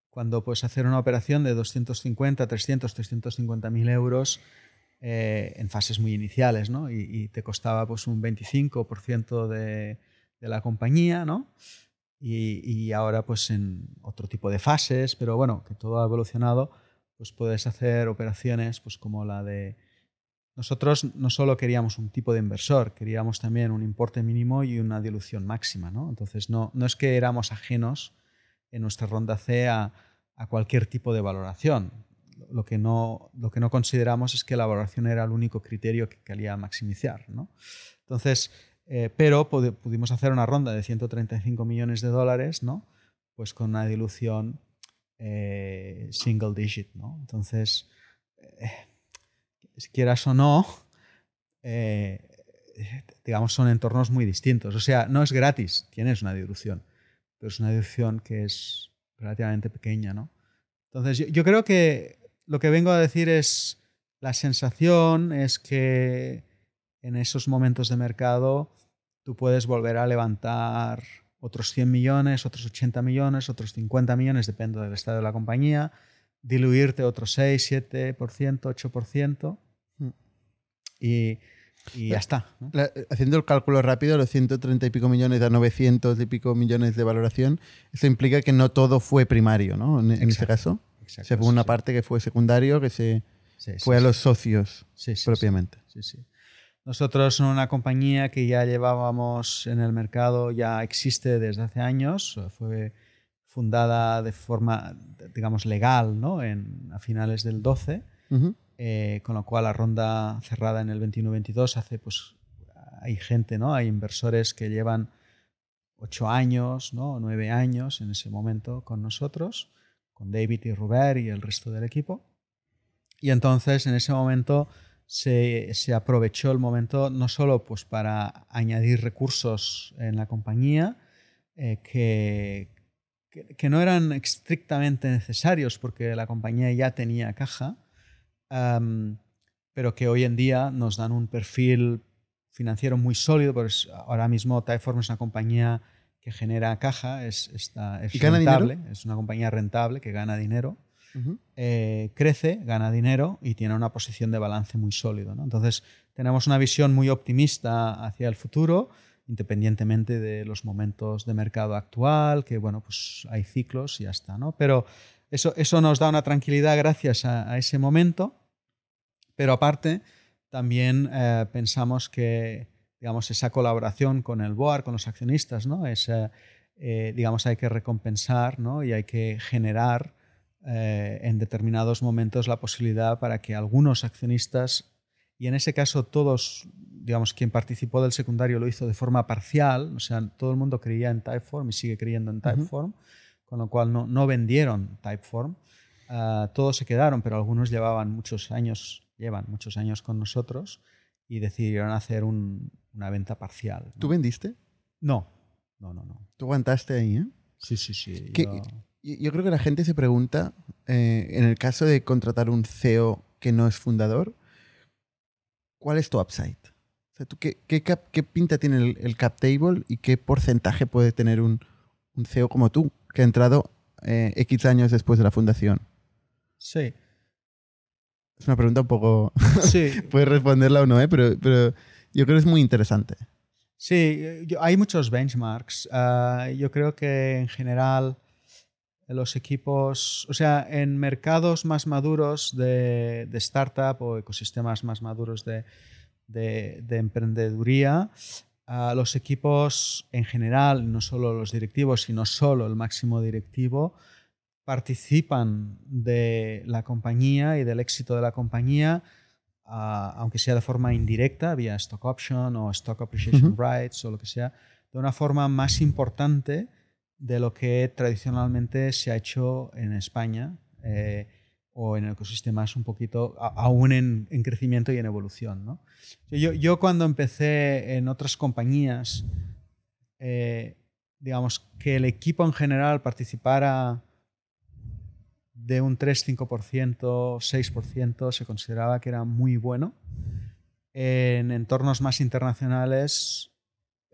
cuando puedes hacer una operación de 250, 300, 350 mil euros eh, en fases muy iniciales, ¿no? Y, te costaba pues un 25% de, de, la compañía, ¿no? Y, y, ahora pues en otro tipo de fases, pero bueno, que todo ha evolucionado, pues puedes hacer operaciones pues como la de... Nosotros no solo queríamos un tipo de inversor, queríamos también un importe mínimo y una dilución máxima, ¿no? Entonces no, no es que éramos ajenos en nuestra ronda C a, cualquier tipo de valoración lo que no, lo que no consideramos es que la valoración era el único criterio que quería maximizar. ¿no? Entonces, eh, pero pudimos hacer una ronda de 135 millones de dólares, ¿no? pues con una dilución eh, single digit. ¿no? Entonces, eh, si quieras o no, digamos, son entornos muy distintos. O sea, no es gratis, tienes una dilución, pero es una dilución que es relativamente pequeña. ¿no? Entonces, yo creo que lo que vengo a decir es, la sensación es que en esos momentos de mercado tú puedes volver a levantar otros 100 millones, otros 80 millones, otros 50 millones, depende del estado de la compañía, diluirte otros 6, 7%, 8%. Y, y ya está. haciendo el cálculo rápido, los 130 y pico millones a 900 y pico millones de valoración, eso implica que no todo fue primario, ¿no? En, en este caso se fue una parte que fue secundario, que se fue a los socios propiamente. Nosotros somos una compañía que ya llevábamos en el mercado, ya existe desde hace años, fue fundada de forma, digamos, legal ¿no? en, a finales del 12, eh, con lo cual la ronda cerrada en el 21-22 hace, pues, hay gente, ¿no? hay inversores que llevan ocho años, ¿no? nueve años en ese momento con nosotros con David y Robert y el resto del equipo. Y entonces en ese momento se, aprovechó el momento no solo pues, para añadir recursos en la compañía eh, que, que, no eran estrictamente necesarios porque la compañía ya tenía caja, pero que hoy en día nos dan un perfil financiero muy sólido, pues ahora mismo Typeform es una compañía que genera caja, es, está, es rentable, es una compañía rentable que gana dinero, eh, crece, gana dinero y tiene una posición de balance muy sólido. Entonces, tenemos una visión muy optimista hacia el futuro, independientemente de los momentos de mercado actual, que bueno, pues hay ciclos y ya está. ¿no? Pero eso, eso nos da una tranquilidad gracias a, ese momento, pero aparte, también eh, pensamos que digamos, esa colaboración con el board, con los accionistas, ¿no? Eh, digamos, hay que recompensar ¿no? y hay que generar eh, en determinados momentos la posibilidad para que algunos accionistas, y en ese caso todos, digamos, quien participó del secundario lo hizo de forma parcial, o sea, todo el mundo creía en Typeform y sigue creyendo en Typeform, con lo cual no, no vendieron Typeform, ah, todos se quedaron, pero algunos llevaban muchos años, llevan muchos años con nosotros y decidieron hacer una venta parcial. ¿Tú vendiste? No, no, no, no. ¿Tú aguantaste ahí, eh? Sí, sí, sí. Yo... creo que la gente se pregunta, eh, en el caso de contratar un CEO que no es fundador, ¿cuál es tu upside? O sea, ¿tú qué, qué, pinta tiene el, cap table y qué porcentaje puede tener un, un CEO como tú, que ha entrado eh, X años después de la fundación? Sí. Es una pregunta un poco... *laughs* Sí. Puedes responderla o no, ¿eh? pero, pero yo creo que es muy interesante. Sí, hay muchos benchmarks. Ah, yo creo que en general los equipos, o sea, en mercados más maduros de, de startup o ecosistemas más maduros de, de, de emprendeduría, los equipos en general, no solo los directivos, sino solo el máximo directivo, participan de la compañía y del éxito de la compañía, aunque sea de forma indirecta, vía stock option o stock appreciation rights o lo que sea, de una forma más importante de lo que tradicionalmente se ha hecho en España eh, o en ecosistemas un poquito, aún en, crecimiento y en evolución. Yo, yo, cuando empecé en otras compañías, eh, digamos, que el equipo en general participara de un 3, 5%, 6% se consideraba que era muy bueno. En entornos más internacionales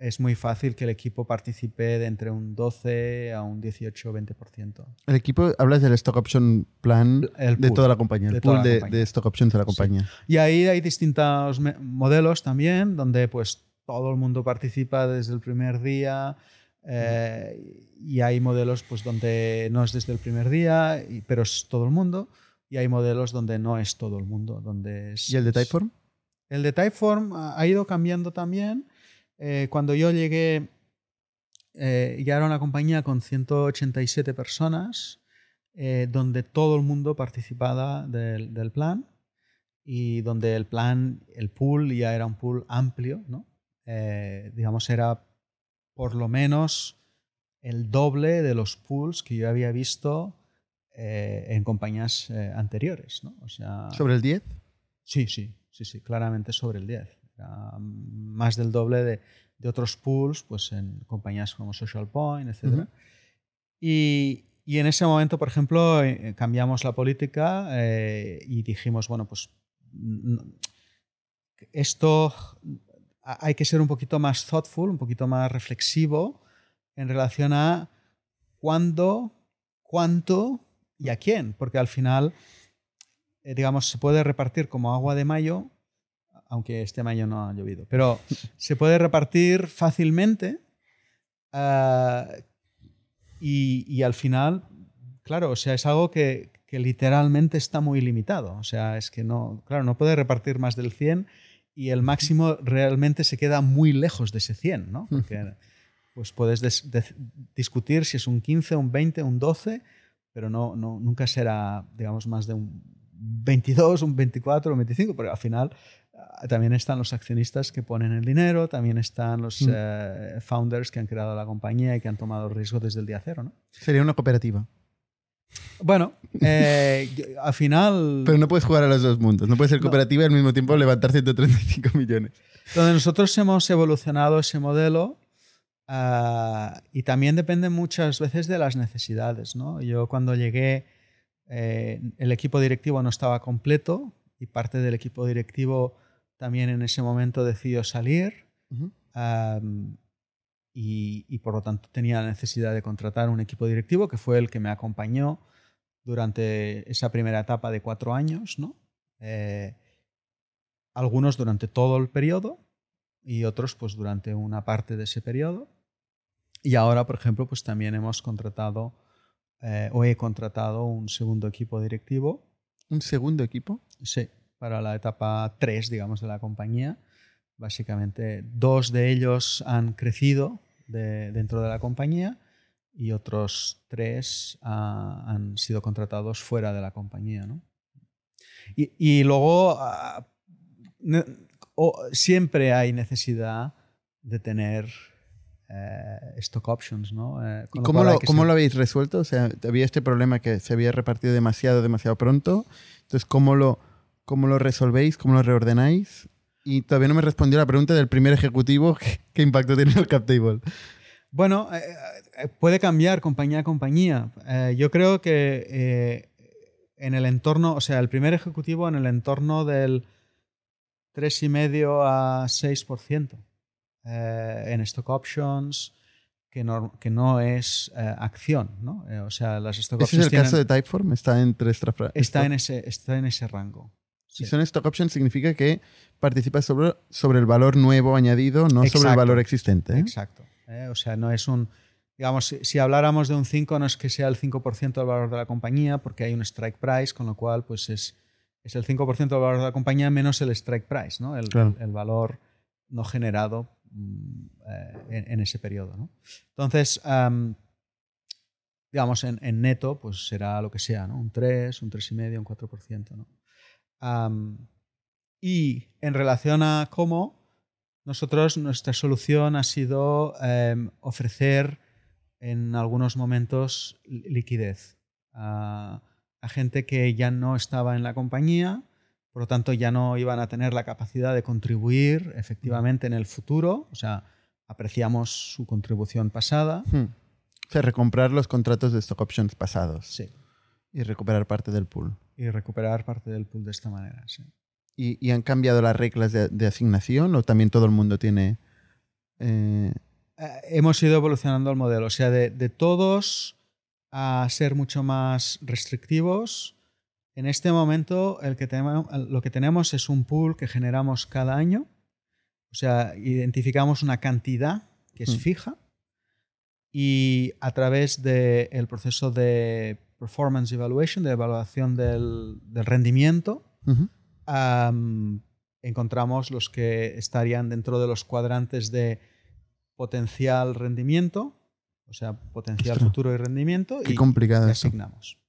es muy fácil que el equipo participe de entre un 12 a un 18 o 20%. El equipo, hablas del stock option plan El de toda la compañía, el de pool de, compañía. de stock options de la compañía. Y ahí hay distintos modelos también, donde pues todo el mundo participa desde el primer día. eh, y hay modelos pues donde no es desde el primer día, y- pero es todo el mundo. Y hay modelos donde no es todo el mundo, donde es... ¿Y el de Typeform? El de Typeform ha ido cambiando también. Eh, cuando yo llegué, eh, ya era una compañía con 187 personas, eh, donde todo el mundo participaba del, del plan y donde el plan, el pool ya era un pool amplio, ¿no? Eh, digamos, era por lo menos el doble de los pools que yo había visto eh, en compañías eh, anteriores, ¿no? O sea, ¿Sobre el 10? Sí, sí, sí, sí, claramente sobre el 10. Más del doble de, de otros pools, pues en compañías como Social Point, etc. Ujú. y, y en ese momento, por ejemplo, eh, cambiamos la política eh, y dijimos, bueno, pues esto ha- hay que ser un poquito más thoughtful, un poquito más reflexivo en relación a cuándo, cuánto y a quién, porque al final eh, digamos, se puede repartir como agua de mayo, aunque este mayo no ha llovido, pero *laughs* se puede repartir fácilmente ah, y, y al final, claro, o sea, es algo que, que literalmente está muy limitado. O sea, es que no, claro, no puede repartir más del 100 y el máximo realmente se queda muy lejos de ese 100, ¿no? Porque pues puedes des- des- discutir si es un 15, un 20, un 12, pero no, no, nunca será, digamos, más de un 22, un 24, un 25, porque al final también están los accionistas que ponen el dinero, también están los Mm. eh, founders que han creado la compañía y que han tomado riesgo desde el día cero, ¿no? Sería una cooperativa. Bueno, eh, *laughs* al final... Pero no puedes jugar a los dos mundos. No puedes ser No. cooperativa y al mismo tiempo levantar 135 *laughs* millones. Donde nosotros hemos evolucionado ese modelo ah, y también depende muchas veces de las necesidades. ¿no? Yo cuando llegué, eh, el equipo directivo no estaba completo y parte del equipo directivo también en ese momento decidió salir y por lo tanto tenía la necesidad de contratar un equipo directivo que fue el que me acompañó durante esa primera etapa de cuatro años, ¿no? Eh, algunos durante todo el periodo y otros pues durante una parte de ese periodo. Y ahora, por ejemplo, pues también hemos contratado eh, o he contratado un segundo equipo directivo Un segundo equipo. Sí, para la etapa 3, digamos, de la compañía. Básicamente, dos de ellos han crecido de- dentro de la compañía y otros tres ah, han sido contratados fuera de la compañía. ¿no? Y, y luego, ah, ne- siempre hay necesidad de tener eh, stock options. ¿no? Eh, ¿Y con cómo, lo, cómo lo habéis resuelto? O sea, había este problema que se había repartido demasiado, demasiado pronto. Entonces, ¿cómo lo, cómo lo resolvéis? ¿Cómo lo reordenáis? Y todavía no me respondió la pregunta del primer ejecutivo. ¿Qué, *laughs* qué impacto tiene el cap table? Bueno, eh, eh, puede cambiar compañía a compañía. Eh, yo creo que eh, en el entorno, o sea, el primer ejecutivo en el entorno del 3,5 a 6% eh, en stock options, que no, que no es acción, ¿no? O sea, las stock Ese es options el caso de Typeform. Está entre esta fra- está, en ese, está en ese rango. Si son stock options, significa que participas sobre, sobre el valor nuevo añadido, no sobre el valor existente. ¿eh? Exacto. ¿eh? O sea, no es un. Digamos, si, si habláramos de un 5, no es que sea el 5% del valor de la compañía, porque hay un strike price, con lo cual, pues es, es el 5% del valor de la compañía menos el strike price, ¿no? El, Claro. el valor no generado mm, eh, en, en ese periodo, ¿no? Entonces, am, digamos, en, en neto, pues será lo que sea, ¿no? Un 3, un 3,5, un 4%, ¿no? Y en relación a cómo, nosotros, nuestra solución ha sido em, ofrecer en algunos momentos li- liquidez a, a gente que ya no estaba en la compañía, por lo tanto ya no iban a tener la capacidad de contribuir efectivamente en el futuro, o sea, apreciamos su contribución pasada. Hmm. O sea, recomprar los contratos de stock options pasados Sí. Y recuperar parte del pool. Y recuperar parte del pool de esta manera, sí. y, han cambiado las reglas de, asignación o también todo el mundo tiene... Eh, eh, hemos ido evolucionando el modelo, o sea, de, todos a ser mucho más restrictivos. En este momento el que tenemos, lo que tenemos es un pool que generamos cada año, o sea, identificamos una cantidad que es mm. fija y a través del proceso de performance evaluation, de evaluación del, rendimiento, encontramos los que estarían dentro de los cuadrantes de potencial rendimiento, o sea, potencial futuro y rendimiento, y, complicado asignamos.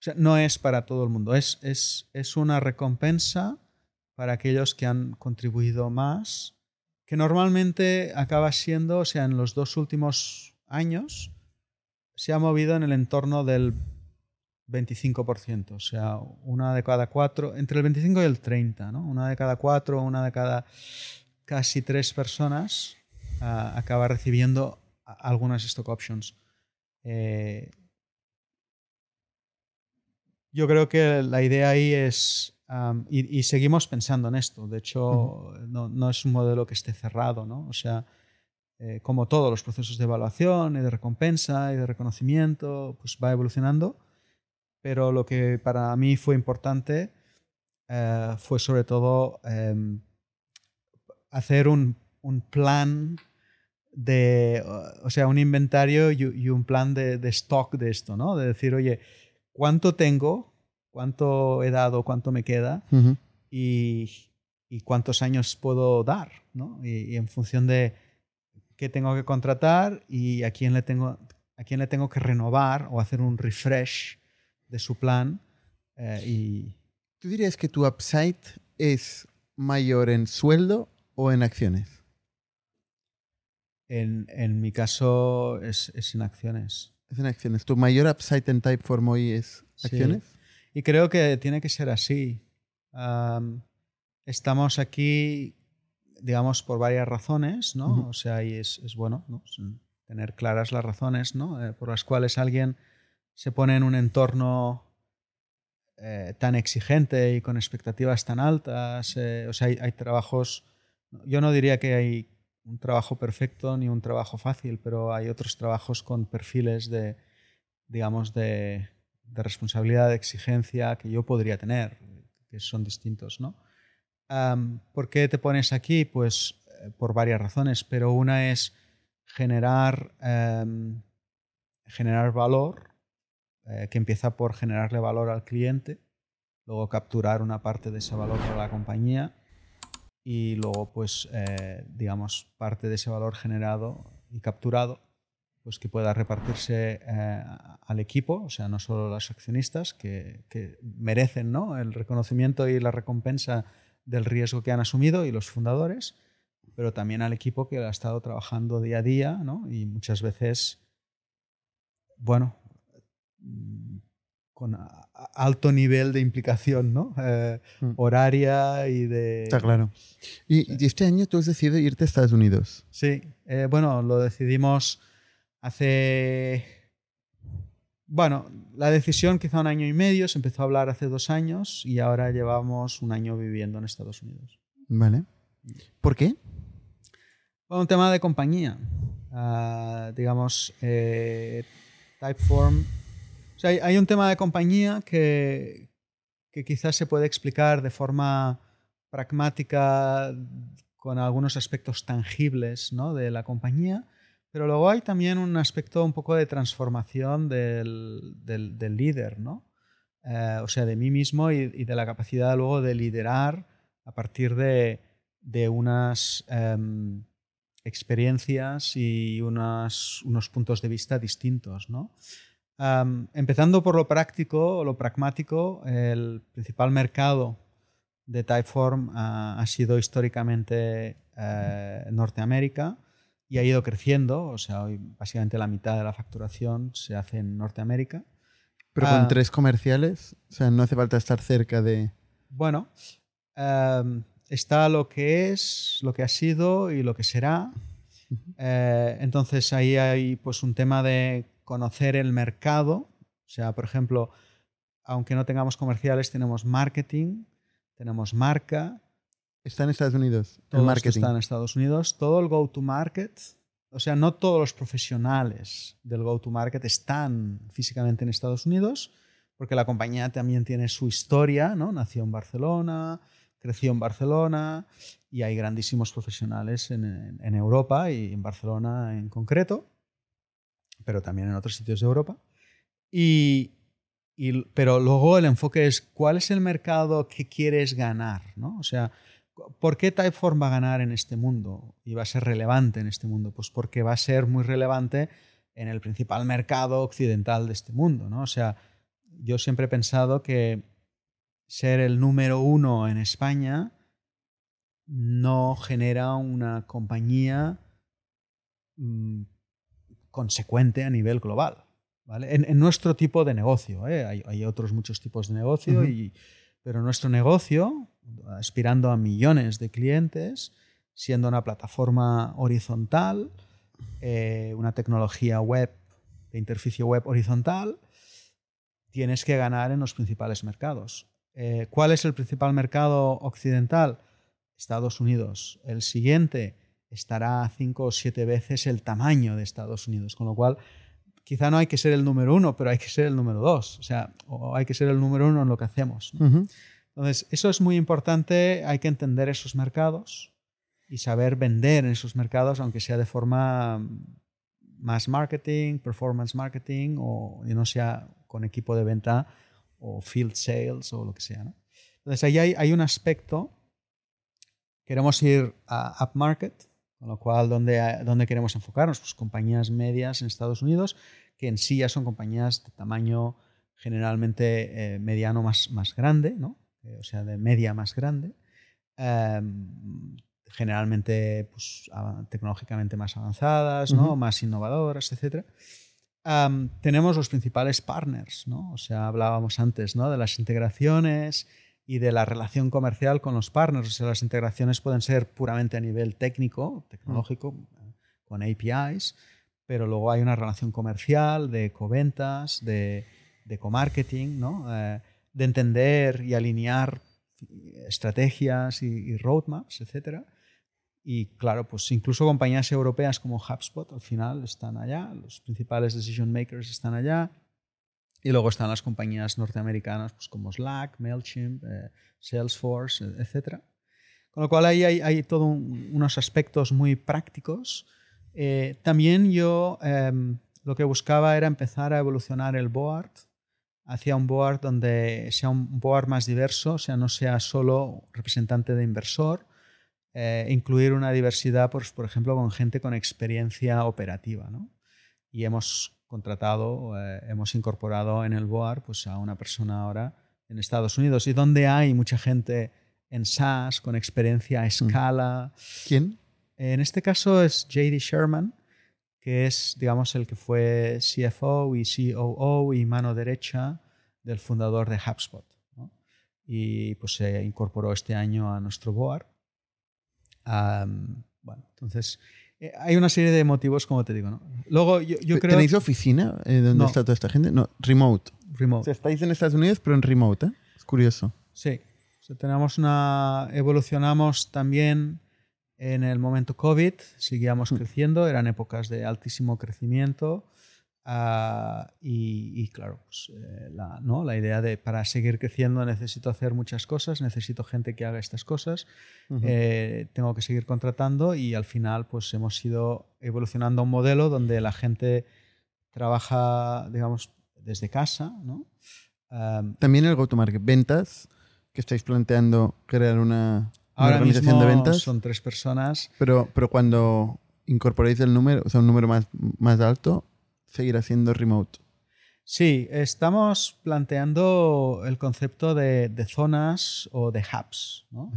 O sea, no es para todo el mundo, es, es, es una recompensa para aquellos que han contribuido más, que normalmente acaba siendo, o sea, en los dos últimos años, se ha movido en el entorno del 25%, o sea, una de cada cuatro, entre el 25 y el 30, ¿no? Una de cada cuatro, una de cada casi tres personas uh, acaba recibiendo algunas stock options. Eh, yo creo que la idea ahí es, um, y, y, seguimos pensando en esto, de hecho, no, no, es un modelo que esté cerrado, ¿no? O sea, eh, como todos los procesos de evaluación y de recompensa y de reconocimiento, pues va evolucionando. Pero lo que para mí fue importante eh, fue sobre todo em, hacer un, un, plan de, o sea, un inventario y, un plan de, de, stock de esto, ¿no? De decir, oye, ¿cuánto tengo? ¿Cuánto he dado? ¿Cuánto me queda? y, y, cuántos años puedo dar, ¿no? y en función de qué tengo que contratar y a quién le tengo, a quién le tengo que renovar o hacer un refresh de su plan. Eh, y... ¿Tú dirías que tu upside es mayor en sueldo o en acciones? En, en mi caso es, es, en acciones. Es en acciones. ¿Tu mayor upside en Typeform hoy es acciones? Y creo que tiene que ser así. estamos aquí digamos, por varias razones, ¿no? O sea, y es, es bueno ¿no? tener claras las razones, ¿no? Eh, por las cuales alguien se pone en un entorno eh, tan exigente y con expectativas tan altas. Eh, o sea, hay, hay, trabajos, yo no diría que hay un trabajo perfecto ni un trabajo fácil, pero hay otros trabajos con perfiles de, digamos, de, de responsabilidad, de exigencia que yo podría tener, que son distintos, ¿no? ¿Por qué te pones aquí? Pues eh, por varias razones, pero una es generar, em, generar valor, eh, que empieza por generarle valor al cliente, luego capturar una parte de ese valor para la compañía y luego, pues, eh, digamos, parte de ese valor generado y capturado, pues que pueda repartirse al equipo, o sea, no solo los accionistas, que, que merecen ¿no? el reconocimiento y la recompensa del riesgo que han asumido y los fundadores, pero también al equipo que ha estado trabajando día a día ¿no? y muchas veces, bueno, mm, con alto nivel de implicación ¿no? Eh, mm. horaria y de... Está claro. Y, este año tú has decidido irte a Estados Unidos. Sí, eh, bueno, lo decidimos hace bueno, la decisión quizá un año y medio, se empezó a hablar hace dos años y ahora llevamos un año viviendo en Estados Unidos. Vale. ¿Por qué? un tema de compañía. Ah, digamos, eh, Typeform. O sea, hay, un tema de compañía que, que quizás se puede explicar de forma pragmática con algunos aspectos tangibles ¿no? de la compañía pero luego hay también un aspecto un poco de transformación del, del, líder, ¿no? Eh, o sea, de mí mismo y, de la capacidad luego de liderar a partir de, de unas em, experiencias y unas, unos puntos de vista distintos, ¿no? empezando por lo práctico lo pragmático, el principal mercado de Typeform ha sido históricamente eh, Norteamérica y ha ido creciendo. O sea, hoy básicamente la mitad de la facturación se hace en Norteamérica. Pero con ah, tres comerciales, o sea, no hace falta estar cerca de... Bueno, em, está lo que es, lo que ha sido y lo que será. Eh, entonces ahí hay pues un tema de conocer el mercado. O sea, por ejemplo, aunque no tengamos comerciales, tenemos marketing, tenemos marca. Está en Estados Unidos. Todo el esto marketing. está en Estados Unidos. Todo el go-to-market, o sea, no todos los profesionales del go-to-market están físicamente en Estados Unidos, porque la compañía también tiene su historia, ¿no? Nació en Barcelona, creció en Barcelona y hay grandísimos profesionales en, en- en Europa y en Barcelona en concreto, pero también en otros sitios de Europa. Y, y- pero luego el enfoque es cuál es el mercado que quieres ganar, ¿no? O sea, ¿por qué Typeform va a ganar en este mundo y va a ser relevante en este mundo? Pues porque va a ser muy relevante en el principal mercado occidental de este mundo, ¿no? O sea, yo siempre he pensado que ser el número uno en España no genera una compañía mm, consecuente a nivel global. ¿vale? En, en nuestro tipo de negocio, ¿eh? hay, hay otros muchos tipos de negocio, y, pero nuestro negocio, aspirando a millones de clientes, siendo una plataforma horizontal, eh, una tecnología web, de interficie web horizontal, tienes que ganar en los principales mercados. Eh, ¿Cuál es el principal mercado occidental? Estados Unidos. El siguiente estará cinco o siete veces el tamaño de Estados Unidos, con lo cual quizá no hay que ser el número uno, pero hay que ser el número dos, o sea, hay que ser el número uno en lo que hacemos. Entonces, eso es muy importante, hay que entender esos mercados y saber vender en esos mercados, aunque sea de forma más marketing, performance marketing, o y no sea con equipo de venta o field sales o lo que sea. ¿no? Entonces, ahí hay, hay un aspecto, queremos ir a upmarket, con lo cual, ¿dónde, ¿dónde queremos enfocarnos? Pues compañías medias en Estados Unidos, que en sí ya son compañías de tamaño generalmente eh, mediano más, más grande, ¿no? Eh, o sea, de media más grande, em, generalmente pues, tecnológicamente más avanzadas, ¿no? Ujú. más innovadoras, etc. Am, tenemos los principales partners, ¿no? o sea, hablábamos antes ¿no? de las integraciones y de la relación comercial con los partners. O sea, las integraciones pueden ser puramente a nivel técnico, tecnológico, eh, con APIs, pero luego hay una relación comercial de coventas, de, de comarketing, ¿no? Eh, de entender y alinear estrategias y, roadmaps, etc. Y claro, pues incluso compañías europeas como HubSpot al final están allá, los principales decision makers están allá. Y luego están las compañías norteamericanas pues como Slack, MailChimp, eh, Salesforce, eh, etc. Con lo cual ahí hay, hay todos unos aspectos muy prácticos. Eh, también yo em, lo que buscaba era empezar a evolucionar el board hacia un board donde sea un board más diverso, o sea, no sea solo representante de inversor, eh, incluir una diversidad, pues, por ejemplo, con gente con experiencia operativa. ¿no? Y hemos contratado, eh, hemos incorporado en el board pues, a una persona ahora en Estados Unidos y donde hay mucha gente en SaaS con experiencia a escala. ¿Quién? En este caso es JD Sherman, que es, digamos, el que fue CFO y COO y mano derecha del fundador de HubSpot. ¿no? Y pues se incorporó este año a nuestro board. Um, bueno, entonces eh, hay una serie de motivos, como te digo. ¿no? Luego yo, yo creo... ¿Tenéis oficina eh, donde No. está toda esta gente? No, remote. O Remote. sea, estáis en Estados Unidos, pero en remote, ¿eh? Es curioso. Sí. O sea, tenemos una. Evolucionamos también en el momento COVID, seguíamos creciendo, eran épocas de altísimo crecimiento. ah, y, y claro, pues, eh, la, ¿no? la idea de para seguir creciendo necesito hacer muchas cosas, necesito gente que haga estas cosas, Ujú. eh, tengo que seguir contratando y al final pues hemos ido evolucionando a un modelo donde la gente trabaja, digamos, desde casa, ¿no? Am, También el go-to-market. Ventas, que estáis planteando crear una, una Ahora organización mismo de ventas. son tres personas. Pero, pero cuando incorporéis el número, o sea, un número más, más alto, seguirá siendo remote. Sí, estamos planteando el concepto de, de zonas o de hubs. ¿no?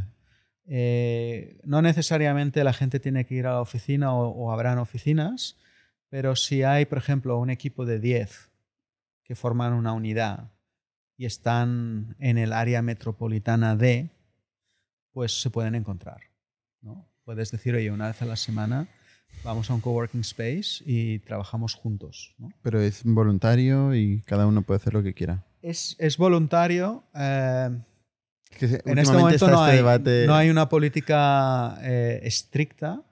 Eh, no necesariamente la gente tiene que ir a la oficina o, o habrán oficinas, pero si hay, por ejemplo, un equipo de 10 que forman una unidad y están en el área metropolitana de, pues se pueden encontrar. ¿no? Puedes decir, oye, una vez a la semana vamos a un coworking space y trabajamos juntos. ¿no? Pero es voluntario y cada uno puede hacer lo que quiera. Es, es voluntario. eh, Que En este momento no este hay, debate. no hay una política eh, estricta.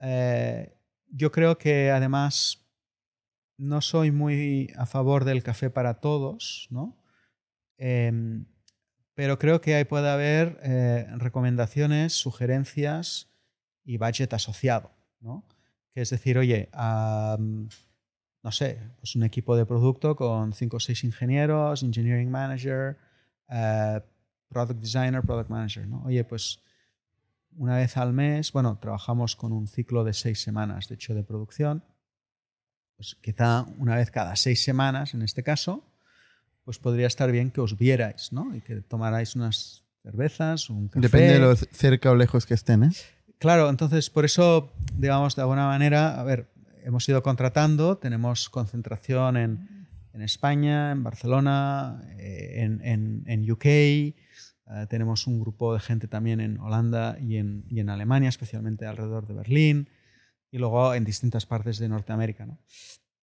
Eh, yo creo que además no soy muy a favor del café para todos, ¿no? Em, pero creo que ahí puede haber eh, recomendaciones, sugerencias y budget asociado, ¿no? Que es decir, oye, am, no sé, pues un equipo de producto con cinco o seis ingenieros, engineering manager, eh, product designer, product manager, ¿no? Oye, pues una vez al mes, bueno, trabajamos con un ciclo de seis semanas, de hecho, de producción. Pues quizá una vez cada seis semanas, en este caso, pues podría estar bien que os vierais, ¿no? Y que tomarais unas cervezas, un café. Depende de lo cerca o lejos que estén, ¿eh? Claro, entonces por eso, digamos, de alguna manera, a ver, hemos ido contratando, tenemos concentración en, en España, en Barcelona, eh, en, en- en UK, eh, tenemos un grupo de gente también en Holanda y en, y en Alemania, especialmente alrededor de Berlín, y luego en distintas partes de Norteamérica. ¿no?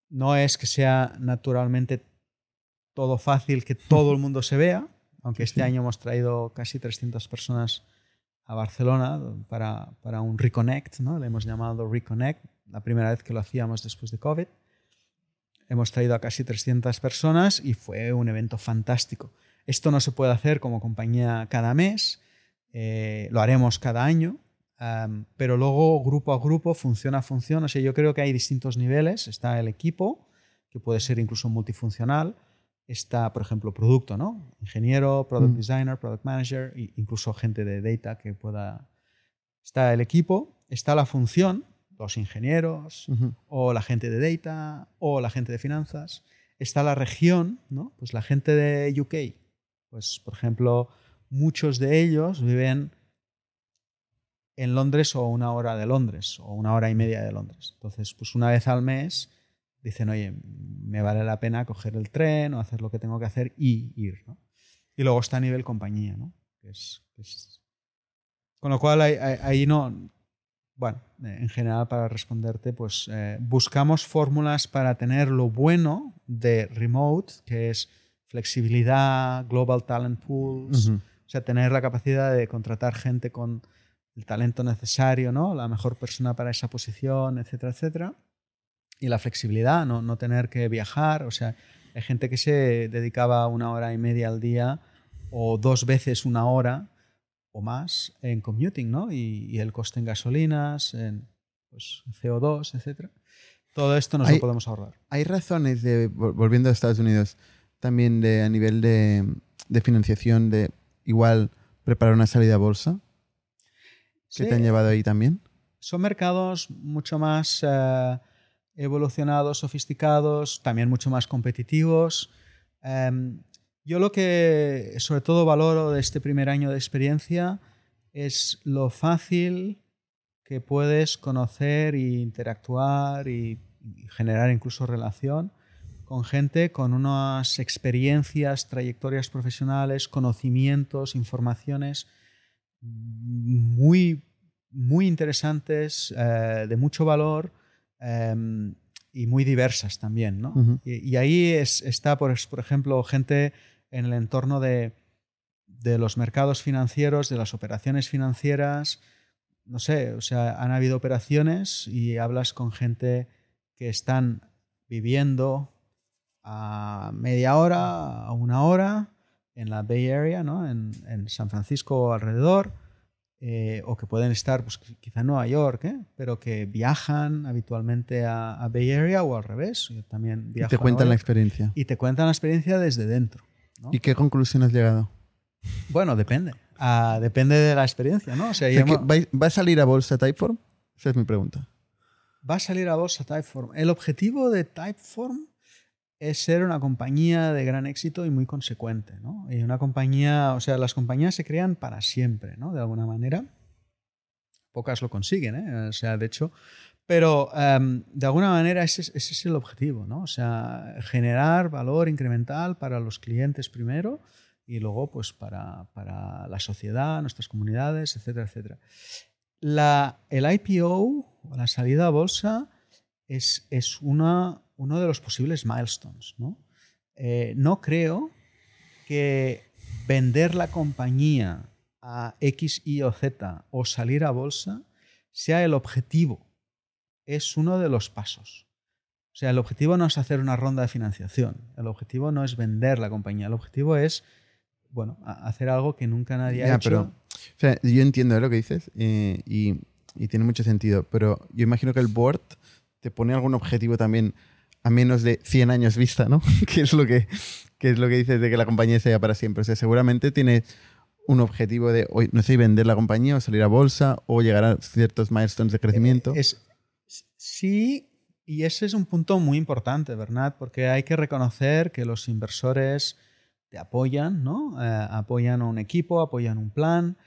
no es que sea naturalmente todo fácil que todo el mundo se vea, aunque este año hemos traído casi 300 personas a Barcelona para, para un Reconnect, ¿no? le hemos llamado Reconnect, la primera vez que lo hacíamos después de COVID. Hemos traído a casi 300 personas y fue un evento fantástico. Esto no se puede hacer como compañía cada mes, eh, lo haremos cada año, pero luego grupo a grupo, función a función. O sea, yo creo que hay distintos niveles. Está el equipo, que puede ser incluso multifuncional. Está, por ejemplo, producto, ¿no? Ingeniero, product Mm. designer, product manager, e incluso gente de data que pueda. Está el equipo, está la función, los ingenieros, o la gente de data, o la gente de finanzas. Está la región, ¿no? Pues la gente de UK. Pues, por ejemplo, muchos de ellos viven en Londres o una hora de Londres, o una hora y media de Londres. Entonces, pues una vez al mes dicen, oye, me vale la pena coger el tren o hacer lo que tengo que hacer y ir, ¿no? Y luego está a nivel compañía, ¿no? Es- es- Con lo cual, ahí, no... Bueno, en general, para responderte, pues eh, buscamos fórmulas para tener lo bueno de remote, que es flexibilidad, global talent pools, Ujú. o sea, tener la capacidad de contratar gente con el talento necesario, ¿no? La mejor persona para esa posición, etcétera, etcétera. Y la flexibilidad, no, no tener que viajar. O sea, hay gente que se dedicaba una hora y media al día o dos veces una hora o más en commuting, ¿no? Y, y el coste en gasolinas, en pues, CO2, etcétera. Todo esto nos Hay- lo podemos ahorrar. Hay razones de, vol- volviendo a Estados Unidos, también de a nivel de, de financiación, de igual preparar una salida a bolsa, que Sí. te han llevado ahí también. son mercados mucho más eh, evolucionados, sofisticados, también mucho más competitivos. Em, yo lo que sobre todo valoro de este primer año de experiencia es lo fácil que puedes conocer e interactuar y, generar incluso relación con gente con unas experiencias, trayectorias profesionales, conocimientos, informaciones muy, muy interesantes, eh, de mucho valor eh, y muy diversas también. ¿no? Ujú. y, y ahí es- está, por, por ejemplo, gente en el entorno de, de los mercados financieros, de las operaciones financieras. No sé, o sea, han habido operaciones y hablas con gente que están viviendo a media hora, a una hora en la Bay Area, ¿no? en, en San Francisco o alrededor, eh, o que pueden estar pues, quizá en Nueva York, ¿eh? pero que viajan habitualmente a, a Bay Area o al revés. Yo también Y te cuentan la experiencia. Y te cuentan la experiencia desde dentro. ¿no? ¿Y qué conclusión has llegado? Bueno, depende. Ah, depende de la experiencia, ¿no? O sea, O sea, yo que me- ¿va, va a salir a bolsa Typeform? Esa es mi pregunta. va a salir a bolsa Typeform. El objetivo de Typeform es ser una compañía de gran éxito y muy consecuente, ¿no? Y una compañía, o sea, las compañías se crean para siempre, ¿no? De alguna manera. Pocas lo consiguen, ¿eh? O sea, de hecho, pero em, de alguna manera ese, es- el objetivo, ¿no? O sea, generar valor incremental para los clientes primero y luego pues para, para la sociedad, nuestras comunidades, etcétera, etcétera. La, el IPO, la salida a bolsa, es, es una, uno de los posibles milestones. ¿no? Eh, no creo que vender la compañía a X, Y o Z o salir a bolsa sea el objetivo. Es uno de los pasos. O sea, el objetivo no es hacer una ronda de financiación, el objetivo no es vender la compañía, el objetivo es, bueno, hacer algo que nunca nadie ha hecho. Pero, o sea, yo entiendo lo que dices eh, y, y, tiene mucho sentido, pero yo imagino que el board te pone algún objetivo también a menos de 100 años vista, ¿no? *laughs* que, es lo que, que es lo que dices de que la compañía sea para siempre. O sea, seguramente tiene un objetivo de, hoy, no sé, vender la compañía o salir a bolsa o llegar a ciertos milestones de crecimiento. Es, sí y ese es un punto muy importante, Bernat, porque hay que reconocer que los inversores te apoyan, ¿no? Eh, apoyan a un equipo, apoyan un plan,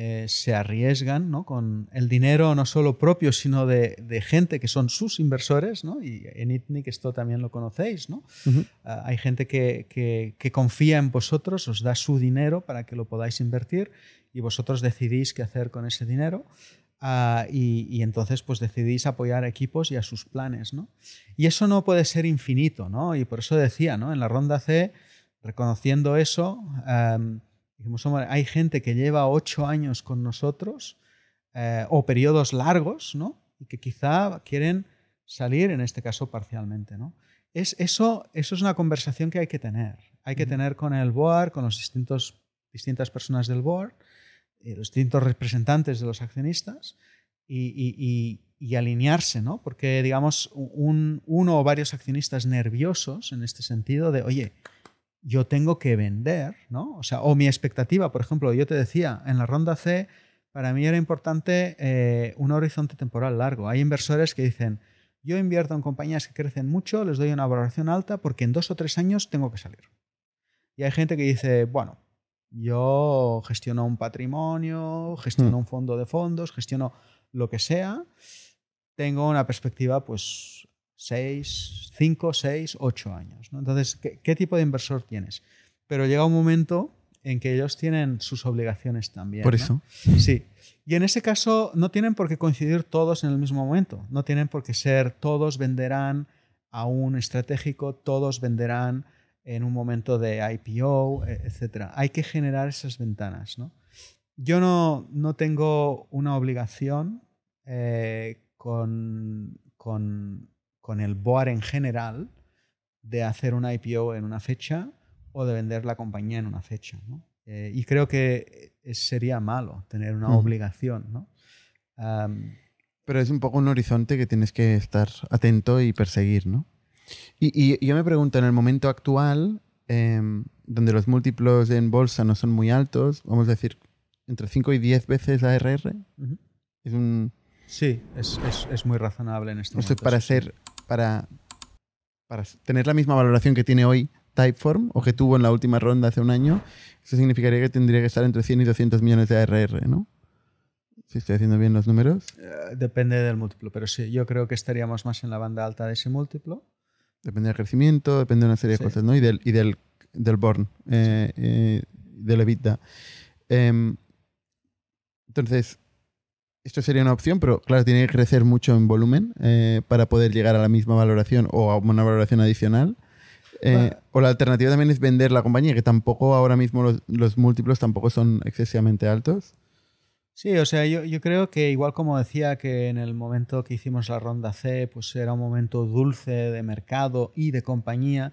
eh, se arriesgan ¿no? con el dinero no solo propio, sino de, gente que son sus inversores, ¿no? y en ITNIC esto también lo conocéis. ¿no? Ah, hay gente que, que, que, confía en vosotros, os da su dinero para que lo podáis invertir y vosotros decidís qué hacer con ese dinero. Ah, y, entonces pues decidís apoyar a equipos y a sus planes, ¿no? Y eso no puede ser infinito, ¿no? Y por eso decía, ¿no? En la ronda C, reconociendo eso, dijimos, hay gente que lleva ocho años con nosotros eh, o periodos largos, ¿no? Y que quizá quieren salir, en este caso parcialmente, ¿no? Es, eso, eso es una conversación que hay que tener. Hay que tener con el board, con las distintas personas del board, eh, los distintos representantes de los accionistas y, alinearse, ¿no? Porque, digamos, un, uno o varios accionistas nerviosos en este sentido de, oye, yo tengo que vender, ¿no? O sea, o mi expectativa, por ejemplo, yo te decía, en la ronda C, para mí era importante eh, un horizonte temporal largo. Hay inversores que dicen, yo invierto en compañías que crecen mucho, les doy una valoración alta porque en dos o tres años tengo que salir. Y hay gente que dice, bueno, yo gestiono un patrimonio, gestiono hmm. un fondo de fondos, gestiono lo que sea. Tengo una perspectiva, pues, 6, 5, 6, 8 años. Entonces, ¿qué, tipo de inversor tienes? Pero llega un momento en que ellos tienen sus obligaciones también. Por eso. Sí. Y en ese caso no tienen por qué coincidir todos en el mismo momento. No tienen por qué ser todos venderán a un estratégico, todos venderán en un momento de IPO, e, etc. Hay que generar esas ventanas. ¿no? Yo no, no, tengo una obligación eh, con, con, con, el board en general de hacer un IPO en una fecha o de vender la compañía en una fecha. ¿no? Eh, y creo que sería malo tener una obligación. ¿no? Pero es un poco un horizonte que tienes que estar atento y perseguir, ¿no? Y, yo me pregunto, en el momento actual, em, donde los múltiplos en bolsa no son muy altos, vamos a decir, entre 5 y 10 veces ARR, es un... Sí, es, es, es, muy razonable en este momento. para ser, para, para tener la misma valoración que tiene hoy Typeform o que tuvo en la última ronda hace un año, eso significaría que tendría que estar entre 100 y 200 millones de ARR, ¿no? Si estoy haciendo bien los números. Eh, depende del múltiplo, pero sí, yo creo que estaríamos más en la banda alta de ese múltiplo. Depende del crecimiento, depende de una serie de cosas, ¿no? Y del, y del, del Born, eh, eh, del EBITDA. Em, entonces, esto sería una opción, pero claro, tiene que crecer mucho en volumen eh, para poder llegar a la misma valoración o a una valoración adicional. o la alternativa también es vender la compañía, que tampoco ahora mismo los, los múltiplos tampoco son excesivamente altos. Sí, o sea, yo, yo, creo que igual como decía que en el momento que hicimos la ronda C, pues era un momento dulce de mercado y de compañía,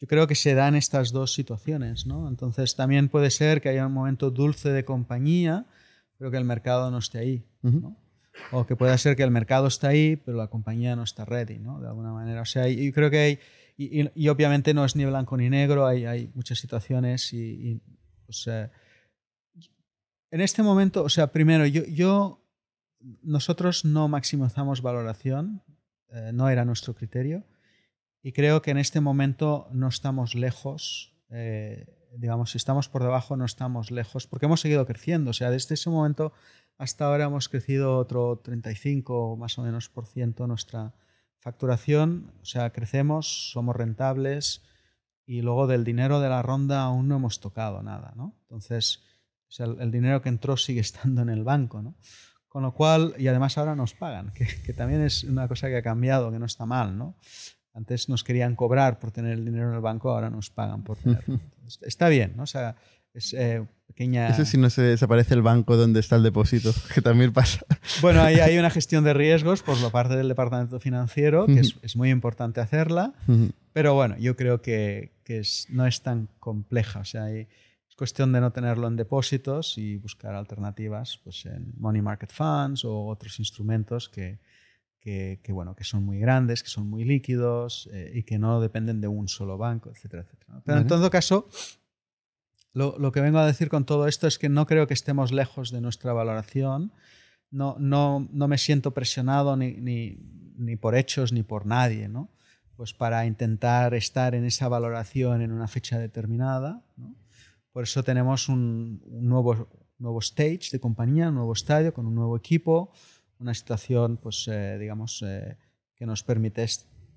yo creo que se dan estas dos situaciones, ¿no? Entonces también puede ser que haya un momento dulce de compañía, pero que el mercado no esté ahí, ¿no? O que pueda ser que el mercado está ahí, pero la compañía no está ready, ¿no? De alguna manera. O sea, yo creo que hay, y, y, obviamente no es ni blanco ni negro, hay, hay muchas situaciones y, y pues, eh, en este momento, o sea, primero, yo, yo nosotros no maximizamos valoración, eh, no era nuestro criterio, y creo que en este momento no estamos lejos, eh, digamos, si estamos por debajo no estamos lejos, porque hemos seguido creciendo, o sea, desde ese momento hasta ahora hemos crecido otro 35 más o menos por ciento nuestra facturación, o sea, crecemos, somos rentables y luego del dinero de la ronda aún no hemos tocado nada, ¿no? Entonces, o sea, el, dinero que entró sigue *laughs* estando en el banco, ¿no? Con lo cual, y además ahora nos pagan, *laughs* que, que, también es una cosa que ha cambiado, que no está mal, ¿no? Antes nos querían cobrar por tener el dinero en el banco, ahora nos pagan por tenerlo. *laughs* está bien, ¿no? O sea, es eh, pequeña... Eso si no se desaparece el banco donde está el depósito, *laughs* que también pasa. Bueno, hay, hay *laughs* una gestión de riesgos por la parte del departamento financiero, que es, es muy importante hacerla, pero bueno, yo creo que, que es, no es tan compleja. O sea, hay, es cuestión de no tenerlo en depósitos y buscar alternativas pues, en money market funds o otros instrumentos que, que, que bueno, que son muy grandes, que son muy líquidos eh, y que no dependen de un solo banco, etcétera, etcétera. Pero en todo caso, lo, lo que vengo a decir con todo esto es que no creo que estemos lejos de nuestra valoración. No, no, no me siento presionado ni, ni, ni por hechos ni por nadie, ¿no? Pues para intentar estar en esa valoración en una fecha determinada, ¿no? Por eso tenemos un, un nuevo, nuevo stage de compañía, un nuevo estadio con un nuevo equipo, una situación, pues, eh, digamos, eh, que nos permite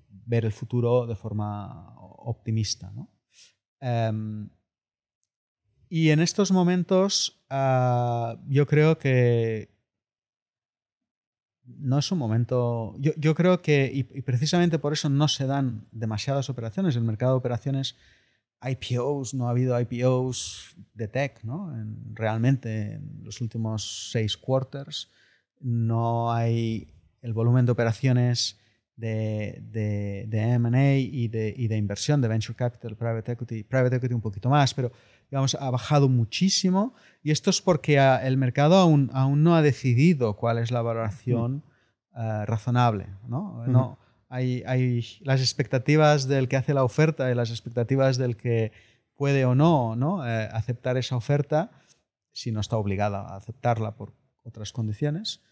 ver el futuro de forma optimista. ¿no? Em, y en estos momentos ah, yo creo que no es un momento... Yo, yo creo que, y, y precisamente por eso no se dan demasiadas operaciones. El mercado de operaciones, IPOs, no ha habido IPOs de tech, ¿no? En- realmente en los últimos seis quarters no hay el volumen de operaciones de, de, de M&A y de, y de inversión, de venture capital, private equity, private equity un poquito más, pero digamos, ha bajado muchísimo y esto es porque el mercado aún, aún no ha decidido cuál es la valoración eh, razonable. ¿no? No, hay, hay las expectativas del que hace la oferta y las expectativas del que puede o no, ¿no? Eh, aceptar esa oferta, si no está obligada a aceptarla por otras condiciones,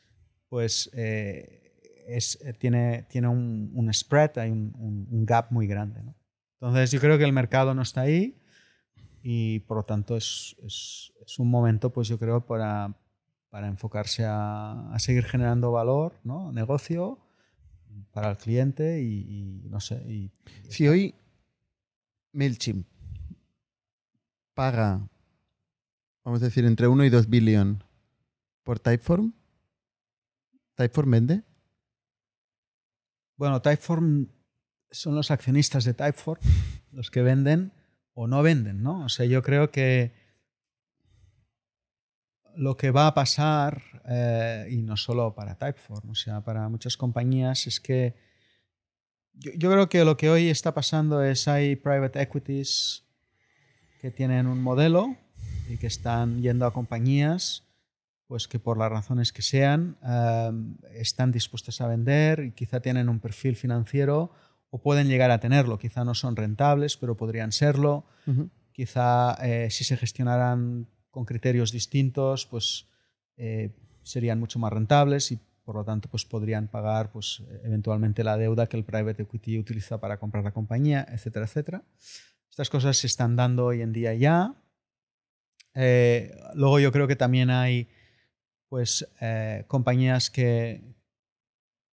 pues eh, es, eh, tiene, tiene un, un spread, hay un, un- un gap muy grande. ¿no? Entonces yo creo que el mercado no está ahí y por lo tanto es, es- es un momento, pues yo creo, para, para enfocarse a, a seguir generando valor, ¿no? negocio para el cliente y, y no sé. Y, Si hoy MailChimp paga, vamos a decir, entre 1 y 2 billón por Typeform, ¿Typeform vende? Bueno, Typeform son los accionistas de Typeform los que venden o no venden, ¿no? O sea, yo creo que lo que va a pasar, eh, y no solo para Typeform, o sea, para muchas compañías, es que yo, yo creo que lo que hoy está pasando es hay private equities que tienen un modelo y que están yendo a compañías pues que por las razones que sean eh, están dispuestos a vender y quizá tienen un perfil financiero o pueden llegar a tenerlo. Quizá no son rentables, pero podrían serlo. Quizá eh, si se gestionaran con criterios distintos, pues eh, serían mucho más rentables y por lo tanto pues podrían pagar pues eventualmente la deuda que el private equity utiliza para comprar la compañía, etcétera, etcétera. Estas cosas se están dando hoy en día ya. Eh, luego yo creo que también hay pues eh, compañías que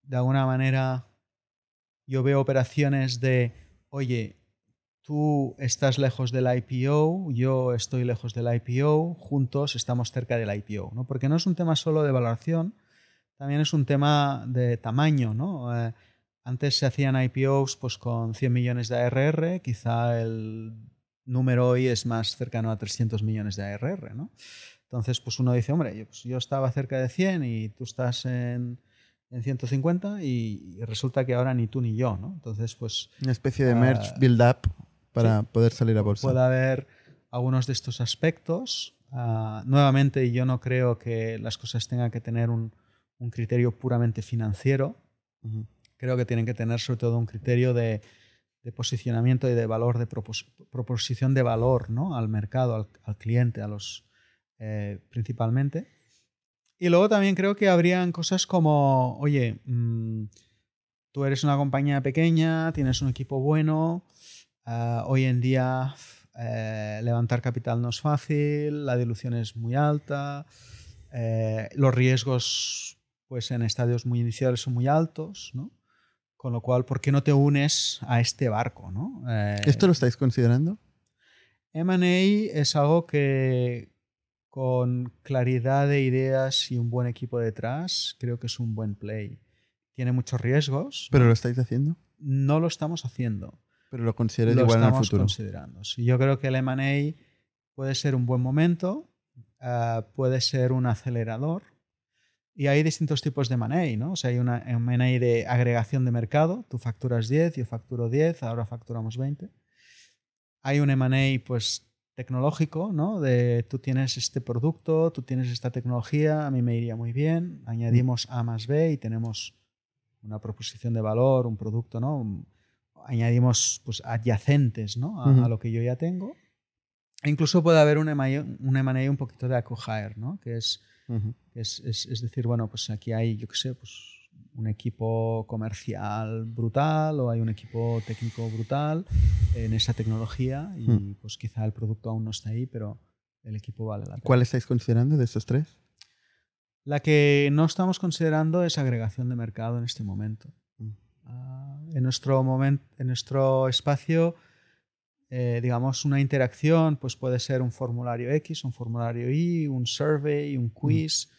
de alguna manera yo veo operaciones de, oye, tú estás lejos del IPO, yo estoy lejos del IPO, juntos estamos cerca del IPO, ¿no? Porque no es un tema solo de valoración, también es un tema de tamaño, ¿no? Eh, antes se hacían IPOs pues, con 100 millones de ARR, quizá el número hoy es más cercano a 300 millones de ARR, ¿no? Entonces, pues uno dice, hombre, yo, pues yo estaba cerca de 100 y tú estás en, en 150 y, y resulta que ahora ni tú ni yo, ¿no? Entonces, pues Una especie de merge Ah, build-up para poder salir a bolsa. puede haber algunos de estos aspectos. Ah, nuevamente, yo no creo que las cosas tengan que tener un, un criterio puramente financiero. Ujú. Creo que tienen que tener sobre todo un criterio de, de posicionamiento y de valor, de propos- proposición de valor ¿no? al mercado, al, al cliente, a los eh, principalmente. Y luego también creo que habrían cosas como, oye, mm, tú eres una compañía pequeña, tienes un equipo bueno, ah, hoy en día eh, levantar capital no es fácil, la dilución es muy alta, eh, los riesgos pues en estadios muy iniciales son muy altos, ¿no? Con lo cual, ¿por qué no te unes a este barco, no? Eh, ¿Esto lo estáis considerando? M&A es algo que con claridad de ideas y un buen equipo detrás, creo que es un buen play. Tiene muchos riesgos. ¿Pero lo estáis haciendo? No lo estamos haciendo. ¿Pero lo consideráis Lo igual en el estamos futuro? considerando. Sí, yo creo que el M&A puede ser un buen momento, ah, puede ser un acelerador. Y hay distintos tipos de money, ¿no? O sea, hay una money de agregación de mercado, tú facturas 10, yo facturo 10, ahora facturamos 20. Hay un M&A pues tecnológico, ¿no? De tú tienes este producto, tú tienes esta tecnología, a mí me iría muy bien, añadimos A más B y tenemos una proposición de valor, un producto, ¿no? Añadimos pues adyacentes, ¿no? A, lo que yo ya tengo. E incluso puede haber un M&A un, un poquito de acquire, ¿no? Que es, es, es, es, decir, bueno, pues aquí hay, yo qué sé, pues un equipo comercial brutal o hay un equipo técnico brutal en esa tecnología y hmm. pues quizá el producto aún no está ahí, pero el equipo vale la pena. ¿Cuál estáis considerando de estos tres? La que no estamos considerando es agregación de mercado en este momento. Hmm. Ah, en, nuestro momento en nuestro espacio, eh, digamos, una interacción pues puede ser un formulario X, un formulario Y, un survey, un hmm. quiz.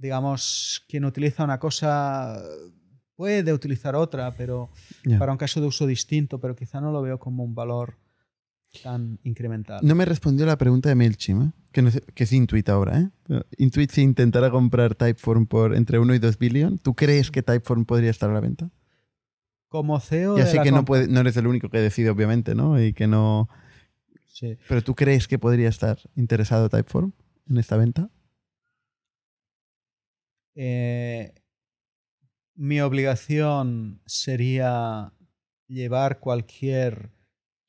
Digamos, quien utiliza una cosa puede utilizar otra, pero para un caso de uso distinto, pero quizá no lo veo como un valor tan incremental. No me respondió la pregunta de MailChimp, ¿eh? que, que, es Intuit ahora. ¿eh? Intuit si intentara comprar Typeform por entre 1 y 2 billion, ¿tú crees que Typeform podría estar a la venta? Como CEO Ya sé que no, puede, no eres el único que decide, obviamente, ¿no? Y que no... Sí. Pero ¿tú crees que podría estar interesado Typeform en esta venta? Eh, mi obligación sería llevar cualquier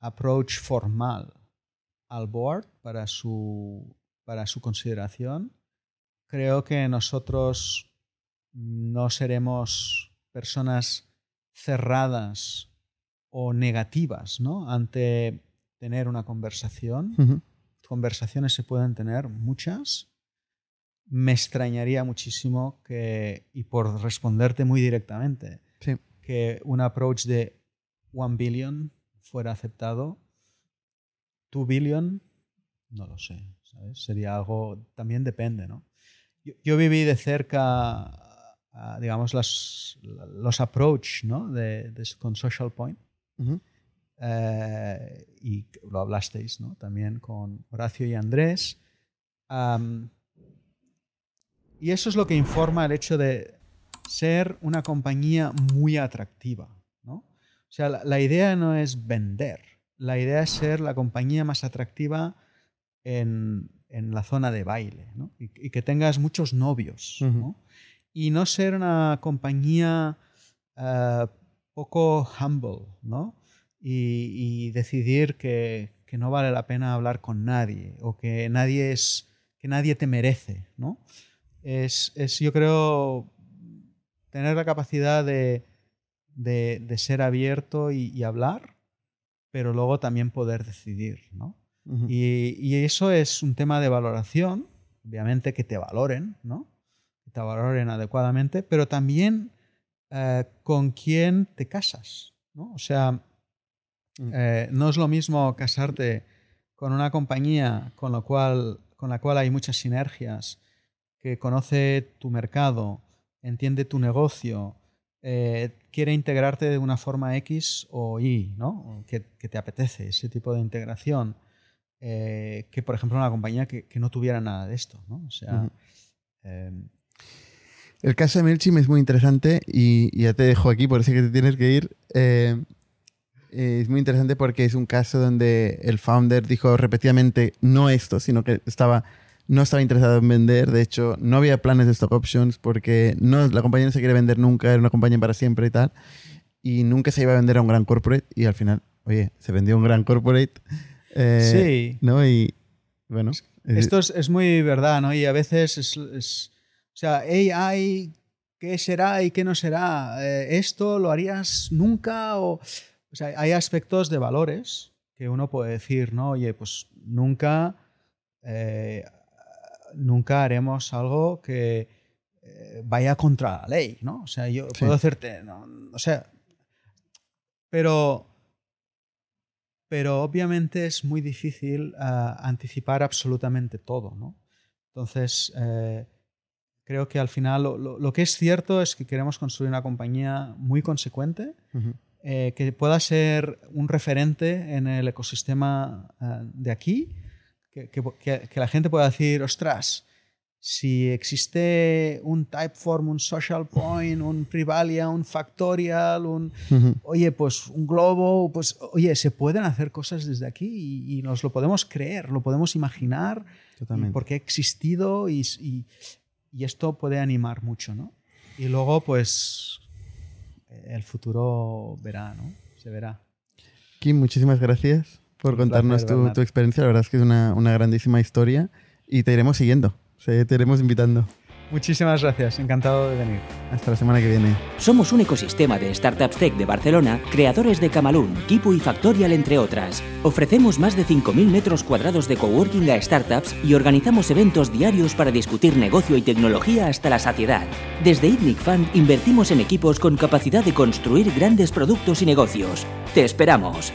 approach formal al board para su, para su consideración. Creo que nosotros no seremos personas cerradas o negativas ¿no? ante tener una conversación. Conversaciones se pueden tener muchas me extrañaría muchísimo que, y por responderte muy directamente, que un approach de 1 billion fuera aceptado. 2 billion, no lo sé, Sería algo, también depende, ¿no? Yo, viví de cerca, digamos, los approach, ¿no? De, con Social Point. Eh, y lo hablasteis, ¿no? También con Horacio y Andrés. Y eso es lo que informa el hecho de ser una compañía muy atractiva. ¿no? O sea, la, idea no es vender, la idea es ser la compañía más atractiva en, en la zona de baile ¿no? y, que tengas muchos novios. ¿no? Y no ser una compañía eh, poco humble ¿no? y, y decidir que, que, no vale la pena hablar con nadie o que nadie, es, que nadie te merece. ¿no? Es, es yo creo, tener la capacidad de, de, ser abierto y, hablar, pero luego también poder decidir, ¿no? y, y, eso es un tema de valoración, obviamente que te valoren, ¿no? Que te valoren adecuadamente, pero también eh, con quién te casas, ¿no? O sea, mm. eh, no es lo mismo casarte con una compañía con, lo cual, con la cual hay muchas sinergias que conoce tu mercado, entiende tu negocio, eh, quiere integrarte de una forma X o Y, ¿no? Que, te apetece ese tipo de integración. Eh, que, por ejemplo, una compañía que, no tuviera nada de esto, ¿no? O sea... Em, el caso de MailChimp es muy interesante y, ya te dejo aquí, por eso que te tienes que ir. Eh, es muy interesante porque es un caso donde el founder dijo repetidamente no esto, sino que estaba no estaba interesado en vender. De hecho, no había planes de stock options porque no, la compañía no se quiere vender nunca, era una compañía para siempre y tal. Y nunca se iba a vender a un gran corporate. Y al final, oye, se vendió a un gran corporate. Eh, sí. ¿No? Y bueno. Esto es, muy verdad, ¿no? Y a veces es. o sea, AI, ¿qué será y qué no será? Eh, ¿Esto lo harías nunca? O, o sea, hay aspectos de valores que uno puede decir, ¿no? Oye, pues nunca. Eh, nunca haremos algo que eh, vaya contra la ley, ¿no? O sea, yo puedo hacerte, no, o sea, pero, pero obviamente es muy difícil ah, anticipar absolutamente todo, ¿no? Entonces, eh, creo que al final lo, que es cierto es que queremos construir una compañía muy consecuente, eh, que pueda ser un referente en el ecosistema eh, de aquí, que, que, que, la gente pueda decir, ostras, si existe un Typeform, un Social Point, un Privalia, un Factorial, un, oye, pues un globo, pues oye, se pueden hacer cosas desde aquí y, y nos lo podemos creer, lo podemos imaginar, porque ha existido y, y, y, esto puede animar mucho, ¿no? Y luego, pues, el futuro verá, ¿no? Se verá. Kim, muchísimas gracias por contarnos tu, tu, experiencia. La verdad es que es una, una grandísima historia y te iremos siguiendo. Te iremos invitando. Muchísimas gracias, encantado de venir. Hasta la semana que viene. Somos un ecosistema de Startups Tech de Barcelona, creadores de Camalún, Kipu y Factorial, entre otras. Ofrecemos más de 5.000 metros cuadrados de coworking a startups y organizamos eventos diarios para discutir negocio y tecnología hasta la saciedad. Desde ITNIC Fund invertimos en equipos con capacidad de construir grandes productos y negocios. ¡Te esperamos!